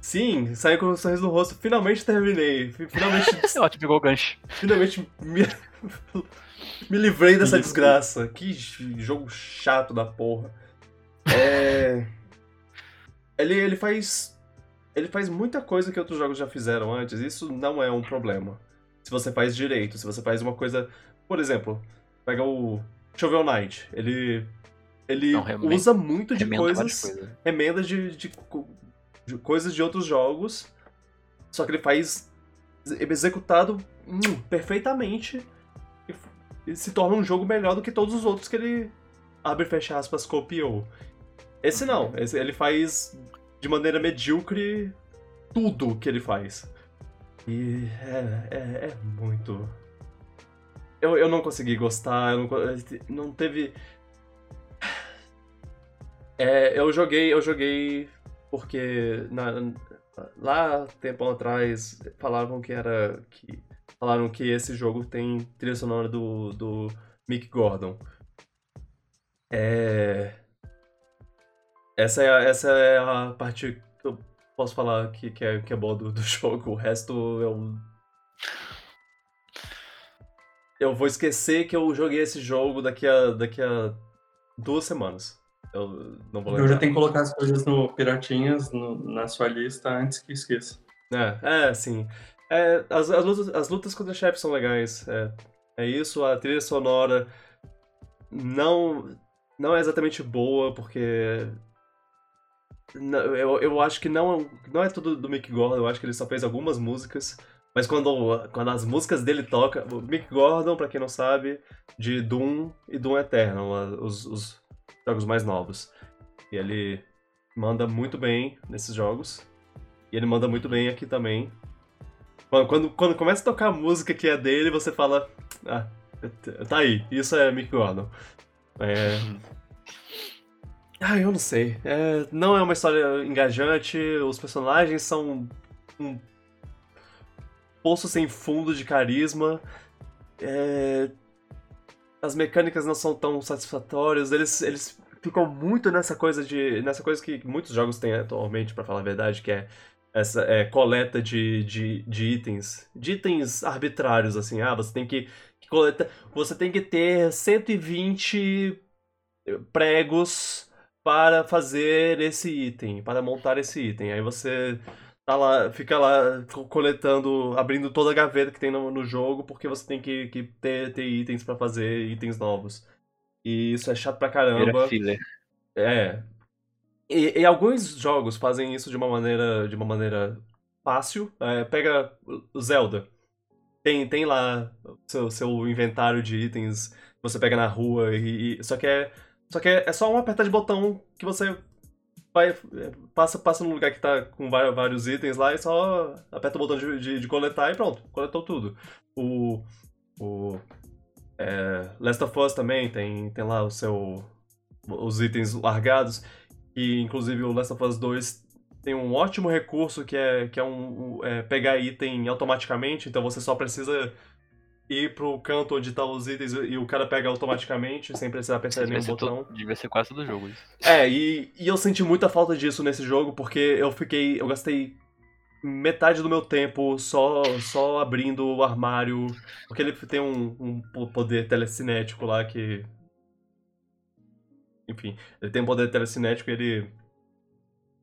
Sim, saiu com um sorriso no rosto. Finalmente terminei. Finalmente. Ótimo, pegou o gancho. Finalmente me, me livrei dessa desgraça. Que jogo chato da porra. É. Ele, ele faz. Ele faz muita coisa que outros jogos já fizeram antes. Isso não é um problema. Se você faz direito, se você faz uma coisa. Por exemplo, pega o Shovel Knight. Ele. Ele não, usa muito de coisas. Coisa. Remendas de, de, de, coisas de outros jogos. Só que ele faz executado hum, perfeitamente. E, e se torna um jogo melhor do que todos os outros que ele abre e fecha aspas copiou. Esse não, esse, ele faz de maneira medíocre tudo que ele faz. E é, é, é muito. Eu, eu não consegui gostar, eu não, não teve. É, eu joguei, eu joguei porque na, lá tempo atrás falavam que era que falaram que esse jogo tem trilha sonora do, do Mick Gordon. É essa é, a, essa é a parte que eu posso falar que, que, é, que é boa do, do jogo. O resto eu. Eu vou esquecer que eu joguei esse jogo daqui a, daqui a duas semanas. Eu não vou lembrar. Eu já tenho que colocar as coisas no Piratinhas no, na sua lista antes que esqueça. É, é sim. É, as, as, lutas, as lutas contra chefes são legais. É, é isso, a trilha sonora não, não é exatamente boa, porque eu, eu acho que não, não é tudo do Mick Gordon, eu acho que ele só fez algumas músicas. Mas quando, quando as músicas dele tocam. Mick Gordon, pra quem não sabe, de Doom e Doom Eternal, os, os jogos mais novos. E ele manda muito bem nesses jogos. E ele manda muito bem aqui também. Quando, quando, quando começa a tocar a música que é dele, você fala. Ah, tá aí, isso é Mick Gordon. É, ah, eu não sei. É, não é uma história engajante, os personagens são um poço sem fundo de carisma. É, as mecânicas não são tão satisfatórias, eles, eles ficam muito nessa coisa de. nessa coisa que muitos jogos têm atualmente, para falar a verdade, que é essa é, coleta de, de, de itens. De itens arbitrários, assim. Ah, você tem que, que coleta. Você tem que ter 120 pregos para fazer esse item, para montar esse item. Aí você tá lá, fica lá coletando, abrindo toda a gaveta que tem no, no jogo, porque você tem que, que ter, ter itens para fazer itens novos. E isso é chato pra caramba. É. E, e, alguns jogos fazem isso de uma maneira, de uma maneira fácil. É, pega o Zelda. Tem, tem lá seu, seu inventário de itens você pega na rua e, e só que é só que é, é só um apertar de botão que você vai, passa, passa num lugar que tá com vários, vários itens lá e só aperta o botão de, de, de coletar e pronto, coletou tudo. O. O. É, Last of Us também tem, tem lá o seu. Os itens largados. E inclusive o Last of Us 2 tem um ótimo recurso que é, que é, um, é pegar item automaticamente, então você só precisa ir pro canto onde tá os itens e o cara pega automaticamente, sem precisar apertar nenhum botão. Todo, devia ser quase todo jogo isso. É, e, e eu senti muita falta disso nesse jogo, porque eu fiquei. Eu gastei metade do meu tempo só, só abrindo o armário. Porque ele tem um, um poder telecinético lá que. Enfim, ele tem um poder telecinético e ele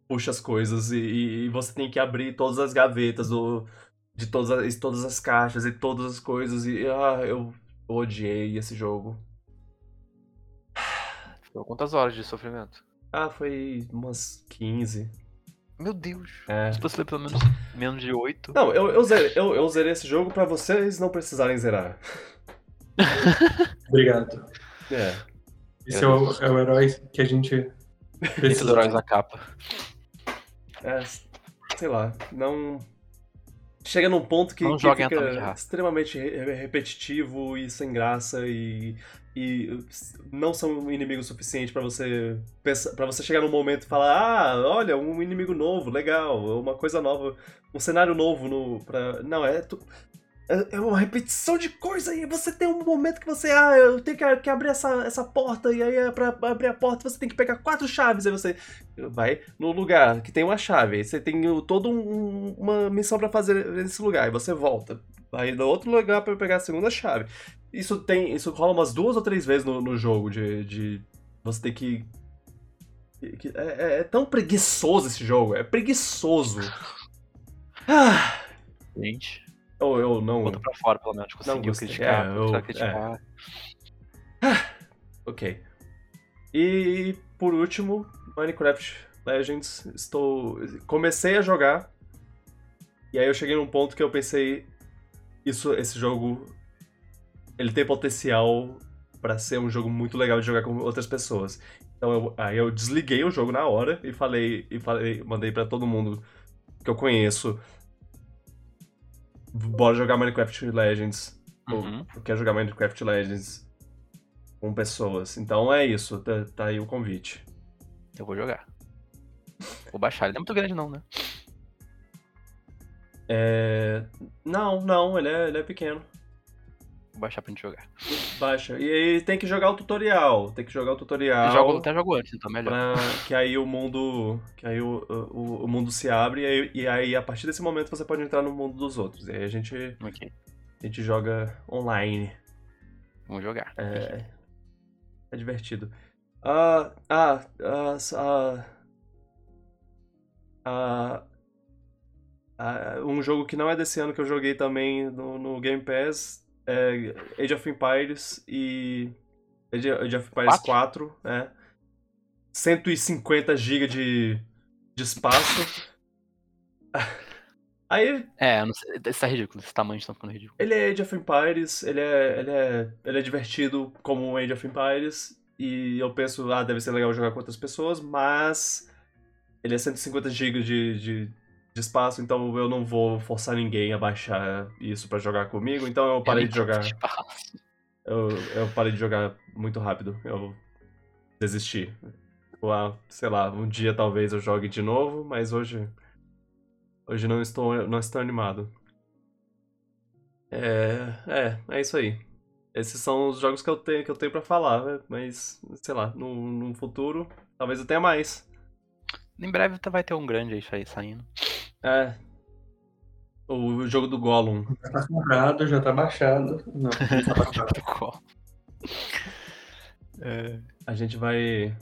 puxa as coisas e, e você tem que abrir todas as gavetas do, de todas as, todas as caixas e todas as coisas. E ah, eu odiei esse jogo. Quantas horas de sofrimento? Ah, foi umas 15. Meu Deus. É. Se fosse pelo menos menos de 8. Não, eu, eu, zerei, eu, eu zerei esse jogo pra vocês não precisarem zerar. Obrigado. É. Esse é o, é o herói que a gente precisa. Esse herói na capa. É, sei lá, não chega num ponto que, não que fica extremamente repetitivo e sem graça e, e não são inimigos suficientes para você para você chegar num momento e falar ah olha um inimigo novo legal uma coisa nova um cenário novo no para não é tu, é, é uma repetição de coisa e você tem um momento que você, ah, eu tenho que, que abrir essa, essa porta e aí é pra abrir a porta você tem que pegar quatro chaves, aí você vai no lugar que tem uma chave, aí você tem toda um, uma missão para fazer nesse lugar, e você volta, vai no outro lugar para pegar a segunda chave. Isso tem, isso rola umas duas ou três vezes no, no jogo, de, de você ter que... que é, é, é tão preguiçoso esse jogo, é preguiçoso. Ah... Gente... Ou eu não. Bota pra fora, pelo menos. Conseguiu não criticar. É, eu, criticar. É. ok. E por último, Minecraft Legends. Estou. Comecei a jogar. E aí eu cheguei num ponto que eu pensei. Isso, esse jogo. Ele tem potencial para ser um jogo muito legal de jogar com outras pessoas. Então eu, aí eu desliguei o jogo na hora e falei. E falei, mandei para todo mundo que eu conheço bora jogar Minecraft Legends. Uhum. Ou quer jogar Minecraft Legends com pessoas. Então é isso, tá, tá aí o convite. Eu vou jogar. Vou baixar, ele não é muito grande não, né? É... Não, não, ele é, ele é pequeno. Vou baixar pra gente jogar. Baixa. E aí tem que jogar o tutorial. Tem que jogar o tutorial. Jogo, até jogo antes, então melhor. Pra, que aí o mundo. Que aí o, o, o mundo se abre e aí, e aí, a partir desse momento você pode entrar no mundo dos outros. E aí a gente. Okay. A gente joga online. Vamos jogar. É. É divertido. Ah. Ah. Ah. ah, ah, ah um jogo que não é desse ano que eu joguei também no, no Game Pass é, Age of Empires e. Age, Age of Empires 4, 4 né? 150 GB de, de espaço. Aí. É, não sei, isso tá ridículo, esse tamanho está ficando ridículo. Ele é Age of Empires, ele é, ele é, ele é divertido como um Age of Empires, e eu penso, ah, deve ser legal jogar com outras pessoas, mas ele é 150 GB de, de, de espaço, então eu não vou forçar ninguém a baixar isso para jogar comigo, então eu parei de jogar. Eu, eu parei de jogar muito rápido. Eu desisti. Lá, sei lá, um dia talvez eu jogue de novo, mas hoje. Hoje não estou, não estou animado. É, é, é isso aí. Esses são os jogos que eu tenho, que eu tenho para falar, né? mas sei lá, no, no futuro talvez eu tenha mais. Em breve vai ter um grande aí saindo. É. O jogo do Gollum. Já tá comprado, já tá baixado. Não, já tá baixado. é. A gente vai.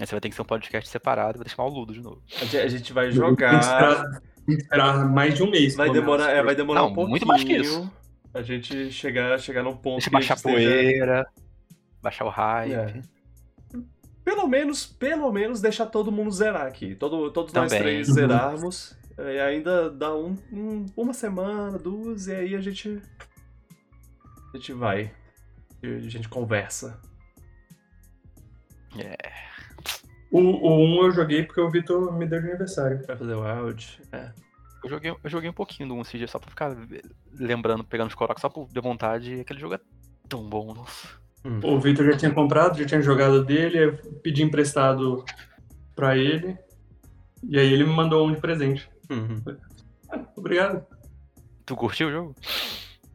Aí você vai ter que ser um podcast separado, vai deixar o Ludo de novo. A gente vai jogar. Tem que esperar mais de um mês. Vai demorar, é, vai demorar Não, um pouquinho. Muito mais que isso. A gente chegar, chegar num ponto. Deixa baixar a poeira, baixar o hype. É pelo menos, pelo menos deixar todo mundo zerar aqui. Todo, todos Também. nós três zerarmos. E ainda dá um, um, uma semana, duas, e aí a gente. A gente vai. A gente conversa. É. O, o 1 eu joguei porque o Vitor me deu de aniversário. Of the Wild. É. Eu joguei, eu joguei um pouquinho do 1 esse dia só pra ficar lembrando, pegando os corocos só por de vontade. E aquele jogo é tão bom, nossa. Hum. O Vitor já tinha comprado, já tinha jogado dele, eu pedi emprestado pra ele. E aí ele me mandou um de presente. Uhum. Ah, obrigado. Tu curtiu o jogo?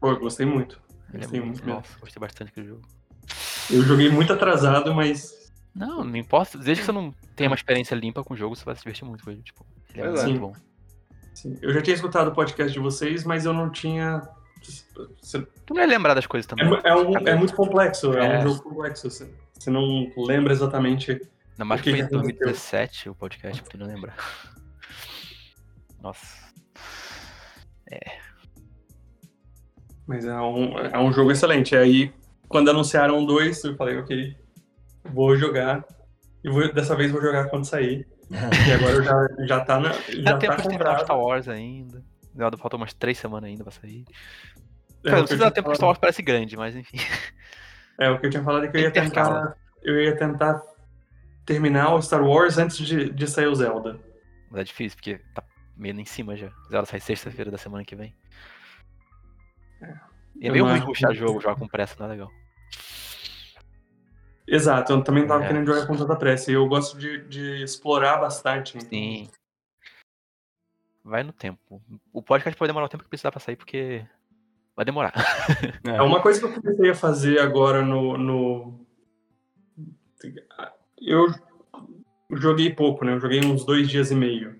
Pô, eu gostei muito. Ele é Gostei muito, muito mesmo. nossa, gostei bastante daquele jogo. Eu joguei muito atrasado, mas Não, não importa. Desde que você não tenha uma experiência limpa com o jogo, você vai se divertir muito com ele. Tipo, ele é é. muito bom. Sim, eu já tinha escutado o podcast de vocês, mas eu não tinha. Você- Tu não ia lembrar das coisas É, também. mu- é um- é muito complexo, é, É. um jogo complexo. Você, você não lembra exatamente. Ainda mais que foi em que aconteceu? 2017 o podcast, tu não lembrar. Nossa. Mas é um, é um jogo excelente. Aí, quando anunciaram dois, eu falei, ok, vou jogar. E vou- dessa vez vou jogar quando sair. E agora eu já, já tá na. Já Dá tempo tá de terminar comprado. Star Wars ainda. Ainda Faltam umas três semanas ainda pra sair. É, Cara, não que precisa tempo porque Star Wars parece grande, mas enfim. É, o que eu tinha falado é que eu ia Intercala. tentar. Eu ia tentar terminar o Star Wars antes de, de sair o Zelda. Mas é difícil, porque tá meio em cima já. Ela sai sexta-feira da semana que vem. E é Eu meio não ruim que- jogo, jogar com pressa, não é legal. Exato, eu também tava É. querendo jogar com tanta pressa. E eu gosto de, de explorar bastante. Sim. Vai no tempo. O podcast pode demorar o tempo que precisar pra sair, porque vai demorar. É uma coisa que eu comecei a fazer agora no. no... Eu joguei pouco, né? Eu joguei uns dois dias e meio.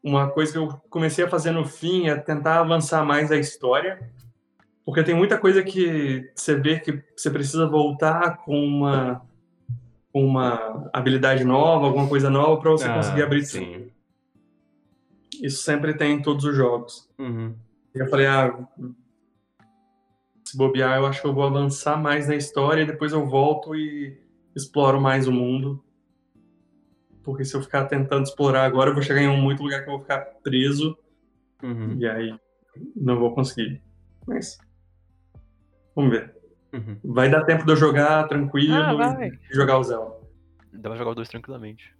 Uma coisa que eu comecei a fazer no fim é tentar avançar mais a história. Porque tem muita coisa que você vê que você precisa voltar com uma, uma habilidade nova, alguma coisa nova, para você Ah, conseguir abrir tudo. Isso sempre tem em todos os jogos. Uhum. E eu falei, ah, se bobear, eu acho que eu vou avançar mais na história e depois eu volto e exploro mais o mundo. Porque se eu ficar tentando explorar agora, eu vou chegar em um muito lugar que eu vou ficar preso Uhum. e aí não vou conseguir. Mas vamos ver. Uhum. Vai dar tempo de eu jogar tranquilo Ah, e jogar o Zelda. Dá pra jogar os dois tranquilamente.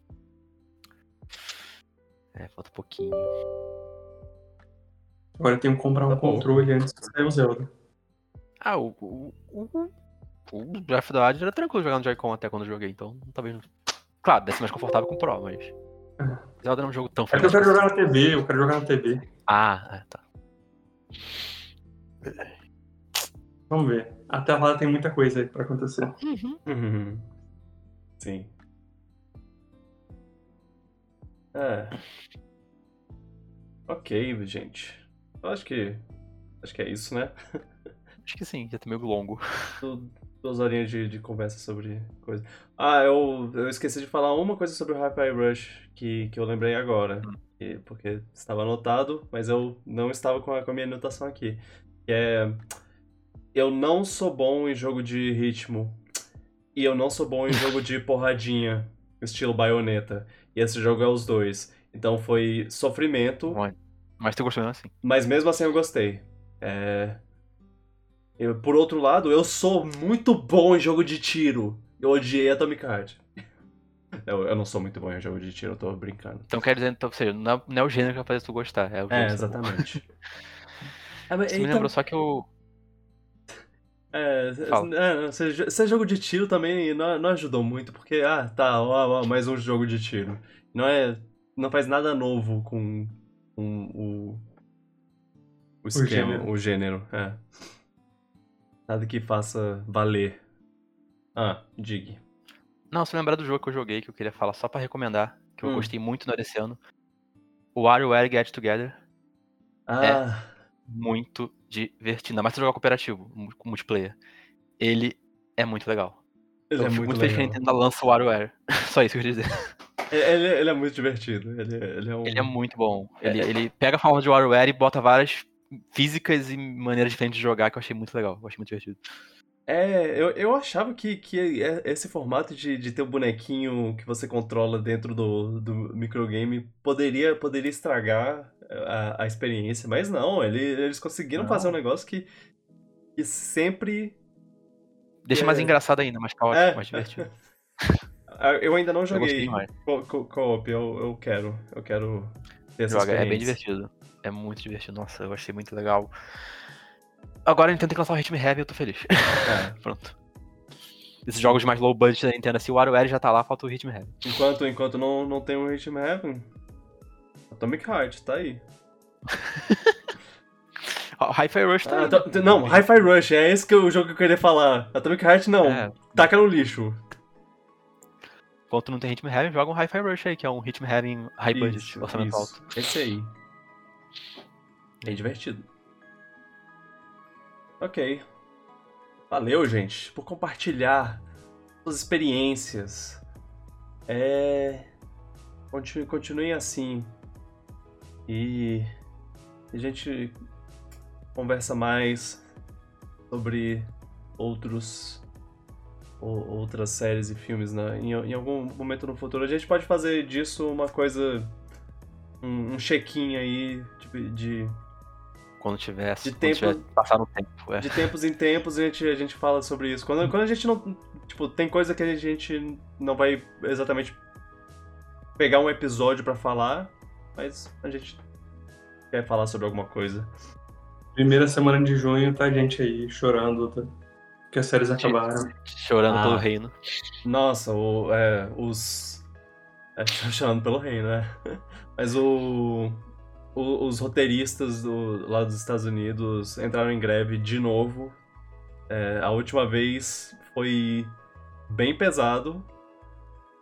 É, falta um pouquinho. Agora eu tenho que comprar um Tá controle antes de sair o Zelda. Ah, o. O, o, o Breath of the Wild era tranquilo jogar no Joy-Con até quando eu joguei, então talvez. não- Claro, deve ser mais confortável com o Pro, mas. Zelda não é um jogo tão É que eu quero jogar na TV, eu quero jogar na TV. Ah, é, tá. Vamos ver. Até lá tem muita coisa aí pra acontecer. Uhum. Uhum. Sim. É. Ok, gente. Eu acho que. Acho que é isso, né? Acho que sim, já tá meio longo. Du- Duas horinhas de, de conversa sobre coisa. Ah, eu, eu esqueci de falar uma coisa sobre o Hyper Rush que, que eu lembrei agora. que- porque estava anotado, mas eu não estava com a, com a minha anotação aqui. Que é. Eu não sou bom em jogo de ritmo. E eu não sou bom em jogo de porradinha, estilo baioneta. E esse jogo é os dois. Então foi sofrimento. Mas- tu gostou assim. Mas mesmo assim eu gostei. É... eu- por outro lado, eu sou muito bom em jogo de tiro. Eu odiei Atomic Heart. Eu, eu não sou muito bom em jogo de tiro, eu tô brincando. Então quer dizer, então, ou seja, não é, não é o gênero que vai fazer tu gostar. É, o É, exatamente. Isso me então- lembrou só que eu. É, é, ser, ser jogo de tiro também não, não ajudou muito, porque, ah, tá, ó, ó, mais um jogo de tiro. Não é. Não faz nada novo com, com o. O esquema, gênero. o gênero, é. Nada que faça valer. Ah, dig. Não, se lembrar do jogo que eu joguei, que eu queria falar só pra recomendar, que eu Hum. gostei muito no desse ano. O WarioWare Get Together. Ah, Muito divertido. Ainda mais se jogar cooperativo, multiplayer. Ele é muito legal. ele eu é muito muito feliz que a. Nintendo lança o WarioWare. Só isso que eu queria dizer. Ele, ele é muito divertido. Ele, ele é um. Ele é muito bom. É, Ele, é- ele pega a forma de WarioWare e bota várias físicas e maneiras diferentes de jogar que eu achei muito legal. Eu achei muito divertido. É, eu, eu achava que, que é- esse formato de, de ter o bonequinho que você controla dentro do, do microgame poderia, poderia estragar a, a experiência, mas não, ele- eles conseguiram Não. fazer um negócio que, que sempre. Deixa mais É. engraçado ainda, mais caótico, É. mais divertido. Ah, Eu ainda não Eu joguei co-op, eu, eu quero. Eu quero ter essa Joga, é bem divertido. É muito divertido. Nossa, eu achei muito legal. Agora a Nintendo tem que lançar o Ritmo Heavy e eu tô feliz. É. Pronto. Esses jogos mais low budget da Nintendo, assim, o WarioWare já tá lá, falta o Ritmo Heavy. Enquanto, enquanto não, não tem um Rhythm Heaven, Atomic Heart, tá aí. O Hi-Fi Rush tá Ah, aí. tá- não, Hi-Fi Rush, é esse que o jogo que eu queria falar. Atomic Heart não, É, taca no lixo. enquanto não tem Ritmo Heavy, joga um Hi-Fi Rush aí, que é um Ritmo Heavy high budget, Isso, orçamento isso. alto. Esse aí. É divertido. Ok. Valeu, gente, por compartilhar suas experiências. É. Continue, continuem assim. E a gente conversa mais sobre outros ou- outras séries e filmes né? em, em algum momento no futuro. A gente pode fazer disso uma coisa um, um check-in aí de, de, Quando tiver, De quando tempo- tiver passar no tempo. É. de tempos em tempos a gente, a gente fala sobre isso. Quando, quando a gente não. Tipo, tem coisa que a gente não vai exatamente pegar um episódio pra falar, mas a gente quer falar sobre alguma coisa. Primeira semana de junho tá a gente aí chorando tá? que as séries acabaram. Chorando Ah. pelo reino. Nossa, o, é, os. É, tô chamando pelo reino, né? Mas o, o- Os roteiristas do, lá dos Estados Unidos entraram em greve de novo. É, a última vez foi bem pesado.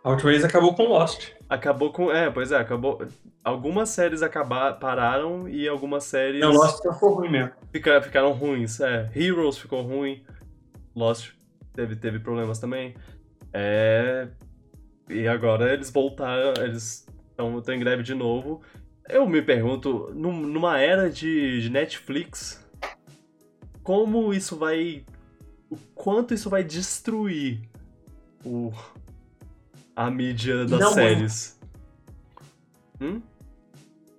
A última vez acabou com Lost. Acabou com. É, pois é, acabou. Algumas séries acabar, pararam e algumas séries Não, Lost ficou ruim mesmo. fica- ficaram ruins. É, Heroes ficou ruim. Lost teve, teve problemas também. É. E agora eles voltaram, eles estão em greve de novo. Eu me pergunto, num- numa era de, Netflix, como isso vai. O quanto isso vai destruir o, a mídia das Não, séries. Hum?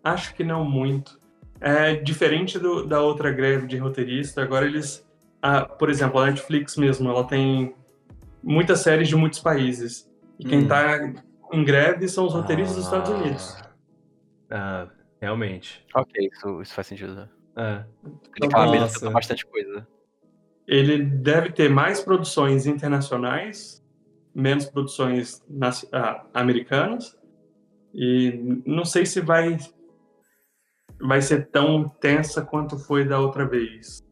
Acho que não muito. É diferente do- da outra greve de roteirista. Agora eles, ah, por exemplo, a Netflix mesmo, ela tem muitas séries de muitos países. E quem Hum. tá em greve são os roteiristas dos Estados Unidos. Ah, realmente. Ok, isso, isso faz sentido. né? É. Tem aquela mesa bastante coisa. Ele deve ter mais produções internacionais, menos produções nas- ah, americanas. E não sei se vai vai ser tão tensa quanto foi da outra vez.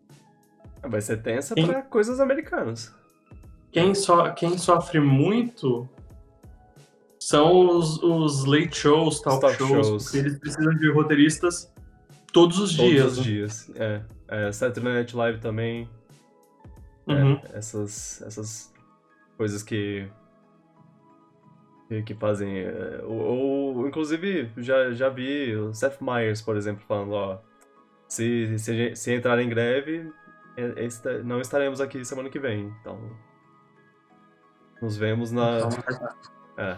Vai ser tensa pra coisas americanas. Quem, so, quem sofre muito são os, os late shows, talk talk shows, shows. porque eles precisam de roteiristas todos os Todos dias. os né? dias. É. é Saturday Night Live também. Uhum. Essas, essas coisas que. que, fazem. é, ou, ou, inclusive, já, já vi o Seth Meyers, por exemplo, falando: ó. Se, se, se entrar em greve, é- não estaremos aqui semana que vem. Então. Nos vemos na. Então, É.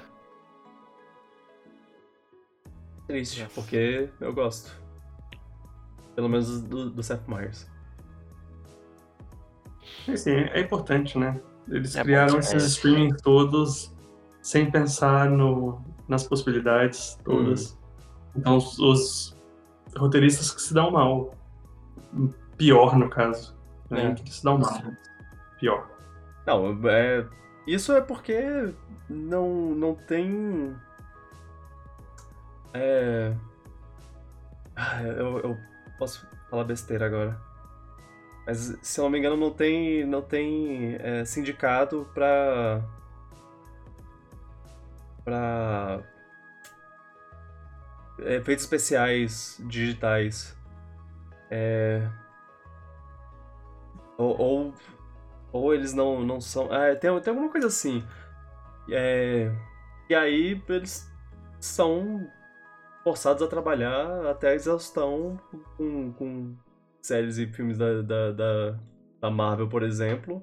Triste, porque eu gosto. Pelo menos do, do Seth Meyers. Assim, é importante, né? Eles É bom criaram demais. esses streaming todos sem pensar no, nas possibilidades todas. Hum. Então, os, os roteiristas que se dão mal. Pior, no caso. Né? É. Que se dão mal. Pior. Não, é. Isso é porque não, não tem. É. Ah, Eu, eu posso falar besteira agora. Mas se eu não me engano, não tem, não tem é, sindicato pra. pra. efeitos especiais digitais. É. Ou, ou, ou eles não, não são. É, tem, tem alguma coisa assim. É, e aí eles são forçados a trabalhar até a exaustão com, com séries e filmes da, da, da, da Marvel, por exemplo,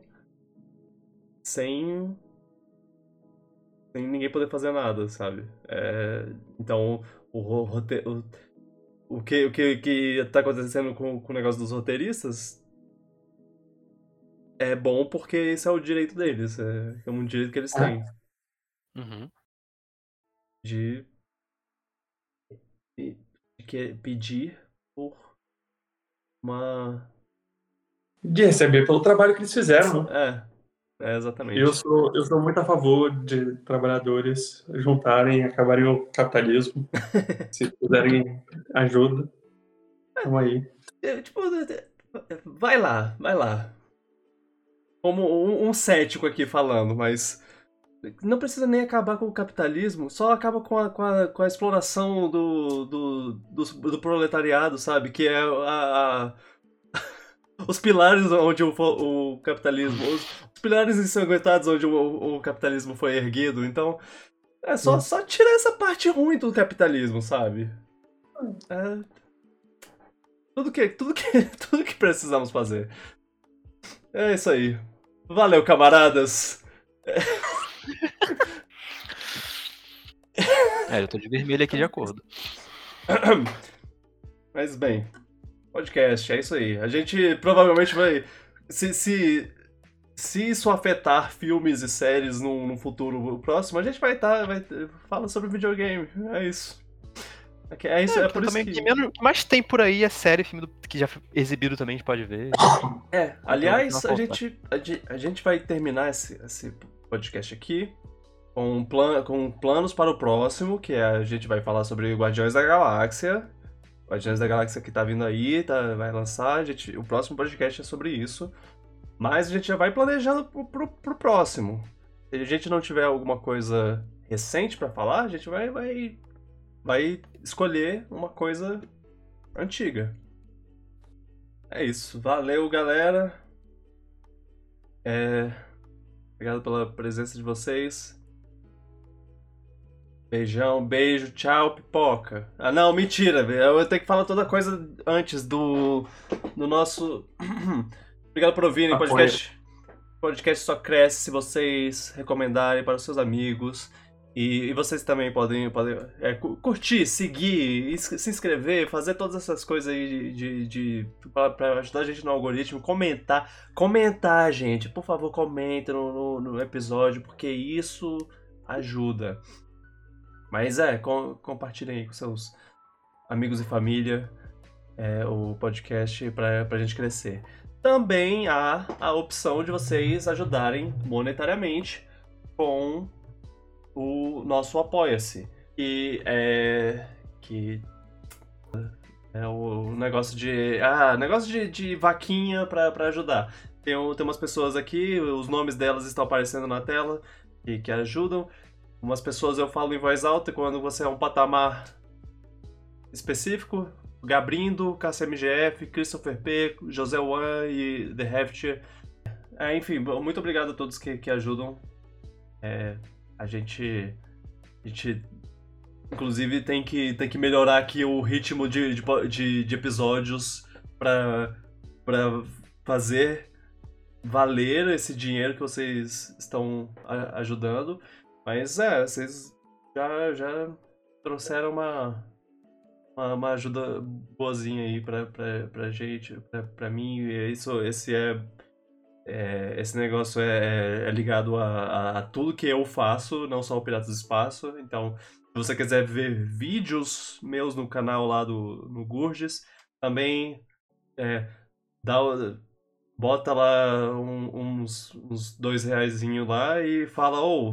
sem, sem ninguém poder fazer nada, sabe? É, então, o, ro- rote- o, o, que, o que, que tá acontecendo com, com o negócio dos roteiristas é bom porque esse é o direito deles, é, é um direito que eles Ah. têm. Uhum. de, pedir por uma. De receber pelo trabalho que eles fizeram, né? É, é exatamente. Eu sou, eu sou muito a favor de trabalhadores juntarem e acabarem o capitalismo. Se puderem ajuda, vamos aí. É, tipo, vai lá, vai lá. Como um, um cético aqui falando, mas não precisa nem acabar com o capitalismo, só acaba com a, com a, com a exploração do, do, do, do proletariado, sabe? Que é a, a- os pilares onde o, o capitalismo. Os, os pilares ensanguentados onde o, o capitalismo foi erguido. Então, é só, Hum. só tirar essa parte ruim do capitalismo, sabe? É, tudo que, tudo que, tudo que precisamos fazer. É isso aí. Valeu, camaradas. É, eu tô de vermelho aqui de acordo. Mas bem, podcast, é isso aí. A gente provavelmente vai. Se, se, se isso afetar filmes e séries num, num futuro próximo, a gente vai estar. vai fala sobre videogame. É isso. É É isso, é, É, por isso também, que. menos, mais tem por aí é série, filme do- que já foi exibido também, a gente pode ver. É, aliás, Então, a gente, a, gente, a gente vai terminar esse, esse podcast aqui plan, com planos para o próximo, que é, a gente vai falar sobre Guardiões da Galáxia. Guardiões da Galáxia que tá vindo aí, tá, vai lançar. Gente, o próximo podcast é sobre isso. Mas a gente já vai planejando pro, pro, pro próximo. Se a gente não tiver alguma coisa recente pra falar, a gente vai, vai, vai escolher uma coisa antiga. É isso. Valeu, galera. É... Obrigado pela presença de vocês. Beijão, beijo, tchau, pipoca. Ah, não, mentira, velho. Eu tenho que falar toda coisa antes do, do nosso. Obrigado por ouvirem. Podcast, podcast só cresce se vocês recomendarem para os seus amigos. E, e vocês também podem, podem é, cu- curtir, seguir, se inscrever, fazer todas essas coisas aí de, de, de para ajudar a gente no algoritmo, comentar, comentar, gente, por favor, comenta no, no, no episódio, porque isso ajuda. Mas é, com, compartilhem aí com seus amigos e família é, o podcast para a gente crescer. Também há a opção de vocês ajudarem monetariamente com o nosso Apoia-se. E é. Que. É o negócio de. Ah, negócio de, de vaquinha pra ajudar. Tem, tem umas pessoas aqui, os nomes delas estão aparecendo na tela e que ajudam. Umas pessoas eu falo em voz alta quando você é um patamar específico. Gabrindo, KCMGF, Christopher P, José Wan e The Heft. É, enfim, muito obrigado a todos que, que ajudam. É, a gente. A gente. Inclusive tem que, tem que melhorar aqui o ritmo de, de, de, episódios pra fazer valer esse dinheiro que vocês estão ajudando. Mas é, vocês já, já trouxeram uma, uma, uma ajuda boazinha aí pra, pra, pra gente, pra, pra mim. E isso, esse é é, esse negócio é, é ligado a, a- a tudo que eu faço, não só o Piratas do Espaço. Então, se você quiser ver vídeos meus no canal lá do no Gurges, também é, dá, bota lá um- uns, uns dois reaisinho lá e fala, ô,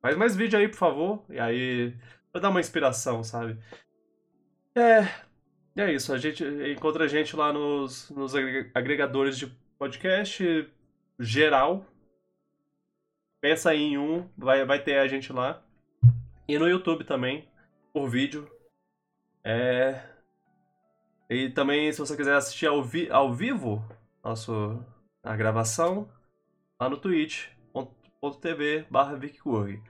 faz mais vídeo aí, por favor. E aí, pra dar uma inspiração, sabe? É, é isso. A gente encontra a gente lá nos, nos agre- agregadores de podcast geral. Pensa aí em um, vai, vai ter a gente lá. E no YouTube também, por vídeo. É... E também, se você quiser assistir ao, vi ao vivo nosso, a gravação, lá no twitch.tv barra VicCurg.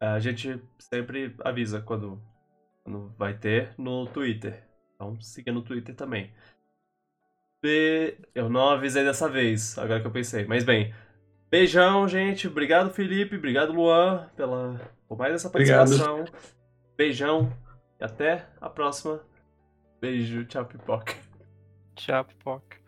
A gente sempre avisa quando, quando vai ter no Twitter. Então siga no Twitter também. Be- Eu não avisei dessa vez, agora que eu pensei. Mas bem, beijão, gente. Obrigado, Felipe. Obrigado, Luan, pela, por mais essa Obrigado. participação. Beijão e até a próxima. Beijo, tchau, pipoca. Tchau, pipoca.